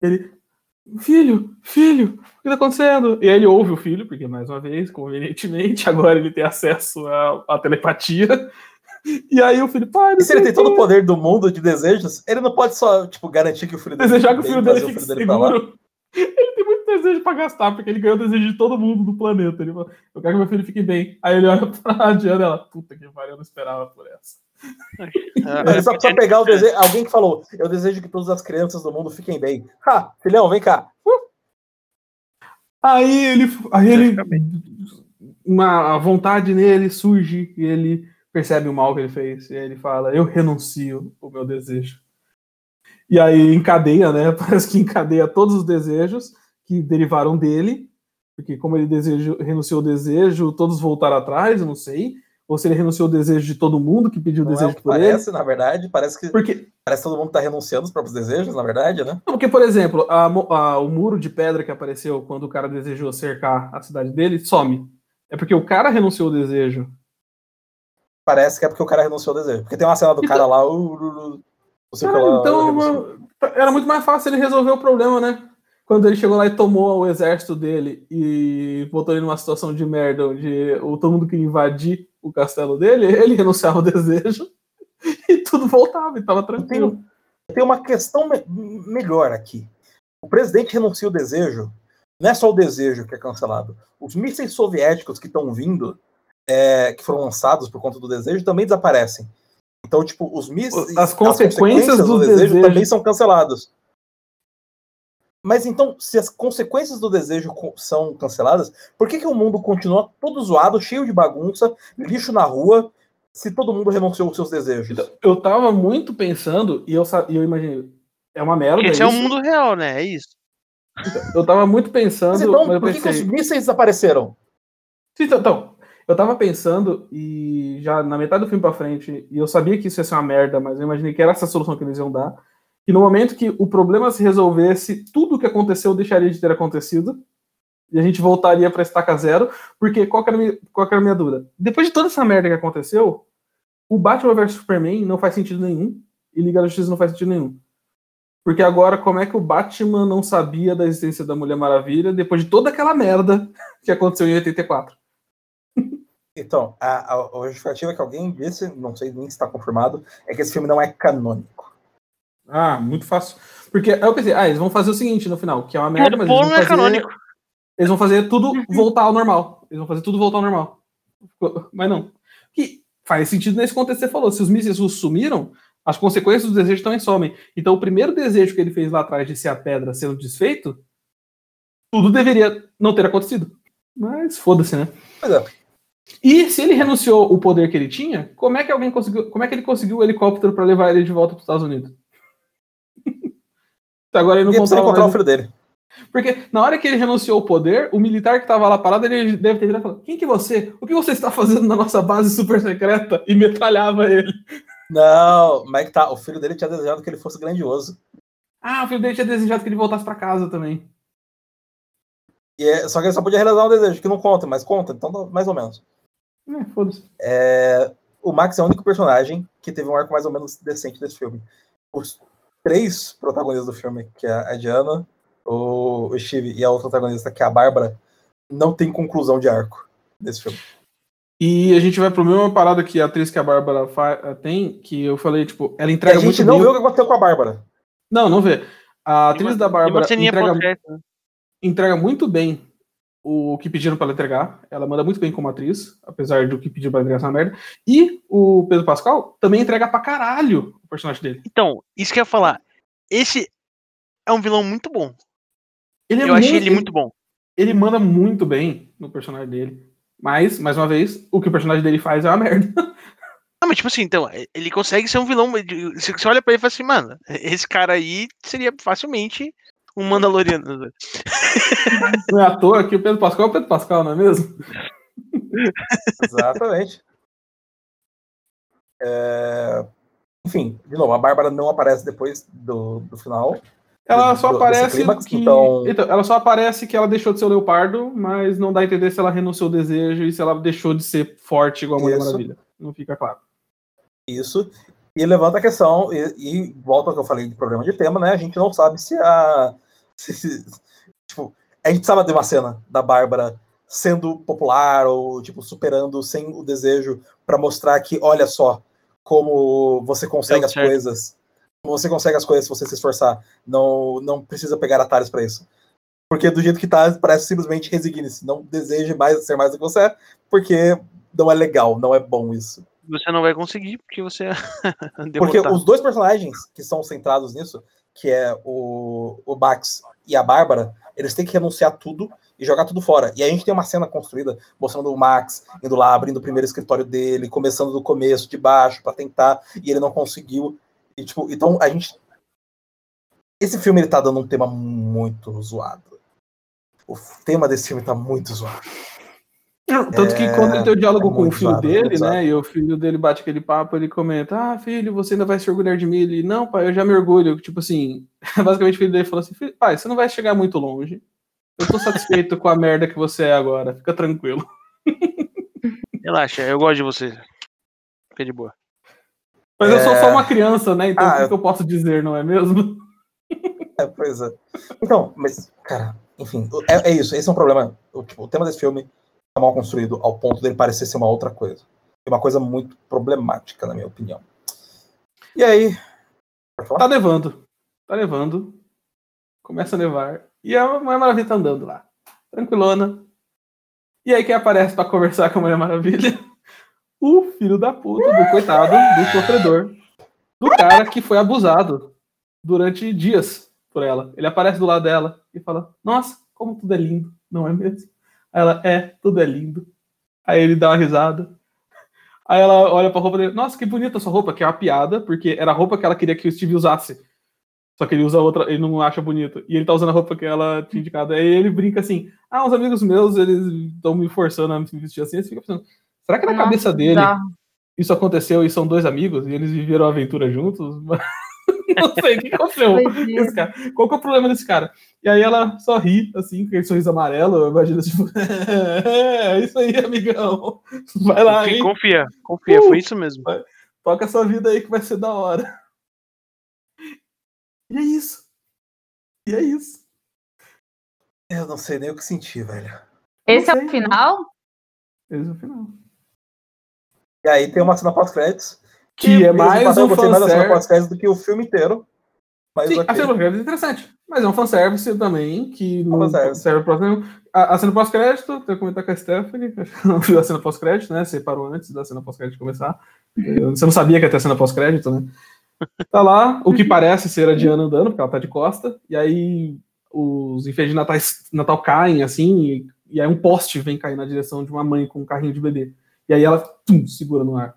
Ele. Filho, filho, o que tá acontecendo? E aí ele ouve o filho, porque mais uma vez, convenientemente, [laughs] agora ele tem acesso à, à telepatia. E aí o filho, pai, E se ele tem todo o poder do mundo de desejos, ele não pode só, tipo, garantir que o filho dele desejar que o filho dele fique seguro. Ele tem muito desejo pra gastar, porque ele ganhou o desejo de todo mundo do planeta. Ele fala, eu quero que meu filho fique bem. Aí ele olha pra Diana e ela, puta que pariu, eu não esperava por essa. É, Ele só precisa pegar o desejo. Alguém que falou, eu desejo que todas as crianças do mundo fiquem bem. Ha, filhão, vem cá. Aí ele, aí ele, uma vontade nele surge e ele percebe o mal que ele fez. E aí ele fala, eu renuncio o meu desejo. E aí encadeia, né? [laughs] Parece que encadeia todos os desejos que derivaram dele, porque como ele desejo, renunciou o desejo, todos voltaram atrás, eu não sei. Ou se ele renunciou o desejo de todo mundo que pediu o Não é o desejo que por ele. parece, na verdade. Parece que, Porque, parece que todo mundo tá renunciando os próprios desejos, na verdade, né? porque por exemplo, a a- o muro de pedra que apareceu quando o cara desejou cercar a cidade dele some. É porque o cara renunciou o desejo. Parece que é porque o cara renunciou ao desejo. Porque tem uma cena do Então- cara lá, uh, uh, uh, o que Cara, lá, então, renunciou. mano, era muito mais fácil ele resolver o problema, né? Quando ele chegou lá e tomou o exército dele e botou ele numa situação de merda, onde o, todo mundo queria invadir o castelo dele, [laughs] ele renunciava ao desejo [laughs] e tudo voltava e tava tranquilo. Tem uma questão me- melhor aqui. O presidente renuncia o desejo. Não é só o desejo que é cancelado. Os mísseis soviéticos que estão vindo, é, que foram lançados por conta do desejo, também desaparecem. Então, tipo, os mísseis. As consequências do desejo. também são cancelados. Mas então, se as consequências do desejo são canceladas, por que, que o mundo continua todo zoado, cheio de bagunça, lixo na rua, se todo mundo renunciou aos seus desejos? Eu tava muito pensando, e eu, e eu imaginei, é uma merda. Esse é o isso. mundo real, né? É isso. Eu tava muito pensando, Mas então, mas eu por que, que os pensei. mísseis desapareceram? Sim, Então, então, eu tava pensando, e já na metade do filme pra frente, e eu sabia que isso ia ser uma merda, mas eu imaginei que era essa solução que eles iam dar. Que no momento que o problema se resolvesse, tudo o que aconteceu deixaria de ter acontecido. E a gente voltaria pra estaca zero. Porque qual que, era minha, qual que era a minha dúvida? Depois de toda essa merda que aconteceu, o Batman vs Superman não faz sentido nenhum. E Liga da Justiça não faz sentido nenhum. Porque agora, como é que o Batman não sabia da existência da Mulher Maravilha depois de toda aquela merda [laughs] que aconteceu em 84? Então, a, a, a justificativa que alguém disse, não sei nem se está confirmado, é que esse filme não é canônico. Ah, muito fácil. Porque aí eu pensei, ah, eles vão fazer o seguinte no final, que é uma merda, mas eles vão não é fazer, canônico. eles vão fazer tudo voltar ao normal. Eles vão fazer tudo voltar ao normal. Mas não. Que faz sentido nesse contexto que você falou. Se os mísseis russos sumiram, as consequências dos desejos também somem. Então o primeiro desejo que ele fez lá atrás de ser a pedra sendo desfeito, tudo deveria não ter acontecido. Mas foda-se, né? Pois é. E se ele renunciou o poder que ele tinha, como é que alguém conseguiu. Como é que ele conseguiu o helicóptero para levar ele de volta para os Estados Unidos? [laughs] Agora ele não contava encontrar o filho dele. Porque na hora que ele renunciou o poder, o militar que estava lá parado, ele deve ter virado e falado: Quem que é você? O que você está fazendo na nossa base super secreta? E metralhava ele. Não, mas é que tá, o filho dele tinha desejado que ele fosse grandioso. Ah, o filho dele tinha desejado que ele voltasse para casa também. E é- só que ele só podia realizar um desejo, que não conta, mas conta, então tá mais ou menos. É, foda-se. É, o Max é o único personagem que teve um arco mais ou menos decente desse filme. Os três protagonistas do filme, que é a Diana, o Steve e a outra protagonista, que é a Bárbara, não tem conclusão de arco nesse filme. E a gente vai pro mesma parada que a atriz que a Bárbara fa- tem, que eu falei, tipo, ela E a entrega gente muito não bem. viu o que aconteceu com a Bárbara. Não, não vê. A atriz da E Bárbara você nem entrega, entrega... entrega muito bem o que pediram pra ela entregar. Ela manda muito bem como atriz, apesar do que pediram pra ela entregar essa merda. E o Pedro Pascal também entrega pra caralho o personagem dele. Então, isso que eu ia falar. Esse é um vilão muito bom. Ele é eu achei ele muito bom. Ele manda muito bem no personagem dele. Mas, mais uma vez, o que o personagem dele faz é uma merda. [laughs] Não, mas tipo assim, então, ele consegue ser um vilão. Você olha pra ele e fala assim, mano, esse cara aí seria facilmente um Mandaloriano. Não é à toa que o Pedro Pascal é o Pedro Pascal, não é mesmo? Exatamente. É, Enfim, de novo, a Bárbara não aparece depois do, do final. Ela do- só aparece clímax, que... então- Então, ela só aparece que ela deixou de ser o leopardo, mas não dá a entender se ela renunciou ao desejo e se ela deixou de ser forte igual a Mulher Isso. Maravilha. Não fica claro. Isso. E levanta a questão, e, e volta ao que eu falei de problema de tema, né? A gente não sabe se a. se- se- tipo, a gente precisava de uma cena da Bárbara sendo popular ou, tipo, superando sem o desejo para mostrar que, olha só, como você consegue as coisas. Você consegue as coisas se você se esforçar. Não, não precisa pegar atalhos pra isso. Porque do jeito que tá, parece simplesmente resigne-se. Não deseje mais ser mais do que você é, porque não é legal, não é bom isso. Você não vai conseguir porque você [laughs] Porque os dois personagens que são centrados nisso, que é o, o Max e a Bárbara, eles têm que renunciar tudo e jogar tudo fora. E a gente tem uma cena construída mostrando o Max indo lá, abrindo o primeiro escritório dele, começando do começo, de baixo, pra tentar, e ele não conseguiu. E, tipo, então a gente. Esse filme ele tá dando um tema muito zoado. O tema desse filme tá muito zoado. Tanto que É, quando ele tem o diálogo é com o filho dele, né? E o filho dele bate aquele papo, ele comenta: Ah, filho, você ainda vai se orgulhar de mim? Ele, não, pai, eu já me orgulho. Tipo assim, [laughs] basicamente o filho dele falou assim: "Filho, pai, você não vai chegar muito longe. Eu tô satisfeito com a merda que você é agora, fica tranquilo. [laughs] Relaxa, eu gosto de você. Fica de boa. Mas eu sou É. só uma criança, né? Então Ah, o que, eu- que eu posso dizer, não é mesmo? [laughs] É, pois é. Então, mas, cara, enfim, é, é isso. Esse é um problema. O, tipo, o tema desse filme é mal construído ao ponto dele parecer ser uma outra coisa. É uma coisa muito problemática, na minha opinião. E aí. Tá nevando. Tá nevando. Começa a nevar. E a Mulher Maravilha tá andando lá. Tranquilona. E aí quem aparece pra conversar com a Mulher Maravilha? [laughs] O filho da puta, do coitado, do sofredor. Do cara que foi abusado durante dias por ela. Ele aparece do lado dela e fala: Nossa, como tudo é lindo, não é mesmo? Aí ela, é, tudo é lindo. Aí ele dá uma risada. Aí ela olha pra roupa dele, nossa, que bonita sua roupa, que é uma piada, porque era a roupa que ela queria que o Steve usasse. Só que ele usa outra, ele não acha bonito. E ele tá usando a roupa que ela tinha indicado. Aí ele brinca assim: ah, uns amigos meus, eles estão me forçando a me vestir assim. Você fica pensando, será que na Nossa, cabeça dele bizarro. isso aconteceu e são dois amigos e eles viveram a aventura juntos? [laughs] [laughs] não sei o que aconteceu. Doideira. Esse cara. Qual que é o problema desse cara? E aí ela só ri, assim, com aquele sorriso amarelo, eu imagino, tipo, [laughs] é isso aí, amigão. Vai lá, Confia, hein? confia, confia, Uh! foi isso mesmo. Toca essa vida aí que vai ser da hora. E é isso. E é isso. Eu não sei nem o que sentir, velho. Esse é sei, o final? Esse é o final. E aí tem uma cena pós-créditos. Que é mais um mais fanservice. pós-créditos do que o filme inteiro. Mas Sim, ok. a cena pós-crédito é interessante. Mas é um fanservice também, que não fanservice. serve pra nenhum. A, a cena pós-crédito, tenho que comentar com a Stephanie, não [laughs] viu a cena pós-crédito, né? Você parou antes da cena pós-crédito começar. Você não sabia que ia ter cena pós-crédito, né? Tá lá, o que parece ser a Diana andando, porque ela tá de costa, e aí os enfeites de Natal, Natal caem, assim, e, e aí um poste vem cair na direção de uma mãe com um carrinho de bebê. E aí ela tum, segura no ar.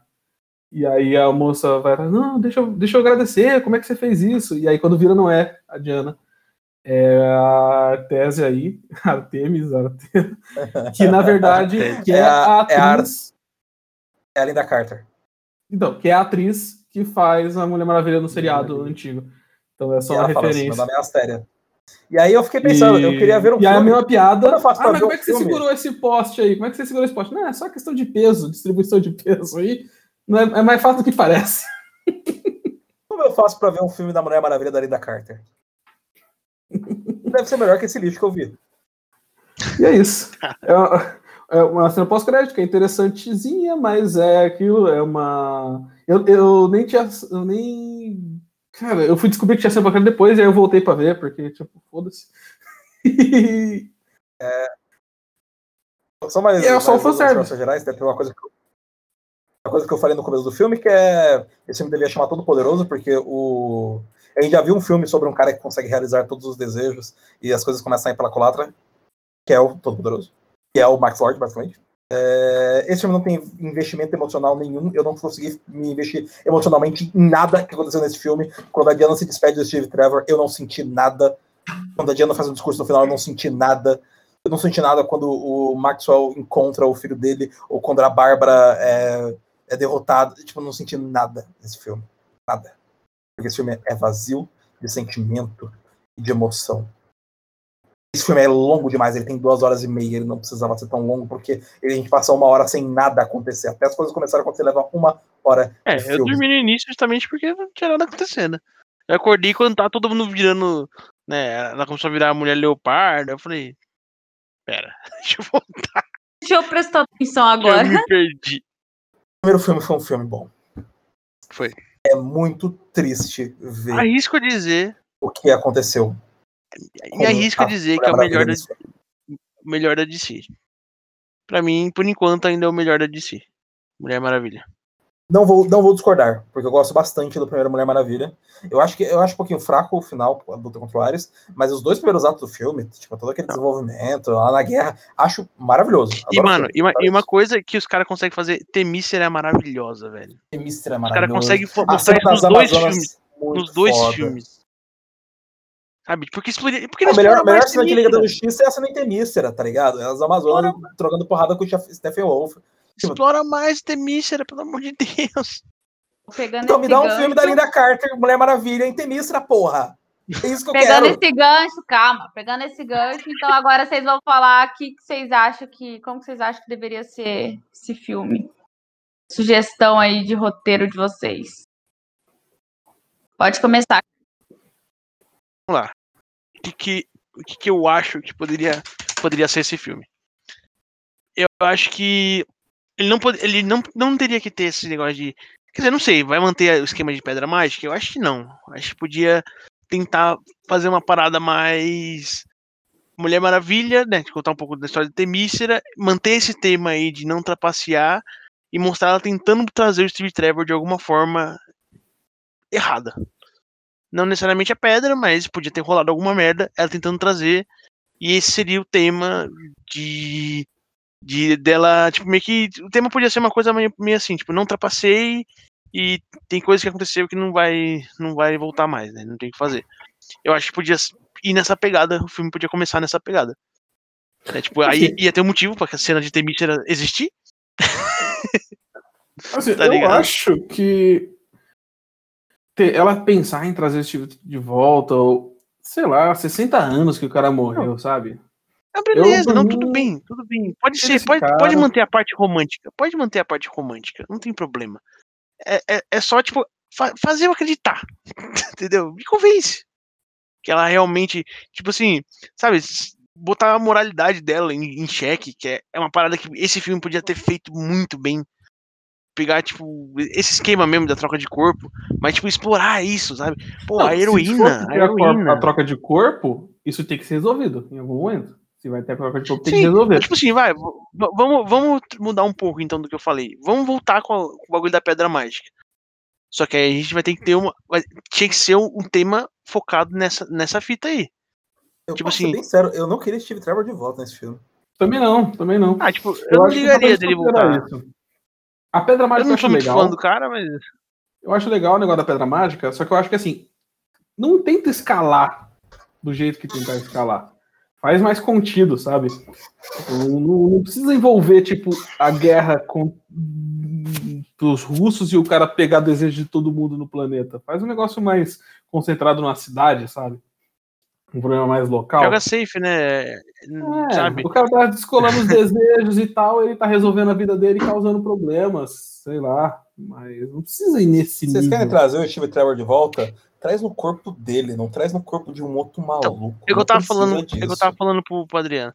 E aí a moça vai falar, não, deixa eu, deixa eu agradecer, como é que você fez isso? E aí quando vira não é a Diana, é a Tese aí, [laughs] Artemis, Arte- que na verdade [laughs] que é, É a- a é a atriz, É a Linda Carter. então, que é a atriz que faz a Mulher Maravilha no seriado antigo. Então é só e uma fala assim, meu referência. nome é Astéria. E aí eu fiquei pensando, eu queria ver um E aí a filme. mesma piada. Quando eu faço pra Ah, mas como é que você filme- segurou esse poste aí? Como é que você segurou esse poste? Não, é só questão de peso, distribuição de peso aí. Não é, é mais fácil do que parece. [laughs] Como eu faço pra ver um filme da Mulher Maravilha da Linda Carter? Deve ser melhor que esse lixo que eu vi. E é isso. É uma, é uma cena pós-crédito é interessantezinha, mas é aquilo, é uma. Eu, eu nem tinha. Eu nem. Cara, eu fui descobrir que tinha cena pós-crédito depois e aí eu voltei pra ver, porque, tipo, foda-se. E- Só mais, E é só mais o fanservice. gerais, tem uma coisa que eu, uma coisa que eu falei no começo do filme, que é esse filme devia chamar Todo Poderoso, porque o a gente já viu um filme sobre um cara que consegue realizar todos os desejos e as coisas começam a ir pela culatra, que é o Todo Poderoso, que é o Max Lord, basicamente. É, esse filme não tem investimento emocional nenhum, eu não consegui me investir emocionalmente em nada que aconteceu nesse filme. Quando a Diana se despede do Steve Trevor, eu não senti nada. Quando a Diana faz um discurso no final, eu não senti nada. Eu não senti nada quando o Maxwell encontra o filho dele, ou quando a Bárbara é, é derrotada. Tipo, eu não senti nada nesse filme. Nada. Porque esse filme é vazio de sentimento e de emoção. Esse filme é longo demais, ele tem duas horas e meia, ele não precisava ser tão longo, porque ele, a gente passa uma hora sem nada acontecer. Até as coisas começaram a acontecer, leva uma hora É, de eu dormi no início justamente porque não tinha nada acontecendo. Eu acordei quando tá todo mundo virando, né, ela começou a virar a mulher leopardo, eu falei, pera, [laughs] deixa eu voltar, Deixa eu prestar atenção eu agora. me perdi. O primeiro filme foi um filme bom. Foi. É muito triste ver Arrisco dizer. o que aconteceu. Me arrisco a dizer que é o melhor da, melhor da DC. Pra mim, por enquanto, ainda é o melhor da DC. Mulher Maravilha. Não vou, não vou discordar, porque eu gosto bastante do primeiro Mulher Maravilha. Eu acho que eu acho um pouquinho fraco o final, a luta contra o Ares, mas os dois primeiros atos do filme, tipo, todo aquele desenvolvimento lá na guerra, acho maravilhoso. E, Adoro o mano, e uma, e uma coisa que os caras conseguem fazer, Temícera é maravilhosa, velho. Temícera é Os caras conseguem A mostrar isso nos dois filmes. muito Nos dois foda. filmes. Sabe? Porque explodir. Porque A melhor, explora melhor cena de Liga da. Justiça é a cena em Temícera, tá ligado? É As Amazonas trocando porrada com o Stephen Wolf. Explora mais Temícera, pelo amor de Deus. Pegando Então me dá um gancho, filme da Linda Carter, Mulher Maravilha, em Temícera, porra. É isso que eu Pegando quero. esse gancho, calma, pegando esse gancho, então agora vocês vão falar o que que vocês acham que. Como vocês acham que deveria ser esse filme? Sugestão aí de roteiro de vocês. Pode começar. Vamos lá. O que, que, o que, que eu acho que poderia, poderia ser esse filme? Eu acho que ele não, pode, ele não, não teria que ter esse negócio de. Quer dizer, não sei, vai manter o esquema de pedra mágica? Eu acho que não. Acho que podia tentar fazer uma parada mais. Mulher Maravilha, né? Contar um pouco da história de Temícera, manter esse tema aí de não trapacear e mostrar ela tentando trazer o Steve Trevor de alguma forma errada. Não necessariamente a pedra, mas podia ter rolado alguma merda, ela tentando trazer. E esse seria o tema de. De dela, tipo, meio que. O tema podia ser uma coisa meio, meio assim, tipo, não trapacei e tem coisa que aconteceu que não vai. não vai voltar mais, né? Não tem o que fazer. Eu acho que podia ir nessa pegada, o filme podia começar nessa pegada. É, tipo, aí Assim. ia ter um motivo pra que a cena de Temícera existir. Assim, Tá eu acho que ter- ela pensar em trazer esse tipo de volta, ou sei lá, 60 anos que o cara morreu, sabe? Ah, beleza, por não, mim, tudo bem, tudo bem. Pode ser, pode, cara. pode manter a parte romântica. Pode manter a parte romântica, não tem problema. É, é, é só, tipo, fa- fazer eu acreditar. [laughs] Entendeu? Me convence. Que ela realmente, tipo assim, sabe, botar a moralidade dela em, em xeque, que é, é uma parada que esse filme podia ter feito muito bem. Pegar, tipo, esse esquema mesmo da troca de corpo, mas, tipo, explorar isso, sabe? Pô, Não, a heroína, a heroína. a troca de corpo, isso tem que ser resolvido em algum momento. Se vai ter tem que Sim, resolver. Tipo assim, vai, vamos, vamos mudar um pouco então do que eu falei. Vamos voltar com, a- com o bagulho da pedra mágica. Só que aí a gente vai ter que ter uma. vai- tinha que ser um, um tema focado nessa, nessa fita aí. Eu tipo assim- ser bem sério, eu não queria Steve Trevor de volta nesse filme. Também não, também não. Ah, tipo, eu, não que dá pra ligaria dele voltar. isso. A Pedra Eu Mágica eu, não sou muito legal. fã do cara, mas. Eu acho legal o negócio da Pedra Mágica, só que eu acho que assim, não tenta escalar do jeito que tentar escalar. Faz mais contido, sabe? Não, não- precisa envolver, tipo, a guerra com os russos e o cara pegar desejo de todo mundo no planeta. Faz um negócio mais concentrado numa cidade, sabe? Um problema mais local. Joga safe, né? É, sabe? O cara tá descolando os desejos e tal, ele tá resolvendo a vida dele e causando problemas, sei lá. Mas não precisa ir nesse Se vocês querem nível. trazer o Steve Trevor de volta, traz no corpo dele, não traz no corpo de um outro maluco. É o que Não eu tava falando, é eu tava falando pro, pro Adriano.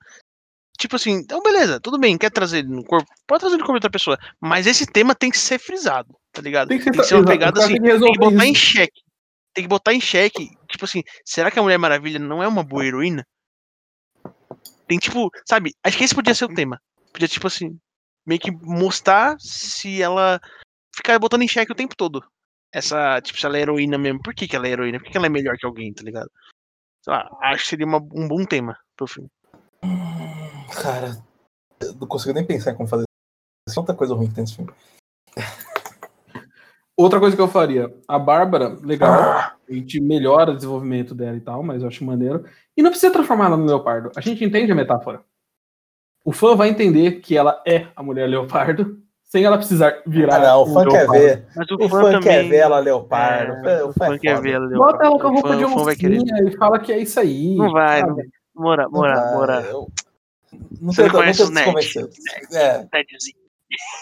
Tipo assim, então beleza, tudo bem, quer trazer ele no corpo? Pode trazer no corpo de outra pessoa. Mas esse tema tem que ser frisado, tá ligado? Tem que ser, Tem que ser uma pegada assim, tem que tem que botar em isso. xeque. Tem que botar em xeque. Tipo assim, será que a Mulher Maravilha não é uma boa heroína? Tem tipo, sabe? Acho que esse podia ser o tema. Podia, tipo assim, meio que mostrar se ela ficar botando em xeque o tempo todo. Essa, tipo, se ela é heroína mesmo. Por que, que ela é heroína? Por que, que ela é melhor que alguém, tá ligado? Sei lá, acho que seria uma- um bom tema pro filme. Cara, eu não consigo nem pensar em como fazer isso. Tanta coisa ruim que tem nesse filme. Outra coisa que eu faria, a Bárbara, legal, Ah, a gente melhora o desenvolvimento dela e tal, mas eu acho maneiro. E não precisa transformar ela no leopardo. A gente entende a metáfora. O fã vai entender que ela é a mulher leopardo, sem ela precisar virar. Ah, não, o fã quer leopardo. ver. Mas o, O fã, fã também. quer ver ela leopardo. É, o o fã fã é quer foda. ver ela Bota ela com a O roupa fã- de o oncinha e fala que é isso aí. Não vai, sabe? não Mora, mora, mora. eu- Não Você sei, não não conhece se convencer. É, Tedzinho.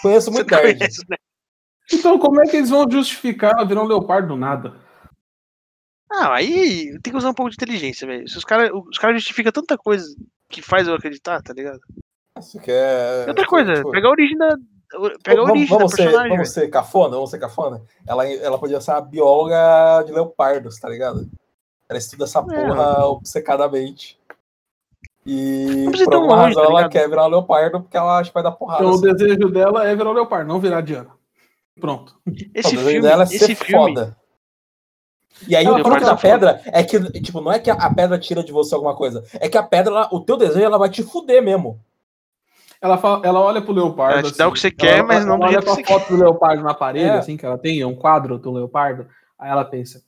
conheço muito não nerd. conhece? Então, como é que eles vão justificar ela virar um leopardo do nada? Ah, aí tem que usar um pouco de inteligência, velho. Os caras os cara justificam tanta coisa que faz eu acreditar, tá ligado? Isso que é. Outra coisa, tipo, pegar a origem da, Pega a vamos, origem vamos da ser, personagem. vamos ser cafona, vamos ser cafona. Ela, ela podia ser uma bióloga de leopardos, tá ligado? Ela estuda essa porra obcecadamente. E Não por alguma longe, razão tá ela quer virar um leopardo porque ela acha que vai dar porrada. Então o assim. desejo dela é virar o leopardo, não virar a Diana. Pronto. Esse O desejo filme, dela é ser filme, foda. E aí Ela o truque da foda. pedra é que, tipo, não é que a pedra tira de você alguma coisa. É que a pedra, ela- o teu desejo, ela vai te fuder mesmo. Ela, fala, ela olha pro leopardo. assim, Ela te dá o que você quer, ela- mas não ela olha pra você foto do leopardo na parede, É. assim, que ela tem, é um quadro do leopardo. Aí ela pensa: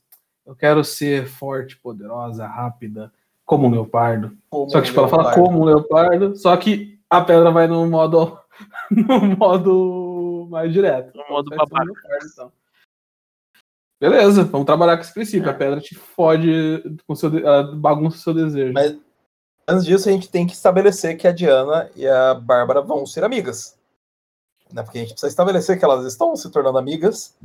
eu quero ser forte, poderosa, rápida, como um leopardo. Como Só que, tipo, ela fala leopardo. como um leopardo, só que a pedra vai no modo. [laughs] no modo mais direto. No modo um babaca. leopardo, então. Beleza, vamos trabalhar com esse princípio. A pedra te fode com seu. Ela bagunça o seu desejo. Mas- Antes disso, a gente tem que estabelecer que a Diana e a Bárbara vão ser amigas. Né? Porque a gente precisa estabelecer que elas estão se tornando amigas.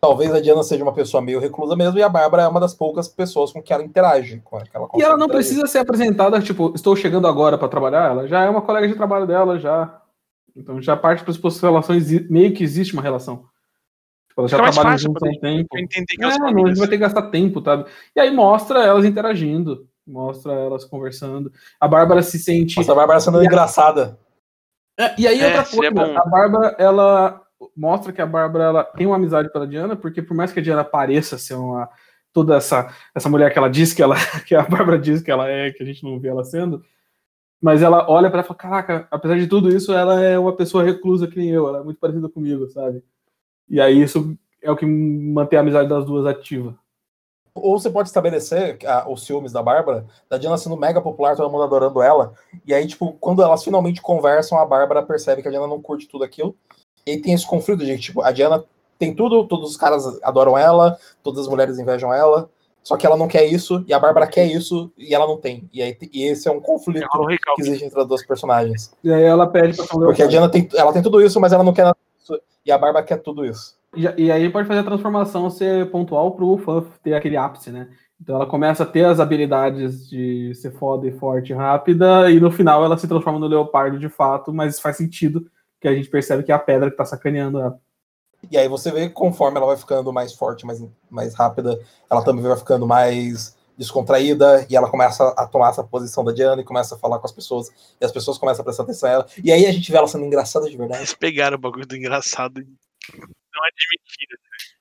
Talvez a Diana seja uma pessoa meio reclusa mesmo, e a Bárbara é uma das poucas pessoas com que ela interage. Com que ela E ela não interagir. precisa ser apresentada, tipo, estou chegando agora para trabalhar, ela já é uma colega de trabalho dela, já. Então já parte para as relações, meio que existe uma relação. Tipo, elas já trabalham fácil juntas há um tempo. que É, não, a gente vai ter que gastar tempo, sabe? E aí mostra elas interagindo, mostra elas conversando. A Bárbara se sente. Nossa, a Bárbara sendo E engraçada. É, e aí É, outra coisa, bom. a Bárbara, ela mostra que a Bárbara ela tem uma amizade pela Diana, porque por mais que a Diana pareça ser uma toda essa essa mulher que ela diz que ela [laughs] que a Bárbara diz que ela é, que a gente não vê ela sendo, mas ela olha pra ela e fala, caraca, apesar de tudo isso, ela é uma pessoa reclusa que nem eu, ela é muito parecida comigo, sabe? E aí isso é o que mantém a amizade das duas ativa. Ou você pode estabelecer ah, os ciúmes da Bárbara, da Diana sendo mega popular, todo mundo adorando ela. E aí, tipo, quando elas finalmente conversam, a Bárbara percebe que a Diana não curte tudo aquilo. E aí tem esse conflito de, tipo, a Diana tem tudo, todos os caras adoram ela, todas as mulheres invejam ela. Só que ela não quer isso, e a Bárbara quer isso, e ela não tem. E, aí, e esse é um conflito É um que existe entre as duas personagens. E aí ela pede pra Porque a. Diana tem, ela tem tudo isso, mas ela não quer nada disso. E a Bárbara quer tudo isso. E, e aí pode fazer a transformação ser pontual pro fã ter aquele ápice, né? Então ela começa a ter as habilidades de ser foda e forte e rápida, e no final ela se transforma no leopardo de fato, mas faz sentido que a gente percebe que é a pedra que tá sacaneando ela. E aí você vê que conforme ela vai ficando mais forte, mais, mais rápida, ela também vai ficando mais descontraída, e ela começa a tomar essa posição da Diana e começa a falar com as pessoas, e as pessoas começam a prestar atenção a ela. E aí a gente vê ela sendo engraçada de verdade. Eles pegaram o bagulho do engraçado. Não é de mentira.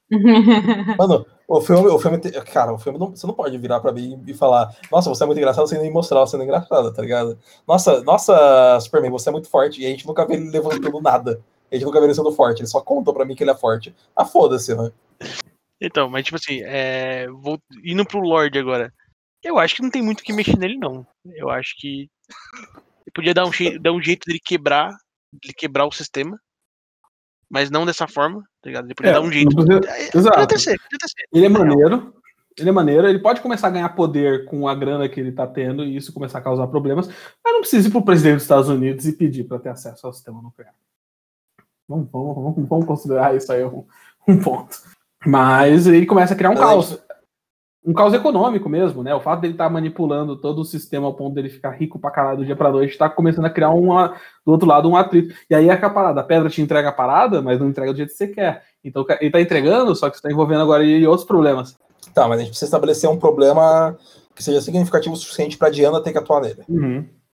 [laughs] Mano, o filme, o filme, cara, o filme não, você não pode virar pra mim e falar, nossa, você é muito engraçado sem nem mostrar ela sendo engraçada, tá ligado? Nossa, nossa, Superman, você é muito forte, e a gente nunca vê ele levantando nada. A gente nunca vê ele sendo forte, ele só contou pra mim que ele é forte. Ah, foda-se, né? Então, mas tipo assim, é... vou indo pro Lorde agora. Eu acho que não tem muito o que mexer nele, não. Eu acho que ele podia dar um, jeito, dar um jeito dele quebrar, dele quebrar o sistema, mas não dessa forma, tá ligado? Ele podia É, dar um jeito. precisa- É, Exato. Podia ter sido, podia ter sido. Ele é maneiro, ele é maneiro, ele pode começar a ganhar poder com a grana que ele tá tendo e isso começar a causar problemas, mas não precisa ir pro presidente dos Estados Unidos e pedir para ter acesso ao sistema nuclear. Vamos, vamos, vamos, vamos considerar isso aí um, um ponto. Mas ele começa a criar um caos. Um caos econômico mesmo, né? O fato dele estar manipulando todo o sistema ao ponto dele ficar rico pra caralho do dia pra noite, tá começando a criar uma, do outro lado um atrito. E aí é a parada, a pedra te entrega a parada, mas não entrega do jeito que você quer. Então ele tá entregando, só que você tá envolvendo agora em outros problemas. Tá, mas a gente precisa estabelecer um problema que seja significativo o suficiente pra Diana ter que atuar nele.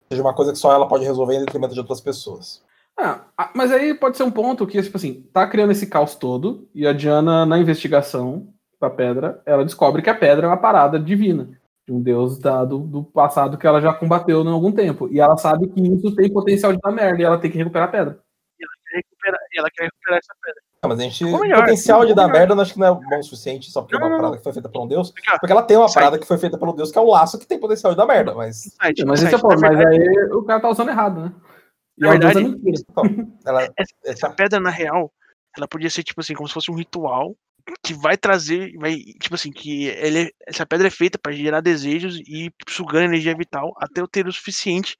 Seja uma coisa que só ela pode resolver em detrimento de outras pessoas. Ah, mas aí pode ser um ponto que, tipo assim, tá criando esse caos todo, e a Diana, na investigação da pedra, ela descobre que a pedra é uma parada divina, de um deus dado do passado que ela já combateu em algum tempo. E ela sabe que isso tem potencial de dar merda, e ela tem que recuperar a pedra. Quer recuperar- e ela quer recuperar essa pedra. Ah, mas a gente. O melhor, potencial de dar melhor. merda eu acho que não é bom o suficiente só porque é Não, uma não, parada que foi feita por um deus. Porque ela tem uma parada que foi feita pelo deus, que é o laço que tem potencial de dar merda, mas. insight, Mas esse é insight. o ponto, Na mas verdade, aí o cara tá usando errado, né? E Na ela tá verdade, mentira. Então, ela, [laughs] essa essa, pedra, na real, ela podia ser, tipo assim, como se fosse um ritual que vai trazer, vai, tipo assim, que ele, é- essa pedra é feita pra gerar desejos e sugando energia vital até eu ter o suficiente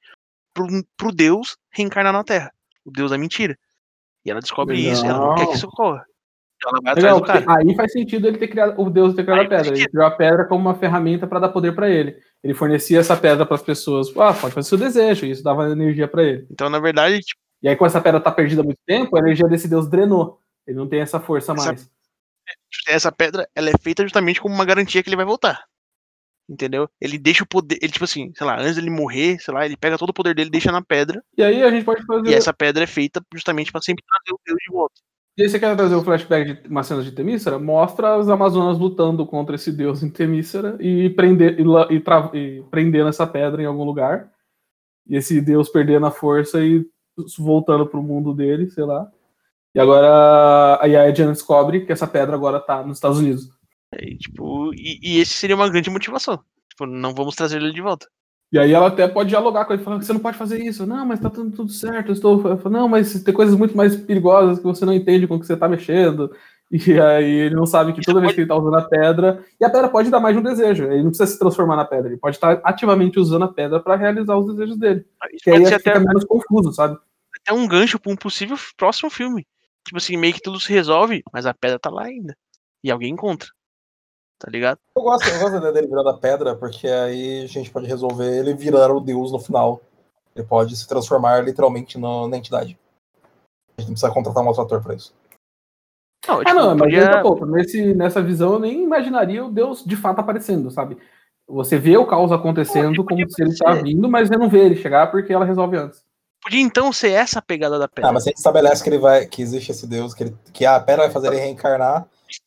pro, pro Deus reencarnar na Terra. O Deus da mentira. E ela descobre isso, e ela não quer que isso ocorra. Então ela vai Legal, atrás do cara. aí faz sentido ele ter criado, o Deus ter criado Aí a pedra. Ele criou a pedra como uma ferramenta para dar poder para ele. Ele fornecia essa pedra para as pessoas. Ah, pode fazer seu desejo, e isso dava energia para ele. Então, na verdade, tipo, E aí, quando essa pedra tá perdida há muito tempo, a energia desse deus drenou. Ele não tem essa força Essa- mais. Essa pedra, ela é feita justamente como uma garantia que ele vai voltar. Entendeu? Ele deixa o poder. Ele, tipo assim, sei lá, antes dele morrer, sei lá, ele pega todo o poder dele e deixa na pedra. E aí a gente pode fazer. E essa pedra é feita justamente pra sempre trazer o Deus de volta. E aí você quer trazer o flashback de uma cena de Temícera? Mostra as Amazonas lutando contra esse deus em Temícera e, prender, e, e, e prendendo essa pedra em algum lugar. E esse deus perdendo a força e voltando pro mundo dele, sei lá. E agora aí a Diana descobre que essa pedra agora tá nos Estados Unidos. E, tipo, e, e esse seria uma grande motivação. Tipo, não vamos trazer ele de volta. E aí ela até pode dialogar com ele, falando que você não pode fazer isso. Não, mas tá tudo, tudo certo. Eu estou. eu falo, não, mas tem coisas muito mais perigosas que você não entende com o que você tá mexendo. E aí ele não sabe que toda vez que ele tá usando a pedra. E a pedra pode dar mais de um desejo. Ele não precisa se transformar na pedra. Ele pode estar ativamente usando a pedra para realizar os desejos dele. Isso Que aí pode ser fica até, menos confuso, sabe? até um gancho pra um possível próximo filme. Tipo assim, meio que tudo se resolve, mas a pedra tá lá ainda. E alguém encontra. Tá ligado? Eu gosto, eu gosto da ideia dele virando a pedra, porque aí a gente pode resolver ele virar o deus no final. Ele pode se transformar literalmente no- na entidade. A gente não precisa contratar um outro ator pra isso. Não, Ah, tipo, não, mas podia- ponto, nesse, nessa visão eu nem imaginaria o Deus de fato aparecendo, sabe? Você vê o caos acontecendo Pô, como se ele tá ser. vindo, mas você não vê ele chegar porque ela resolve antes. Podia então ser essa a pegada da pedra. Ah, mas se a gente estabelece que ele vai, que existe esse deus, que, ele, que a pedra vai fazer ele reencarnar.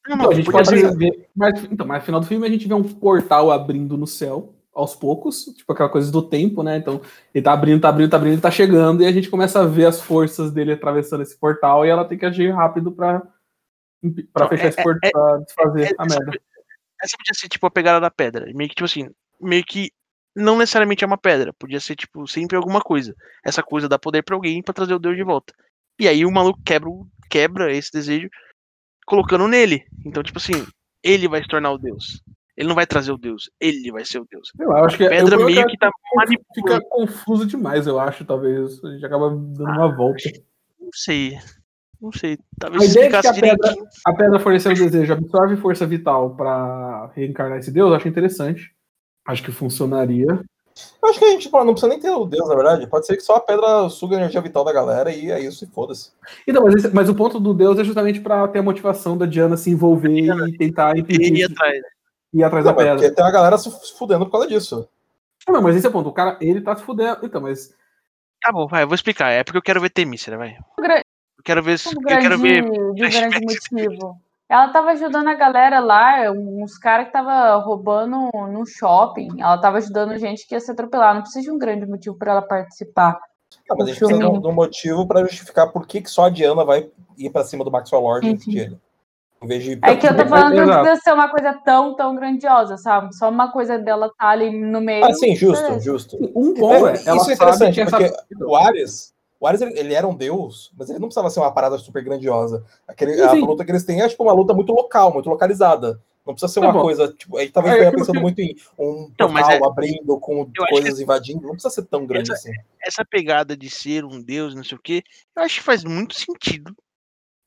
Não, Então, não, a gente pode ver. Mas, então, mas no final do filme a gente vê um portal abrindo no céu, aos poucos, tipo aquela coisa do tempo, né? Então, ele tá abrindo, tá abrindo, tá abrindo, ele tá chegando, e a gente começa a ver as forças dele atravessando esse portal, e ela tem que agir rápido pra, pra Não, fechar é- esse portal, pra desfazer É, a essa, merda. essa podia ser tipo a pegada da pedra. Meio que, tipo assim, meio que não necessariamente é uma pedra. Podia ser, tipo, sempre alguma coisa. Essa coisa dá poder pra alguém pra trazer o Deus de volta. E aí o maluco quebra, o- quebra esse desejo colocando nele. Então, tipo assim, ele vai se tornar o Deus. Ele não vai trazer o Deus, ele vai ser o Deus. Eu acho que A pedra eu- eu- meio que tá fica manipulando. confuso demais, eu acho, talvez. A gente acaba dando uma volta. Não sei. Não sei. A Talvez ideia de que a pedra, direitinho. a pedra fornecendo desejo absorve força vital pra reencarnar esse deus, eu acho interessante. Acho que funcionaria. Eu acho que a gente tipo, não precisa nem ter o deus, na verdade. Pode ser que só a pedra suga a energia vital da galera e é isso e foda-se. Então, mas, esse- mas o ponto do deus é justamente pra ter a motivação da Diana se envolver e tentar impedir ia esse- atrás. ir atrás Não, da pedra. porque tem uma galera se fudendo por causa disso. Não, mas esse é o ponto. O cara, ele tá se fudendo. Então, mas. Tá bom, vai, eu vou explicar. É porque eu quero ver Temícera, vai. Eu quero ver. Eu quero ver. de um grande motivo. Ela tava ajudando a galera lá, uns caras que tava roubando no shopping. Ela tava ajudando gente que ia se atropelar. Não precisa de um grande motivo pra ela participar. Não, mas a gente precisa de filme- um, de um motivo pra justificar por que, que só a Diana vai ir pra cima do Maxwell Lord antes Uhum. dele. Em vez de. É que eu tô falando que não precisa ser uma coisa tão, tão grandiosa, sabe? Só uma coisa dela tá ali no meio. Ah, sim, justo, beleza. justo. Um ponto é. É, Ela isso é sabe interessante, que essa. porque O Ares, o Ares ele, ele era um deus, mas ele não precisava ser uma parada super grandiosa. Aquele, a luta que eles têm é tipo uma luta muito local, muito localizada. Não precisa ser Tá uma bom. coisa, tipo, a gente tava É, aquilo pensando que- muito em um Então, portal é- abrindo com coisas invadindo, não precisa ser tão grande Essa- assim. essa pegada de ser um deus, não sei o quê, eu acho que faz muito sentido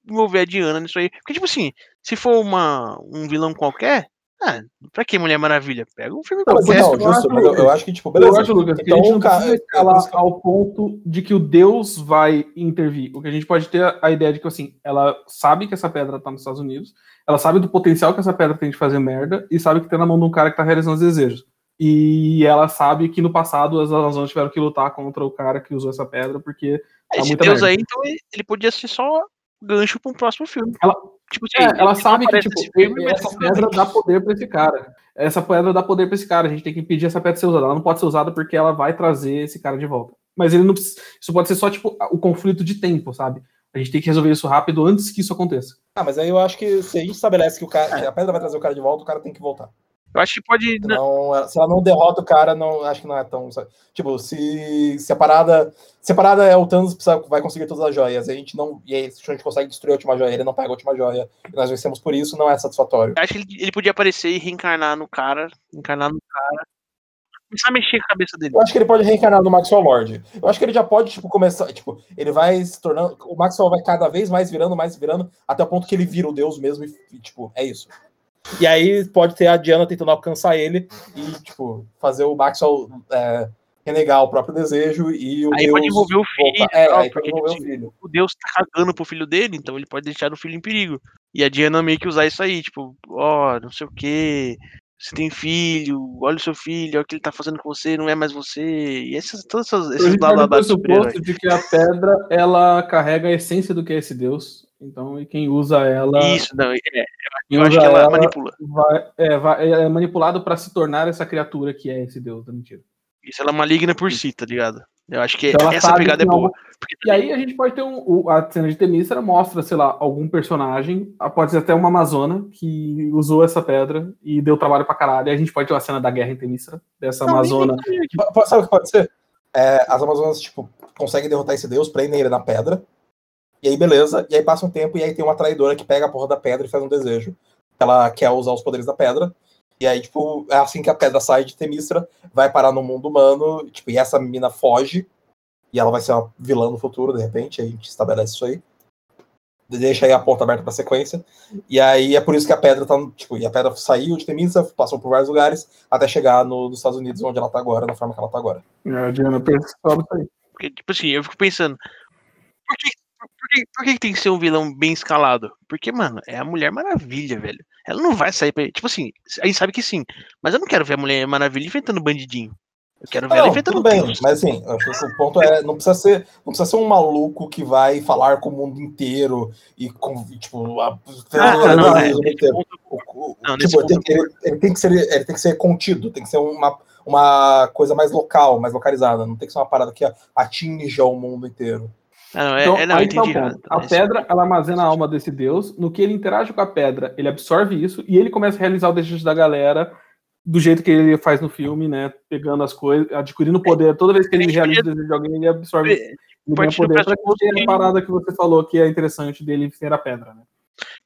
envolver a Diana nisso aí. Porque, tipo assim, se for uma, um vilão qualquer, ah, pra que Mulher Maravilha? Pega um filme Não, qualquer. não, eu justo, eu, eu acho que, tipo, Eu beleza. acho, Lucas, que então, a gente não cara, precisa é escalar que- ao ponto de que o Deus vai intervir. O que a gente pode ter a ideia de que, assim, ela sabe que essa pedra tá nos Estados Unidos, ela sabe do potencial que essa pedra tem de fazer merda, e sabe que tem na mão de um cara que tá realizando os desejos. E ela sabe que no passado as Amazonas tiveram que lutar contra o cara que usou essa pedra, porque tá Esse muita deus merda. aí, então, ele- podia ser só gancho pra um próximo filme. Ela- tipo assim, É, ela sabe que, tipo, filme, essa pedra dá poder pra esse cara. Essa pedra dá poder pra esse cara. A gente tem que impedir essa pedra de ser usada. Ela não pode ser usada porque ela vai trazer esse cara de volta. Mas ele não precisa. Isso pode ser só, tipo, o conflito de tempo, sabe? A gente tem que resolver isso rápido antes que isso aconteça. Ah, mas aí eu acho que se a gente estabelece que, o cara, que a pedra vai trazer o cara de volta, o cara tem que voltar. Eu acho que pode. Não, se ela não derrota o cara, não, acho que não é tão. Tipo, se, se a parada. Se a parada é o Thanos precisa, vai conseguir todas as joias, a gente não. E aí, se a gente consegue destruir a última joia, ele não pega a última joia, e nós vencemos por isso, não é satisfatório. Eu acho que ele, ele podia aparecer e reencarnar no cara, encarnar no cara. Começar a mexer com a cabeça dele. Eu acho que ele pode reencarnar no Maxwell Lord. Eu acho que ele já pode, tipo, começar. Tipo, ele vai se tornando. O Maxwell vai cada vez mais virando, mais virando, até o ponto que ele vira o Deus mesmo e, tipo, é isso. E aí pode ter a Diana tentando alcançar ele e, tipo, fazer o Maxwell é, renegar o próprio desejo e o Aí Deus pode envolver o filho. voltar- É, tal, aí pode envolver tipo o filho. o Deus tá cagando pro filho dele, então ele pode deixar o filho em perigo. E a Diana meio que usar isso aí, tipo, ó, não sei o que, você tem filho, olha o seu filho, olha o que ele tá fazendo com você, não é mais você. E esses, todos esses, A esses blá blá blá de super-herói. pressuposto de que a pedra ela carrega a essência do que é esse Deus. Então, e quem usa ela, Isso, não, é, quem eu acho usa que ela, ela manipula. vai- é, vai- é manipulado para se tornar essa criatura que é esse Deus da mentira. Isso ela é maligna por si, tá ligado? Eu acho que Então essa pegada é boa. Porque E aí a gente pode ter um, o- a cena de Temícera mostra, sei lá, algum personagem, pode ser até uma amazona que usou essa pedra e deu trabalho pra caralho. E a gente pode ter uma cena da guerra em Temícera, dessa Não, amazona. Pa- Sabe o que pode ser? É, as Amazonas, tipo, conseguem derrotar esse deus, prendem ele na pedra. E aí, beleza. E aí passa um tempo e aí tem uma traidora que pega a porra da pedra e faz um desejo. Ela quer usar os poderes da pedra. E aí, tipo, é assim que a pedra sai de Temístra, vai parar no mundo humano, tipo, e essa menina foge. E ela vai ser uma vilã no futuro, de repente, aí a gente estabelece isso aí. Deixa aí a porta aberta pra sequência. E aí é por isso que a pedra tá. Tipo, e a pedra saiu de Temístra, passou por vários lugares, até chegar no- nos Estados Unidos, onde ela tá agora, da forma que ela tá agora. A Diana pensa sobre isso aí. Porque, tipo assim, eu fico pensando. Por que, por, que, por que tem que ser um vilão bem escalado? Porque, mano, é a Mulher Maravilha, velho. Ela não vai sair pra. Tipo assim, a gente sabe que sim. Mas eu não quero ver a Mulher Maravilha enfrentando bandidinho. Eu quero ver ela Não, enfrentando tudo bem, Deus. mas assim, o ponto é, não precisa ser, não precisa ser um maluco que vai falar com o mundo inteiro e com, tipo, a, Ah, não, é, tipo, ele tem que ser, ele tem que ser contido, tem que ser uma, uma coisa mais local, mais localizada, não tem que ser uma parada que atinja o mundo inteiro. Ah, não, é, Então, é, não, aí tá o ponto. A pedra, ela armazena a alma desse deus. No que ele interage com a pedra, ele absorve isso e ele começa a realizar o desejo da galera do jeito que ele faz no filme, né? Pegando as coisas, adquirindo poder. Toda vez que ele gente realiza o desejo de alguém, ele absorve, ele ganha partir do poder. Pra que- a parada que você falou que é interessante dele ser a pedra, né?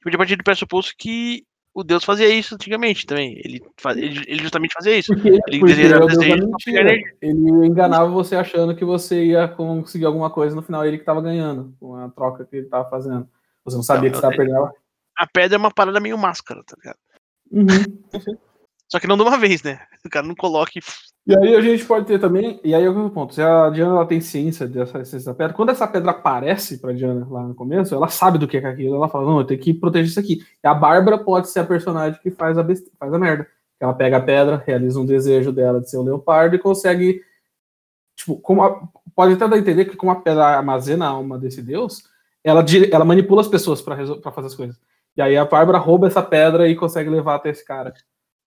Podia partir do pressuposto que o Deus fazia isso antigamente também. Ele, faz, ele, ele justamente fazia isso. Porque, Ele porque ele é desejava desejo enganava você achando que você ia conseguir alguma coisa, no final ele que tava ganhando, com a troca que ele tava fazendo. Você não sabia Não, que você tava eu- perdendo. A pedra é uma parada meio máscara, tá ligado? Uhum. Só que não de uma vez, né? O cara não coloca e. Aí a gente pode ter também, e aí é o ponto, se a Diana ela tem ciência dessa essência da pedra, quando essa pedra aparece pra Diana lá no começo, ela sabe do que é aquilo, ela fala, não, eu tenho que proteger isso aqui. E a Bárbara pode ser a personagem que faz a, beste... faz a merda. Ela pega a pedra, realiza um desejo dela de ser o leopardo e consegue, tipo, como a... pode até dar a entender que como a pedra armazena a alma desse deus, ela, ela manipula as pessoas pra resol- fazer as coisas. E aí a Bárbara rouba essa pedra e consegue levar até esse cara.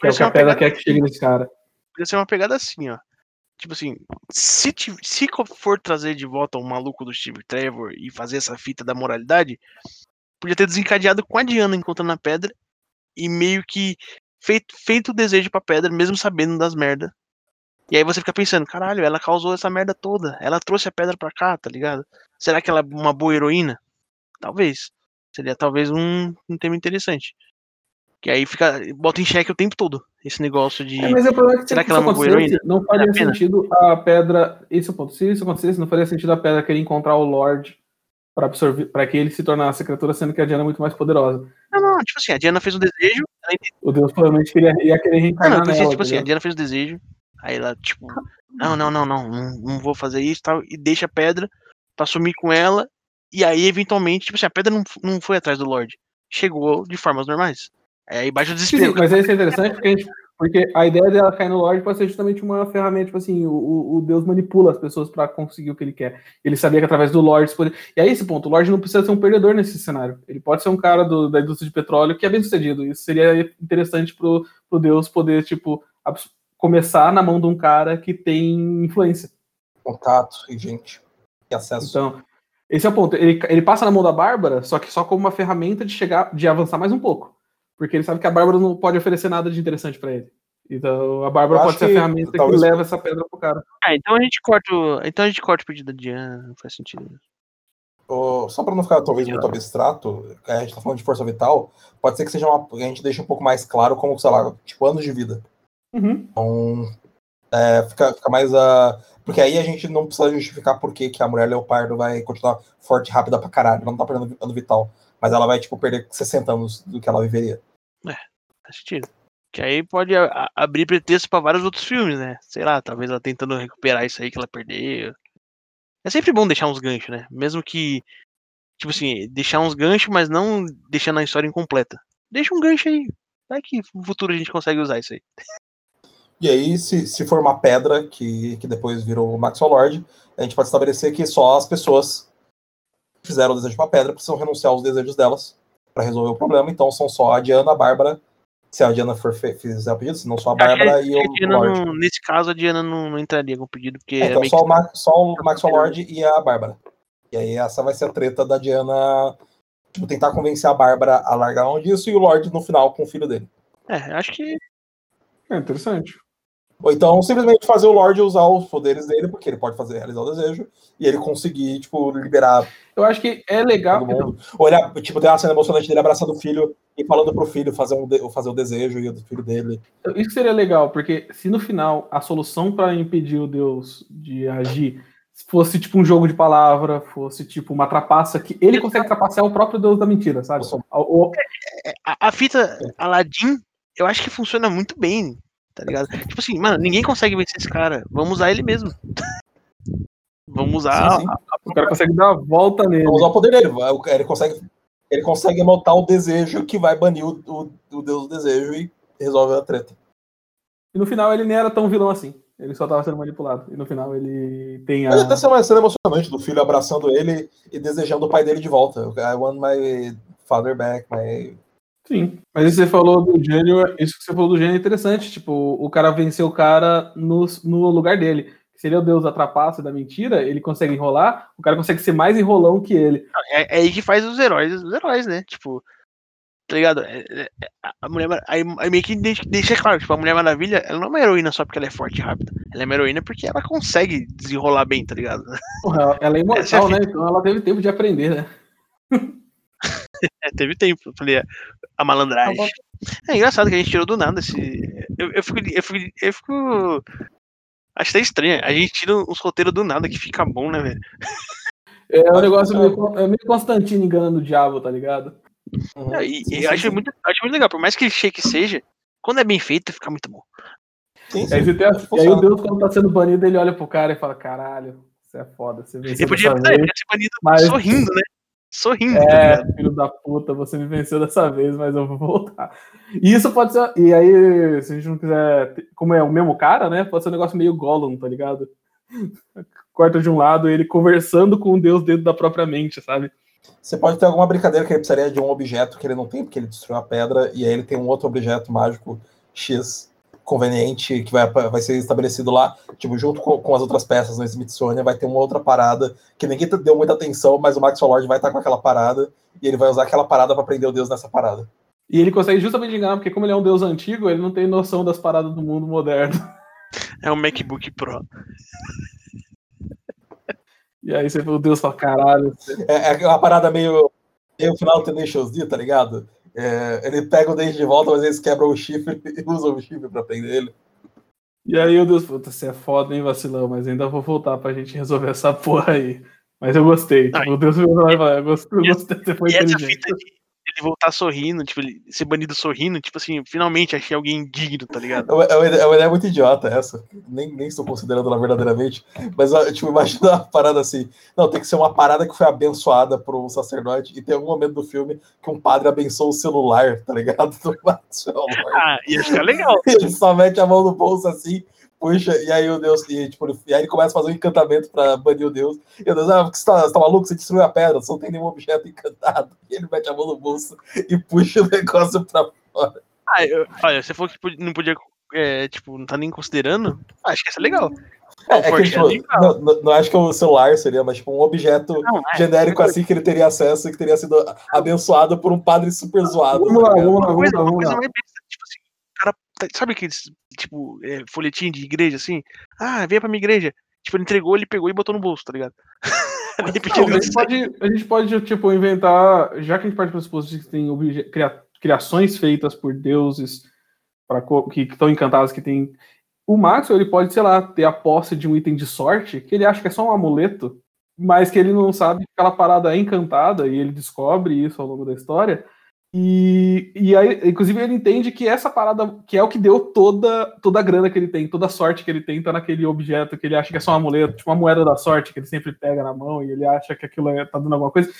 É o que a pedra pegada- quer que chegue nesse cara. Podia ser uma pegada assim, ó. Tipo assim, se, ti- se for trazer de volta um maluco do Steve Trevor e fazer essa fita da moralidade, podia ter desencadeado com a Diana encontrando a pedra e meio que feito, feito o desejo pra pedra, mesmo sabendo das merdas. E aí você fica pensando, caralho, ela causou essa merda toda. Ela trouxe a pedra pra cá, tá ligado? Será que ela é uma boa heroína? Talvez. Seria talvez um, um tema interessante. Que aí fica. Bota em xeque o tempo todo esse negócio de. É, mas o problema é que Será se que ela é acontecesse, heroína? não faria sentido a pedra. Esse é o ponto. Se isso acontecesse, não faria sentido a pedra querer encontrar o Lorde para absorver, para que ele se tornasse a criatura, sendo que a Diana é muito mais poderosa. Não, não, tipo assim, a Diana fez um desejo. Ela. O Deus provavelmente queria, ia querer Não, reencarnar não, pensei, nela. tipo assim, a? Diana fez o desejo. Aí ela, tipo, não, não, não, não, não, não vou fazer isso e tal. E deixa a pedra pra sumir com ela. E aí, eventualmente, tipo assim, a pedra não, não foi atrás do Lorde. Chegou de formas normais. Aí baixa o Sim, sim, desespero. mas isso é interessante porque, a gente- porque a ideia dela cair no Lorde pode ser justamente uma ferramenta, tipo assim, o, o- Deus manipula as pessoas para conseguir o que ele quer. Ele sabia que através do Lorde poder... E aí esse ponto, o Lorde não precisa ser um perdedor nesse cenário. Ele pode ser um cara do- da indústria de petróleo que é bem sucedido. Isso seria interessante pro, pro Deus poder, tipo, abs- começar na mão de um cara que tem influência. Contato e gente. E acesso. Então, esse é o ponto. Ele, ele passa na mão da Bárbara, só que só como uma ferramenta de chegar, de avançar mais um pouco. Porque ele sabe que a Bárbara não pode oferecer nada de interessante pra ele. Então a Bárbara pode ser a que ferramenta que talvez- leva essa pedra pro cara. Ah, então a gente corta o. Então a gente corta o pedido da Diana, não faz sentido. Ô, só para não ficar talvez muito abstrato, a gente tá falando de força vital, pode ser que seja uma. A gente deixe um pouco mais claro como, sei lá, tipo, anos de vida. Uhum. Então, é, fica, fica mais a. Porque aí a gente não precisa justificar por que, que a mulher leopardo vai continuar forte e rápida pra caralho. Ela não tá perdendo ano vital. Mas ela vai, tipo, perder 60 anos do que ela viveria. Faz sentido. Que aí pode a- abrir pretexto pra vários outros filmes, né? Sei lá, talvez ela tentando recuperar isso aí que ela perdeu. É sempre bom deixar uns ganchos, né? Mesmo que, tipo assim, deixar uns ganchos, mas não deixando a história incompleta. Deixa um gancho aí. Vai que no futuro a gente consegue usar isso aí. E aí, se, se for uma pedra que, que depois virou o Maxwell Lord, a gente pode estabelecer que só as pessoas fizeram o desejo de uma pedra precisam renunciar aos desejos delas para resolver o problema. Então são só a Diana, a Bárbara, se a Diana for fizer o pedido, se não só a Bárbara e Acho que a o Diana Lord. não- nesse caso, a Diana não, não entraria com o pedido, porque É, é então só, que- o Ma- só o Maxwell Lord e a Bárbara. E aí essa vai ser a treta da Diana tipo, tentar convencer a Bárbara a largar mão disso e o Lord no final com o filho dele. É, acho que É interessante. Ou então simplesmente fazer o Lorde usar os poderes dele, porque ele pode fazer realizar o desejo, e ele conseguir, tipo, liberar Eu acho que é legal. todo mundo. Ou ele, tipo, tem uma cena emocionante dele abraçando o filho e falando pro filho fazer, um fazer o desejo e o filho dele. Então, Isso seria legal, porque se no final a solução para impedir o Deus de agir fosse tipo um jogo de palavra, fosse tipo uma trapaça que ele consegue trapacear o próprio Deus da mentira, sabe? O- o- a, a fita Aladdin, eu acho que funciona muito bem, tá ligado? Tipo assim, mano, ninguém consegue vencer esse cara. Vamos usar ele mesmo. [laughs] Vamos usar. Sim, sim. o cara consegue dar a volta nele. Vamos usar o poder dele. vai- Ele consegue, ele consegue anotar o desejo que vai banir o, o, o Deus do desejo e resolve a treta. E no final ele nem era tão vilão assim. Ele só tava sendo manipulado. E no final ele tem a. Mas até ser uma cena emocionante do filho abraçando ele e desejando o pai dele de volta. I want my father back, my Sim. Mas isso que você falou do gênio, isso que você falou do gênio é interessante. Tipo, o cara venceu o cara no, no lugar dele. Se ele é o deus da trapaça e da mentira, ele consegue enrolar, o cara consegue ser mais enrolão que ele. É, é aí que faz os heróis, os heróis, né? Tipo, tá ligado? É- é- é- a mulher aí, meio que deixa, claro, tipo, a Mulher Maravilha, ela não é uma heroína só porque ela é forte e rápida. Ela é uma heroína porque ela consegue desenrolar bem, tá ligado? Porra, ela- é [laughs] é imortal, né? Então ela teve tempo de aprender, né? [laughs] É, teve tempo, eu falei, a- malandragem. É engraçado que a gente tirou do nada esse. Eu, eu, fico, eu, fico, eu fico. Acho até estranho. A gente tira uns roteiros do nada que fica bom, né, velho? É um negócio que meio, é meio Constantino enganando o diabo, tá ligado? Uhum. É, E, Sim, e sim, eu acho, sim. muito, acho muito legal, por mais que seja, quando é bem feito, fica muito bom. Sim, sim. Aí, você tem a- Acho que e aí o. Deus, quando tá sendo banido, ele olha pro cara e fala: caralho, você é foda, você venceu Ele podia, é, vez. podia ser banido mas- sorrindo, né? Sorrindo, tá É, ligado? filho da puta, você me venceu dessa vez, mas eu vou voltar. E isso pode ser. E aí, se a gente não quiser. Como é o mesmo cara, né? Pode ser um negócio meio Gollum, tá ligado? [laughs] Corta de um lado ele conversando com o Deus dentro da própria mente, sabe? Você pode ter alguma brincadeira que ele precisaria de um objeto que ele não tem, porque ele destruiu a pedra, e aí ele tem um outro objeto mágico X conveniente que vai, vai ser estabelecido lá, tipo, junto com, com as outras peças no Smithsonian, vai ter uma outra parada que ninguém deu muita atenção, mas o Maxwell Lord vai estar com aquela parada, e ele vai usar aquela parada para prender o Deus nessa parada. E ele consegue justamente enganar, porque como ele é um Deus antigo, ele não tem noção das paradas do mundo moderno. É um MacBook Pro. E aí você o Deus fala, caralho. você- É, é uma parada meio, meio final do Tenacious D, tá ligado? É, ele pega o dente de volta, mas eles quebram o chifre [laughs] e usam o chifre pra prender ele. E aí o Deus, puta, você é foda, hein, vacilão, mas ainda vou voltar pra gente resolver essa porra aí. Mas eu gostei. Tipo, o Deus virou lá e falou, eu gostei, eu gostei, você foi E essa inteligente. fita ele voltar sorrindo, tipo, ele ser banido sorrindo, tipo assim, finalmente achei alguém digno, tá ligado? É uma, é uma ideia- é uma ideia muito idiota essa. Nem, nem estou considerando ela verdadeiramente. Mas, tipo, [laughs] imagina uma parada assim. Não, tem que ser uma parada que foi abençoada por um sacerdote. E tem algum momento do filme que um padre abençoa o celular, tá ligado? [laughs] Do. Ah, ia ficar legal. Ele só mete a mão no bolso assim, puxa, e aí o Deus. E, tipo, e aí ele começa a fazer um encantamento pra banir o Deus. E o Deus, ah, você tá, você tá maluco? Você destruiu a pedra, você não tem nenhum objeto encantado. E ele mete a mão no bolso e puxa o negócio pra Ah, eu- olha, você falou que não podia, é, tipo, não tá nem considerando, ah, acho que isso é legal. É, é que, tipo, legal. não, não- não acho que o celular seria, mas tipo um objeto Não, é, genérico assim que ele teria acesso e que teria sido abençoado por um padre super zoado. Vamos lá, vamos lá, Uma vamos coisa, lá, uma coisa mais besta, tipo assim, o cara, tá- sabe aqueles, tipo, é, folhetinho de igreja, assim? Ah, venha pra minha igreja. Tipo, ele entregou, ele pegou e botou no bolso, tá ligado? [laughs] Não, a, gente [laughs] pode, a gente pode, tipo, inventar, já que a gente parte para pressuposto que tem obje- cria- criações feitas por deuses pra, que estão encantados, que tem. O Maxwell, ele pode, sei lá, ter a posse de um item de sorte, que ele acha que é só um amuleto, mas que ele não sabe que aquela parada é encantada, e ele descobre isso ao longo da história, E, e aí, inclusive, ele entende que essa parada, que é o que deu toda, toda a grana que ele tem, toda a sorte que ele tem, tá naquele objeto que ele acha que é só um amuleto, tipo uma moeda da sorte que ele sempre pega na mão e ele acha que aquilo é, tá dando alguma coisa.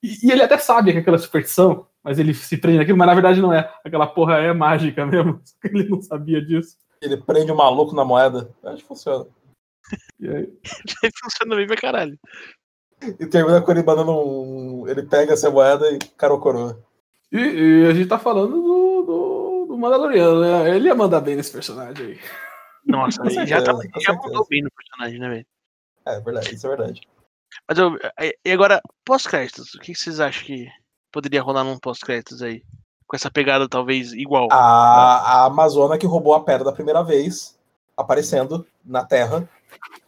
E, e ele até sabe que aquela é superstição, mas ele se prende naquilo, mas na verdade não é. Aquela porra é mágica [laughs] mesmo, só que ele não sabia disso. Ele prende o maluco na moeda. Acho que funciona. E [laughs] aí, Funciona bem pra caralho. E termina com ele mandando um. Ele pega essa moeda e cara coroa. E, e a gente tá falando do, do, do Mandaloriano, né? Ele ia mandar bem nesse personagem aí. Nossa, ele já, tá, certeza, já certeza. mandou bem no personagem, né, velho? É verdade, isso é verdade. Mas eu. E agora, pós-créditos, o que vocês acham que poderia rolar num pós-créditos aí? Com essa pegada talvez igual. A, a Amazona que roubou a pedra da primeira vez, aparecendo na Terra,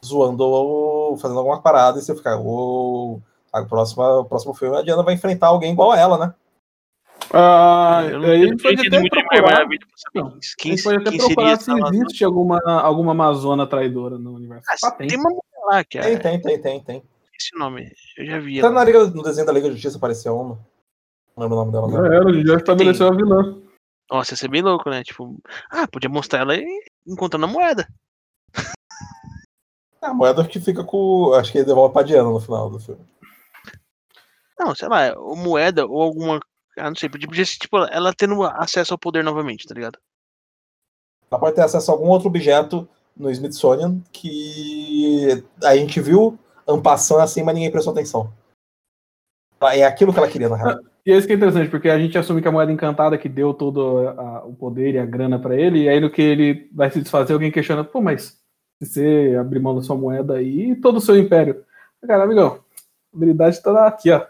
zoando, o- fazendo alguma parada, e você fica, uou, a próxima, o próximo filme a Diana vai enfrentar alguém igual a ela, né? Ah, eu não, gente pode entendi até procurar. Maravilha pra saber Não, quem, pode até procurar se existe alguma, alguma Amazona traidora no universo. Ah, Ah, tem. tem uma mulher lá que Tem, é tem, tem, tem, tem. esse nome. Eu já vi. Ela. na Liga, no desenho da Liga da Justiça apareceu uma. Não lembro o nome dela. Já Não. era, a gente já estabeleceu a vilã. Nossa, ia ser bem louco, né? Tipo, ah, podia mostrar ela aí encontrando a moeda. [laughs] É a moeda que fica com. Acho que ele devolve pra Diana no final do filme. Não, sei lá, ou moeda ou alguma. Ah, não sei, podia, podia ser, tipo, ela tendo acesso ao poder novamente, tá ligado? Ela pode ter acesso a algum outro objeto no Smithsonian que a gente viu ampassando assim, mas ninguém prestou atenção. É aquilo que ela queria, na real. E é isso que é interessante, porque a gente assume que a moeda encantada que deu todo a- o poder e a grana pra ele, e aí no que ele vai se desfazer, alguém questiona, pô, mas se você abrir mão da sua moeda aí, e todo o seu império. Cara, amigão, a habilidade tá aqui, ó.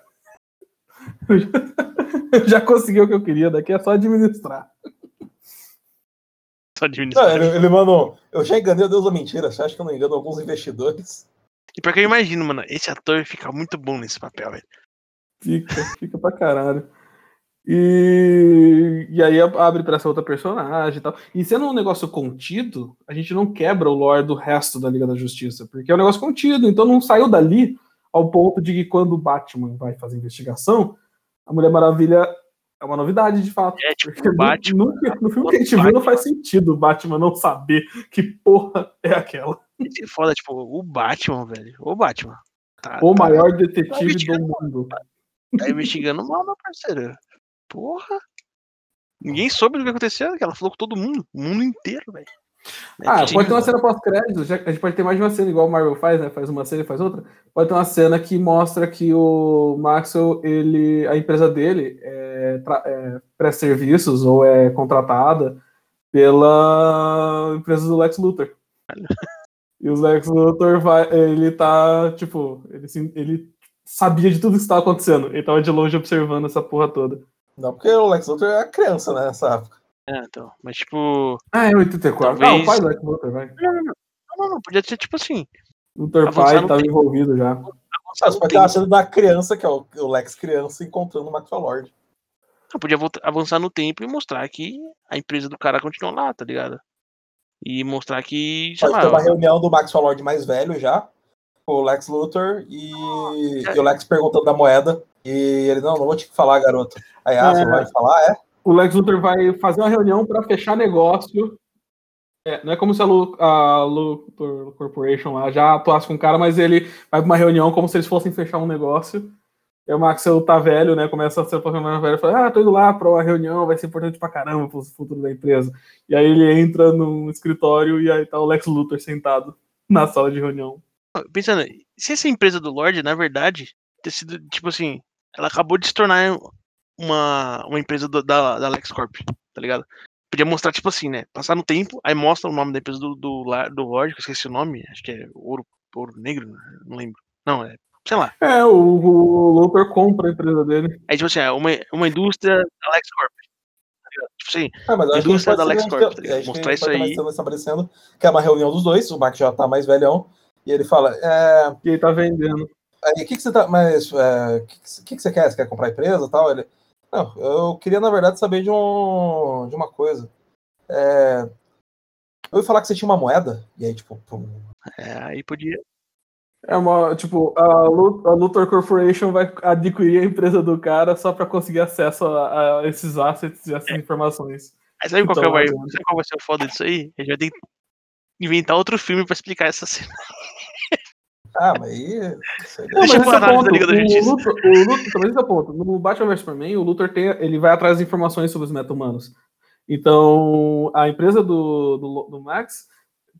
[laughs] Eu [laughs] já, consegui o que eu queria, daqui é só administrar. Só Não, administrar. ele, ele mandou. Eu já enganei o Deus da mentira. Você acha que eu não engano alguns investidores? E porque eu imagino, mano, esse ator fica muito bom nesse papel, velho. Fica, fica pra caralho. E, e aí abre pra essa outra personagem e tal. E sendo um negócio contido, a gente não quebra o lore do resto da Liga da Justiça, porque é um negócio contido, então não saiu dali ao ponto de que quando o Batman vai fazer investigação, a Mulher Maravilha é uma novidade de fato. É tipo Batman. nunca- no filme que a gente viu não faz sentido o Batman não saber que porra é aquela. É foda, tipo, o Batman, velho. O Batman. Tá, O tá- maior detetive do investigando. mundo. Tá investigando mal, meu parceiro. Porra. Ninguém soube do que aconteceu, ela falou com todo mundo. O mundo inteiro, velho. Ah, É, pode ter uma cena pós-crédito, a gente pode ter mais de uma cena, igual o Marvel faz, né? Faz uma cena e faz outra. Pode ter uma cena que mostra que o Maxwell, ele, a empresa dele é, é, presta serviços ou é contratada pela empresa do Lex Luthor. E o Lex Luthor vai, ele tá, tipo, ele, ele sabia de tudo que estava acontecendo. Ele tava de longe observando essa porra toda. Não, porque o Lex Luthor é criança, né, nessa época. É, então. Mas, tipo. Ah, é 84. Talvez- Ah, o pai do Lex Luthor, vai. Não, não, não. Podia ser, tipo assim. Luthor pai no tava tempo. envolvido já. Ah, no pode ter tempo. cena da criança, que é o, Lex criança, encontrando o Maxwell Lord. Não, podia voltar- avançar no tempo e mostrar que a empresa do cara continua lá, tá ligado? E mostrar que, sei Pode ter uma lá, reunião do Maxwell Lord mais velho já, com o Lex Luthor, e, e o Lex perguntando da moeda. E ele, não, não vou te falar, garoto. Aí, ah, você É. não vai falar? É? O Lex Luthor vai fazer uma reunião para fechar negócio. É, não é como se a, Lu, a Luthor Corporation lá já atuasse com o cara, mas ele vai pra uma reunião como se eles fossem fechar um negócio. E o Maxwell tá velho, né? Começa a ser um pouco mais velho e fala: Ah, tô indo lá pra uma reunião, vai ser importante pra caramba pro futuro da empresa. E aí ele entra num escritório e aí tá o Lex Luthor sentado na sala de reunião. pensando, se essa empresa do Lorde, na verdade, ter sido, tipo assim, ela acabou de se tornar uma, uma empresa do- da, da LexCorp, tá ligado? Podia mostrar, tipo assim, né? Passar no tempo, aí mostra o nome da empresa do, do, do Lorde, que eu esqueci o nome, acho que é Ouro, Ouro Negro, né? não lembro. Não, é, sei lá. É, o, o Luthor compra a empresa dele. Aí, tipo assim, é uma, uma indústria da LexCorp. Tá? Tipo assim, Ah, mas Indústria a gente da LexCorp, tá ligado? Mostrar isso aí. estabelecendo que é uma reunião dos dois, o Max já tá mais velhão, e ele fala, é, E ele tá vendendo. Aí, o que, que você tá. Mas é, o que, que, que que você quer? Você quer comprar a empresa e tal? Ele. Não, eu queria, na verdade, saber de, um, de uma coisa. É, eu ouvi falar que você tinha uma moeda, e aí, tipo, pum, é, aí podia. É uma, tipo, a, Lu- a Luthor Corporation vai adquirir a empresa do cara só pra conseguir acesso a, a esses assets e essas informações. Aí sabe qual, que Então, vai, adianta. sabe qual vai ser o foda disso aí? A gente vai ter que inventar outro filme pra explicar essa cena. Ah, mas aí. Não, Deixa mas eu é o ponto. Liga da O Justiça. Luthor, o Luthor, mas esse é o ponto. No Batman vs Superman, o Luthor tem, ele vai atrás de informações sobre os meta-humanos. Então, a empresa do, do, do Max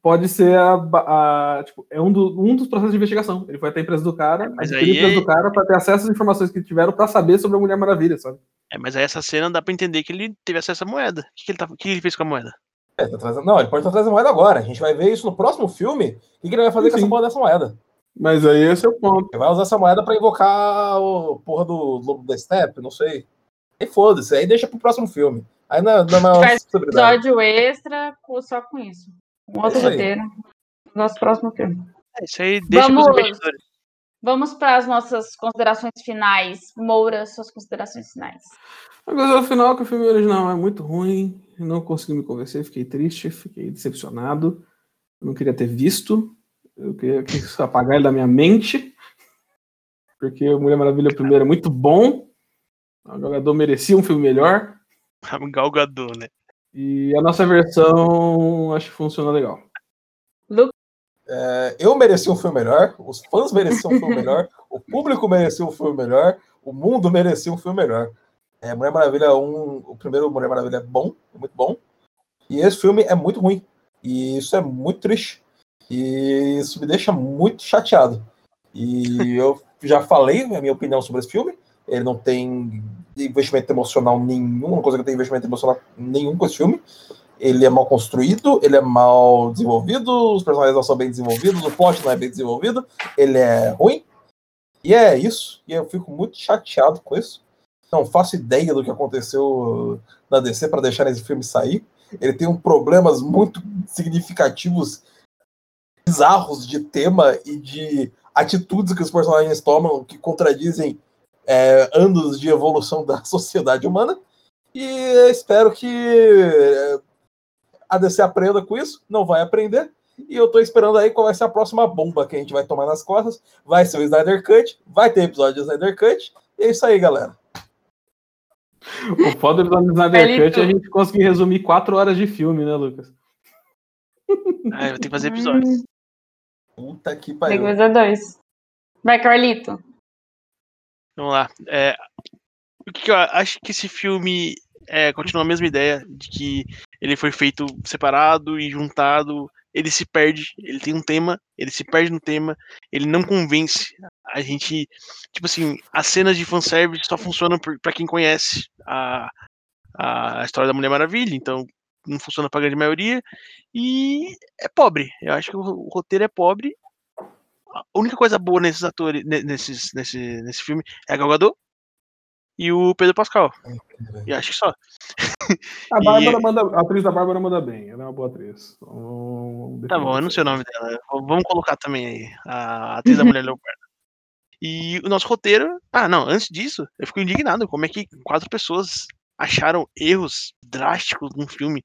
pode ser a, a- tipo, é um, do- um dos processos de investigação. Ele foi até a empresa do cara, Mas adquirir aí a empresa é- do cara para ter acesso às informações que tiveram para saber sobre a Mulher Maravilha, sabe? É, mas aí essa cena dá pra entender que ele teve acesso à moeda. O que, que ele, tá, o que ele fez com a moeda? É, tá trazendo- Não, ele pode estar trazendo moeda agora. A gente vai ver isso no próximo filme. O que, que ele vai fazer com Sim. essa porra dessa moeda? Mas aí esse é o ponto. Ele vai usar essa moeda pra invocar o porra do Lobo da Step, não sei. E foda-se, aí deixa pro próximo filme. Aí não é uma Faz. Episódio extra só com isso. Um outro Isso roteiro. Nosso próximo filme. É, isso aí deixa pros Vamos- investidores. Vamos para as nossas considerações finais. Moura, suas considerações finais. Agora, no final, que o filme original é muito ruim, não conseguiu me convencer, fiquei triste, fiquei decepcionado. Não queria ter visto, eu queria quis apagar ele da minha mente, porque Mulher Maravilha primeiro é muito bom, o jogador merecia um filme melhor, [laughs] Gal Gadot, né? e a nossa versão acho que funciona legal. É, eu mereci um filme melhor, os fãs mereciam um filme melhor, [laughs] o público merecia um filme melhor, o mundo merecia um filme melhor. É, Mulher Maravilha 1, o primeiro Mulher Maravilha é bom, é muito bom. E esse filme é muito ruim. E isso é muito triste. E isso me deixa muito chateado. E eu já falei a minha opinião sobre esse filme. Ele não tem investimento emocional nenhum, não consigo ter investimento emocional nenhum com esse filme. Ele é mal construído, ele é mal desenvolvido, os personagens não são bem desenvolvidos, o plot não é bem desenvolvido, ele é ruim. E é isso. E eu fico muito chateado com isso. Não faço ideia do que aconteceu na DC para deixar esse filme sair. Ele tem um problemas muito significativos, bizarros de tema e de atitudes que os personagens tomam que contradizem é, anos de evolução da [laughs] sociedade humana. E espero que é, a DC aprenda com isso. Não vai aprender. E eu tô esperando aí qual vai ser a próxima bomba que a gente vai tomar nas costas. Vai ser o Snyder Cut. Vai ter episódio do Snyder Cut. E é isso aí, galera. O foda do Snyder. Cut é a gente conseguir resumir quatro horas de filme, né, Lucas? Ah, eu ter que fazer episódios. Puta que pariu. Vai, Carlito. Vamos lá. É, o que que eu acho que esse filme é, continua a mesma ideia de que ele foi feito separado e juntado. Ele se perde, ele tem um tema, ele se perde no tema, ele não convence. A gente, tipo assim, as cenas de fanservice só funcionam pra quem conhece a, a história da Mulher Maravilha, então não funciona pra grande maioria. E é pobre. Eu acho que o, o roteiro é pobre. A única coisa boa nesses atores, ne- nesses, nesse, nesse filme é a Gal Gadot e o Pedro Pascal. E acho que só. [laughs] A, E- Bárbara manda, a atriz da Bárbara manda bem, ela é uma boa atriz. Então, Tá bom, eu não sei o nome dela. Vamos colocar também aí a atriz da Mulher [laughs] Leopardo. E o nosso roteiro. Ah, não, antes disso, eu fico indignado. Como é que quatro pessoas acharam erros drásticos num filme?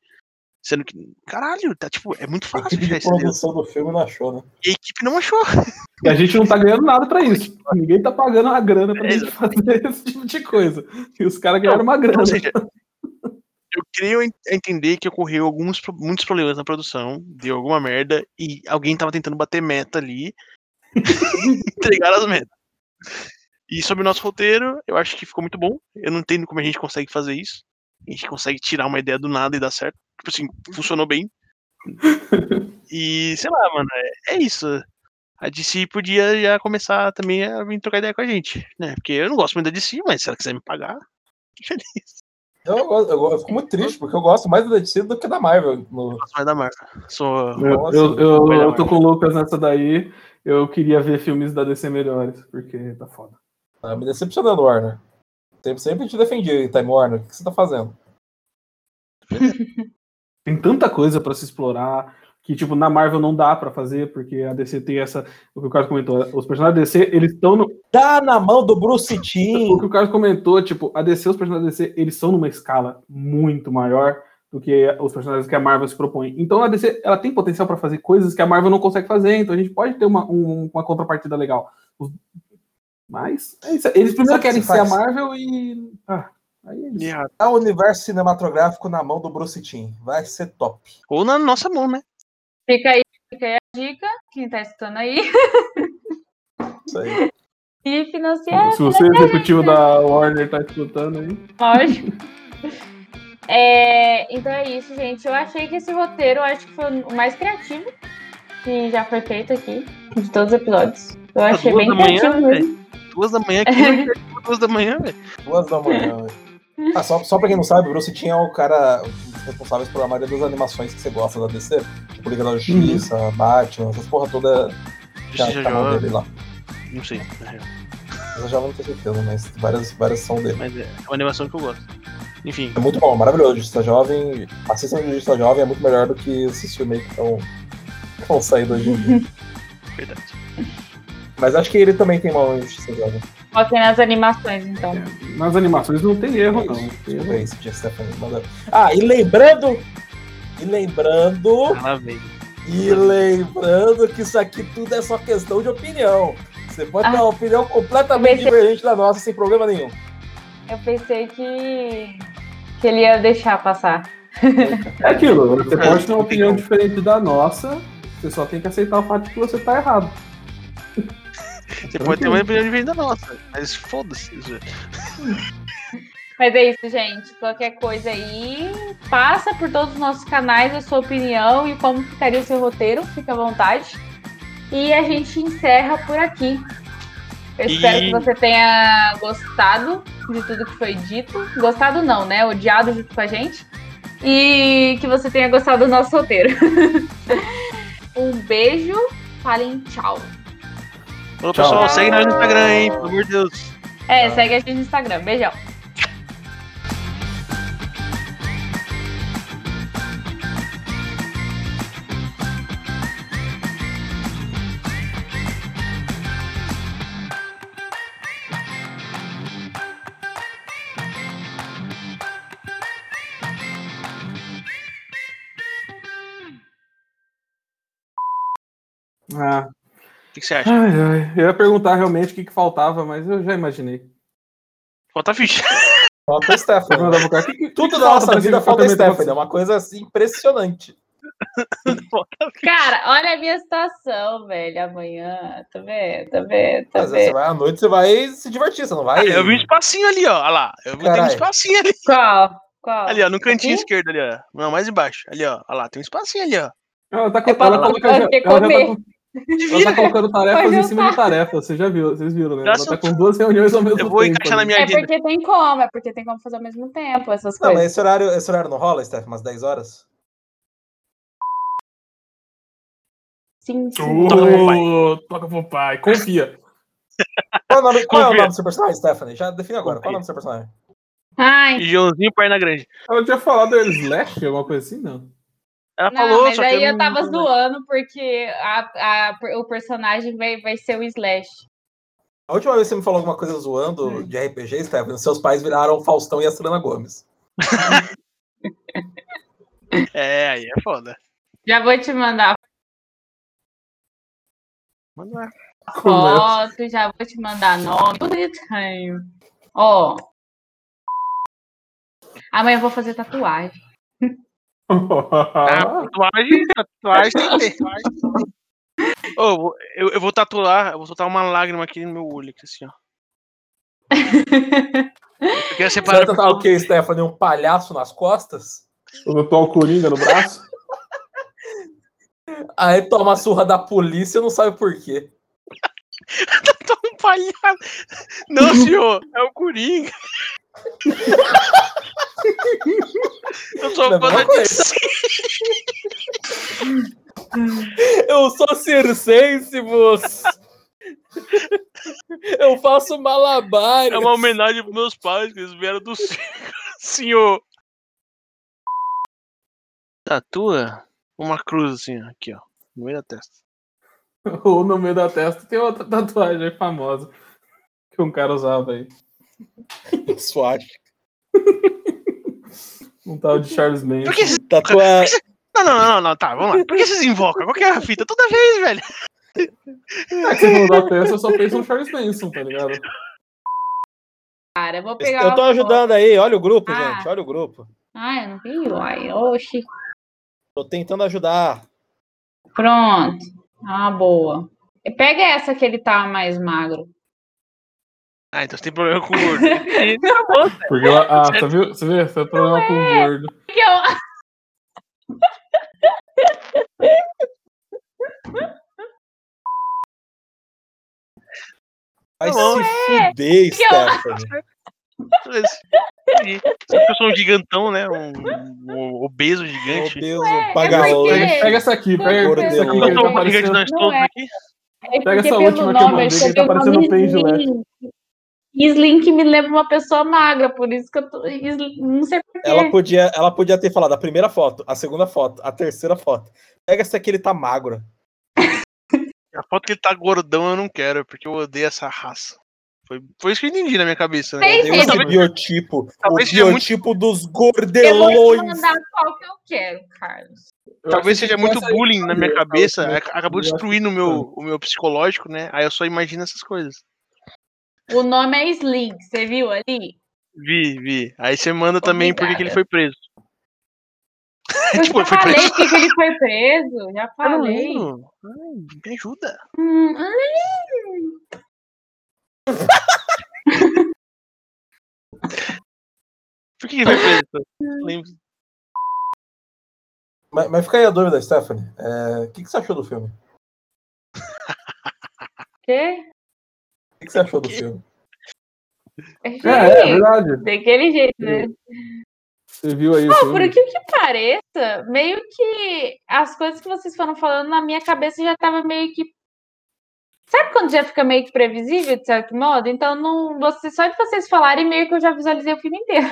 Sendo que, caralho, tá tipo, é muito A fácil equipe achar de produção do filme não achou, né? E a equipe não achou. E a gente não tá ganhando nada pra isso. Ninguém tá pagando a grana pra É, gente fazer esse tipo de coisa. E os caras ganharam uma grana. Ou seja, eu creio en- entender que ocorreu alguns, muitos problemas na produção, deu alguma merda, e alguém tava tentando bater meta ali, [laughs] entregar as metas. E sobre o nosso roteiro, eu acho que ficou muito bom. Eu não entendo como a gente consegue fazer isso. A gente consegue tirar uma ideia do nada e dar certo. Tipo assim, funcionou bem. [laughs] E sei lá, mano, é, é isso. A DC podia já começar também a vir trocar ideia com a gente, né? Porque eu não gosto muito da DC, mas se ela quiser me pagar, [laughs] feliz. Eu, eu, eu, eu fico muito triste, porque eu gosto mais da DC do que da Marvel. No, gosto mais da marca. Sou. Eu, eu, eu, eu tô com o Lucas nessa daí. Eu queria ver filmes da DC melhores, porque tá foda. Tá me decepcionando, Warner. Sempre, sempre te defendi, Time Warner. O que você tá fazendo? [laughs] Tem tanta coisa pra se explorar que, tipo, na Marvel não dá pra fazer, porque a DC tem essa. O que o Carlos comentou, os personagens da DC, eles estão no. Dá na mão do Bruce Timm. O que o Carlos comentou, tipo, a DC, os personagens da DC, eles são numa escala muito maior do que os personagens que a Marvel se propõe. Então a DC ela tem potencial para fazer coisas que a Marvel não consegue fazer, então a gente pode ter uma, um, uma contrapartida legal. Mas é isso. eles primeiro Sabe querem que ser a? Marvel e. Ah, aí é. Yeah. Tá o universo cinematográfico na mão do Bruce Timm. Vai ser top. Ou na nossa mão, né? Fica aí, fica aí a dica, quem tá escutando aí. Isso aí. [laughs] E financiar, Se você, executivo da Warner, tá escutando aí. lógico. [laughs] É, então é isso, gente. Eu achei que esse roteiro, eu acho que foi o mais criativo que já foi feito aqui, de todos os episódios. Eu achei bem criativo mesmo. Duas da manhã aqui, duas da manhã, velho. Duas da manhã. velho. Ah, só, só pra quem não sabe, o Bruce é o cara dos responsáveis pela maioria das animações que você gosta da DC. Tipo Liga da Justiça, Batman, essas porra toda já Justiça tá Jovem. dele lá. Não sei, na real. Eu já não tenho certeza, mas várias, várias são dele. Mas é uma animação que eu gosto. Enfim, É muito bom, maravilhoso. Justiça Jovem. Assistam Justiça Jovem é muito melhor do que esses filmes aí que estão saindo hoje em dia. verdade. Mas acho que ele também tem Jovem. Foquem nas animações, então. Nas animações não tem erro, não. Tem Deixa eu erro. ver se o Stephanie. Ah, e lembrando. E lembrando. E lembrando que isso aqui tudo é só questão de opinião. Você pode ter Ah. uma opinião completamente Pensei- divergente da nossa, sem problema nenhum. Eu pensei que, que ele ia deixar passar. É aquilo, você É, pode ter uma opinião diferente da nossa, você só tem que aceitar o fato de que você tá errado. Você pode ter uma opinião diferente da nossa, mas foda-se. isso. Mas é isso, gente. Qualquer coisa aí, passa por todos os nossos canais a sua opinião e como ficaria o seu roteiro, fica à vontade. E a gente encerra por aqui. Eu E- espero que você tenha gostado de tudo que foi dito. Gostado não, né? Odiado junto com a gente. E que você tenha gostado do nosso roteiro. [laughs] um beijo, falem tchau. Ô, Tchau. pessoal, segue nós no Instagram, hein? Pelo amor de Deus. É, segue a gente no Instagram. Beijão. Ah, O que, que você acha? ai, ai. Eu ia perguntar realmente o que, que faltava, mas eu já imaginei. Falta ficha. Falta o Stephanie. Cara, "Que- que- Tudo falta nossa vida falta Stephanie. É uma coisa assim impressionante. Cara, olha a minha situação, velho. Amanhã. Tá vendo? Tá vendo? Tá Mas aí você vendo? vai à noite, você vai se divertir, você não vai. Eu vi um espacinho ali, ó. Olha lá. Eu vi um espacinho ali. Qual? Qual? Ali, ó, no cantinho Aqui? esquerdo ali, ó. Não, mais embaixo. Ali, ó. Olha lá, tem um espacinho ali, ó. Ela tá, É co- pra- ela coloca- pra ter ela já comer. tá, com- ela tá colocando tarefas em cima de tarefas, você já viu, vocês viram, né? Ela tá com duas reuniões ao mesmo Eu tempo. vou encaixar na minha É agenda. porque tem como, é porque tem como fazer ao mesmo tempo essas Não, mas coisas. esse horário, esse horário não rola, Steph? Umas 10 horas? Sim, sim. Ô, Toca pro pai. Toca pro pai, confia. Qual, é o nome, qual é o Confia. nome do seu personagem, Stephanie? Já define agora. Qual é o nome do seu personagem? Ai, Joãozinho, perna grande. Ela tinha falado Slash, alguma coisa assim, não? Ela não, falou, mas só que aí eu não- tava zoando porque a, a- o personagem vai, vai ser o Slash. A última vez que você me falou alguma coisa zoando de RPG, Stephanie, seus pais viraram o Faustão e a Selena Gomes. [laughs] É, aí é foda. Já vou te mandar foto, já vou te mandar nome, tudo direitinho. Ó. Amanhã eu vou fazer tatuagem. [laughs] Ah, [laughs] tatuagem, tatuagem tem que ter. Ô, vou- eu, eu vou tatuar, eu vou soltar uma lágrima aqui no meu olho, aqui, assim, ó. Eu quero Você separar. vai tentar o quê, Stephanie? Um palhaço nas costas? O atual Coringa no braço. [laughs] Aí toma a surra da polícia e não sabe por quê. [laughs] Tô um palhaço. Não, senhor, é o Coringa. Eu sou é fã mesma da. Eu sou circense. Eu faço malabares. É uma homenagem pros meus pais, que eles vieram do. [laughs] Senhor. Tatua uma cruz assim, aqui, ó. No meio da testa. Ou no meio da testa tem outra tatuagem famosa que um cara usava aí. [laughs] Suave. Um tal de Charles Manson. Por que vocês... Da tua... Não, não, não, não, tá, vamos lá. Por que vocês invocam? Qual que é a fita? Toda vez, velho. É que você falou da peça, eu só penso no Charles Manson, tá ligado? Cara, eu vou pegar. Eu tô uma foto. ajudando aí, olha o grupo, Ah. gente, olha o grupo. Ah, eu não vi. Uai, oxi. Tô tentando ajudar. Pronto. Ah, boa. Pega essa que ele tá mais magro. Ah, então você tem problema com o gordo. Tá [laughs] tá. Porque ela, ah, você viu? Você viu? Você tem problema com o gordo. Que eu- Vai Tá bom. se fuder, que eu- Stephanie. Só porque eu sou um gigantão, né? Um, um obeso gigante. Obeso, é pagalão. porque- Pega, essa aqui, pega Gordo essa aqui que Eu sou tá um gigante nós Não todos é. aqui. É Pega porque essa última que eu nome, mandei, que tá parecendo nome um peixe. Que me lembra uma pessoa magra, por isso que eu tô. Slim- Não sei porquê. Ela podia, ela podia ter falado a primeira foto, a segunda foto, a terceira foto. Pega essa aqui, ele tá magro. [laughs] A foto que ele tá gordão eu não quero, porque eu odeio essa raça. Foi, foi isso que eu entendi na minha cabeça. Né? Sei, esse talvez- biotipo, talvez o seja muito- biotipo dos Eu vou te gordelões. mandar qual que eu quero, Carlos. Eu Talvez que seja muito bullying na minha cabeça, que- ac- acabou destruindo o que- meu, o meu psicológico, né? Aí eu só imagino essas coisas. O nome é Slim, você viu ali? Vi, vi. Aí você manda também por que ele Obrigada. foi preso. Eu [laughs] Tipo, já foi falei preso. porque ele foi preso. Já falei. Ai, me ajuda. Hum, hum. [laughs] Por que ele foi preso? Não lembro. Mas, mas fica aí a dúvida, Stephanie. É, O que, que você achou do filme? Quê? O que, que você achou do filme? É, É, é verdade. Daquele jeito, né? Você viu aí o Por filme? que que pareça, meio que as coisas que vocês foram falando na minha cabeça já tava meio que. Sabe quando já fica meio que previsível, de certo modo? Então, não, você, só de vocês falarem, meio que eu já visualizei o filme inteiro.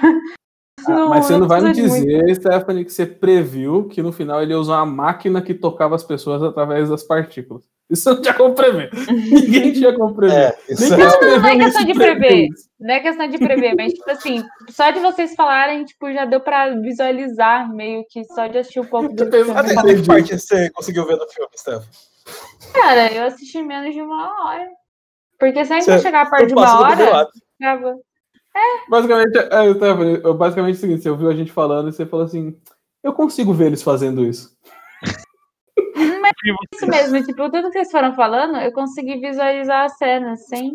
Ah, [laughs] mas você não vai me de muito. dizer, Stephanie, que você previu que no final ele ia usar uma máquina que tocava as pessoas através das partículas. Isso eu não tinha como prever. Ninguém tinha como prever. É, é- quem não é escreveu questão de previu prever. isso. Não é questão de prever, mas, tipo assim, só de vocês falarem, tipo, já deu pra visualizar, meio que só de assistir um pouco do penso- Até filme. que parte você conseguiu ver do filme, Stephanie? Cara, eu assisti menos de uma hora. Porque sempre Você- que chegar perto de Eu uma hora, acaba. Basicamente, é, Stephanie, basicamente é o seguinte: você ouviu a gente falando e você falou assim: eu consigo ver eles fazendo isso. Isso mesmo, tipo, tudo que vocês foram falando, eu consegui visualizar a cena sem.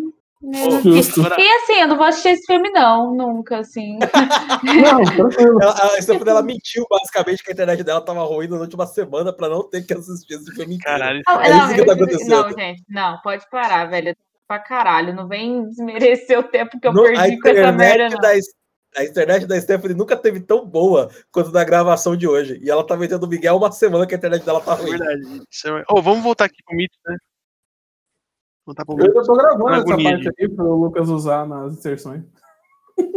Justo. Agora, E assim, eu não vou assistir esse filme, não, nunca, assim. [laughs] Não, tranquilo. Ela, a Stephanie, ela mentiu basicamente que a internet dela tava ruim na última semana pra não ter que assistir esse filme inteiro. caralho. Não, É não, isso que tá acontecendo. não, gente, não, pode parar, velho. Pra caralho, não vem desmerecer o tempo que eu perdi com essa merda, internet não. da, a internet da Stephanie nunca teve tão boa quanto na gravação de hoje. E ela tá metendo o Miguel uma semana que a internet dela tá É ruim. verdade. É- Ô, vamos voltar aqui pro mito, né? Voltar pro Eu já tô gravando essa parte aí para o Lucas usar nas inserções.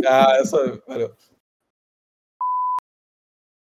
Ah, essa. valeu.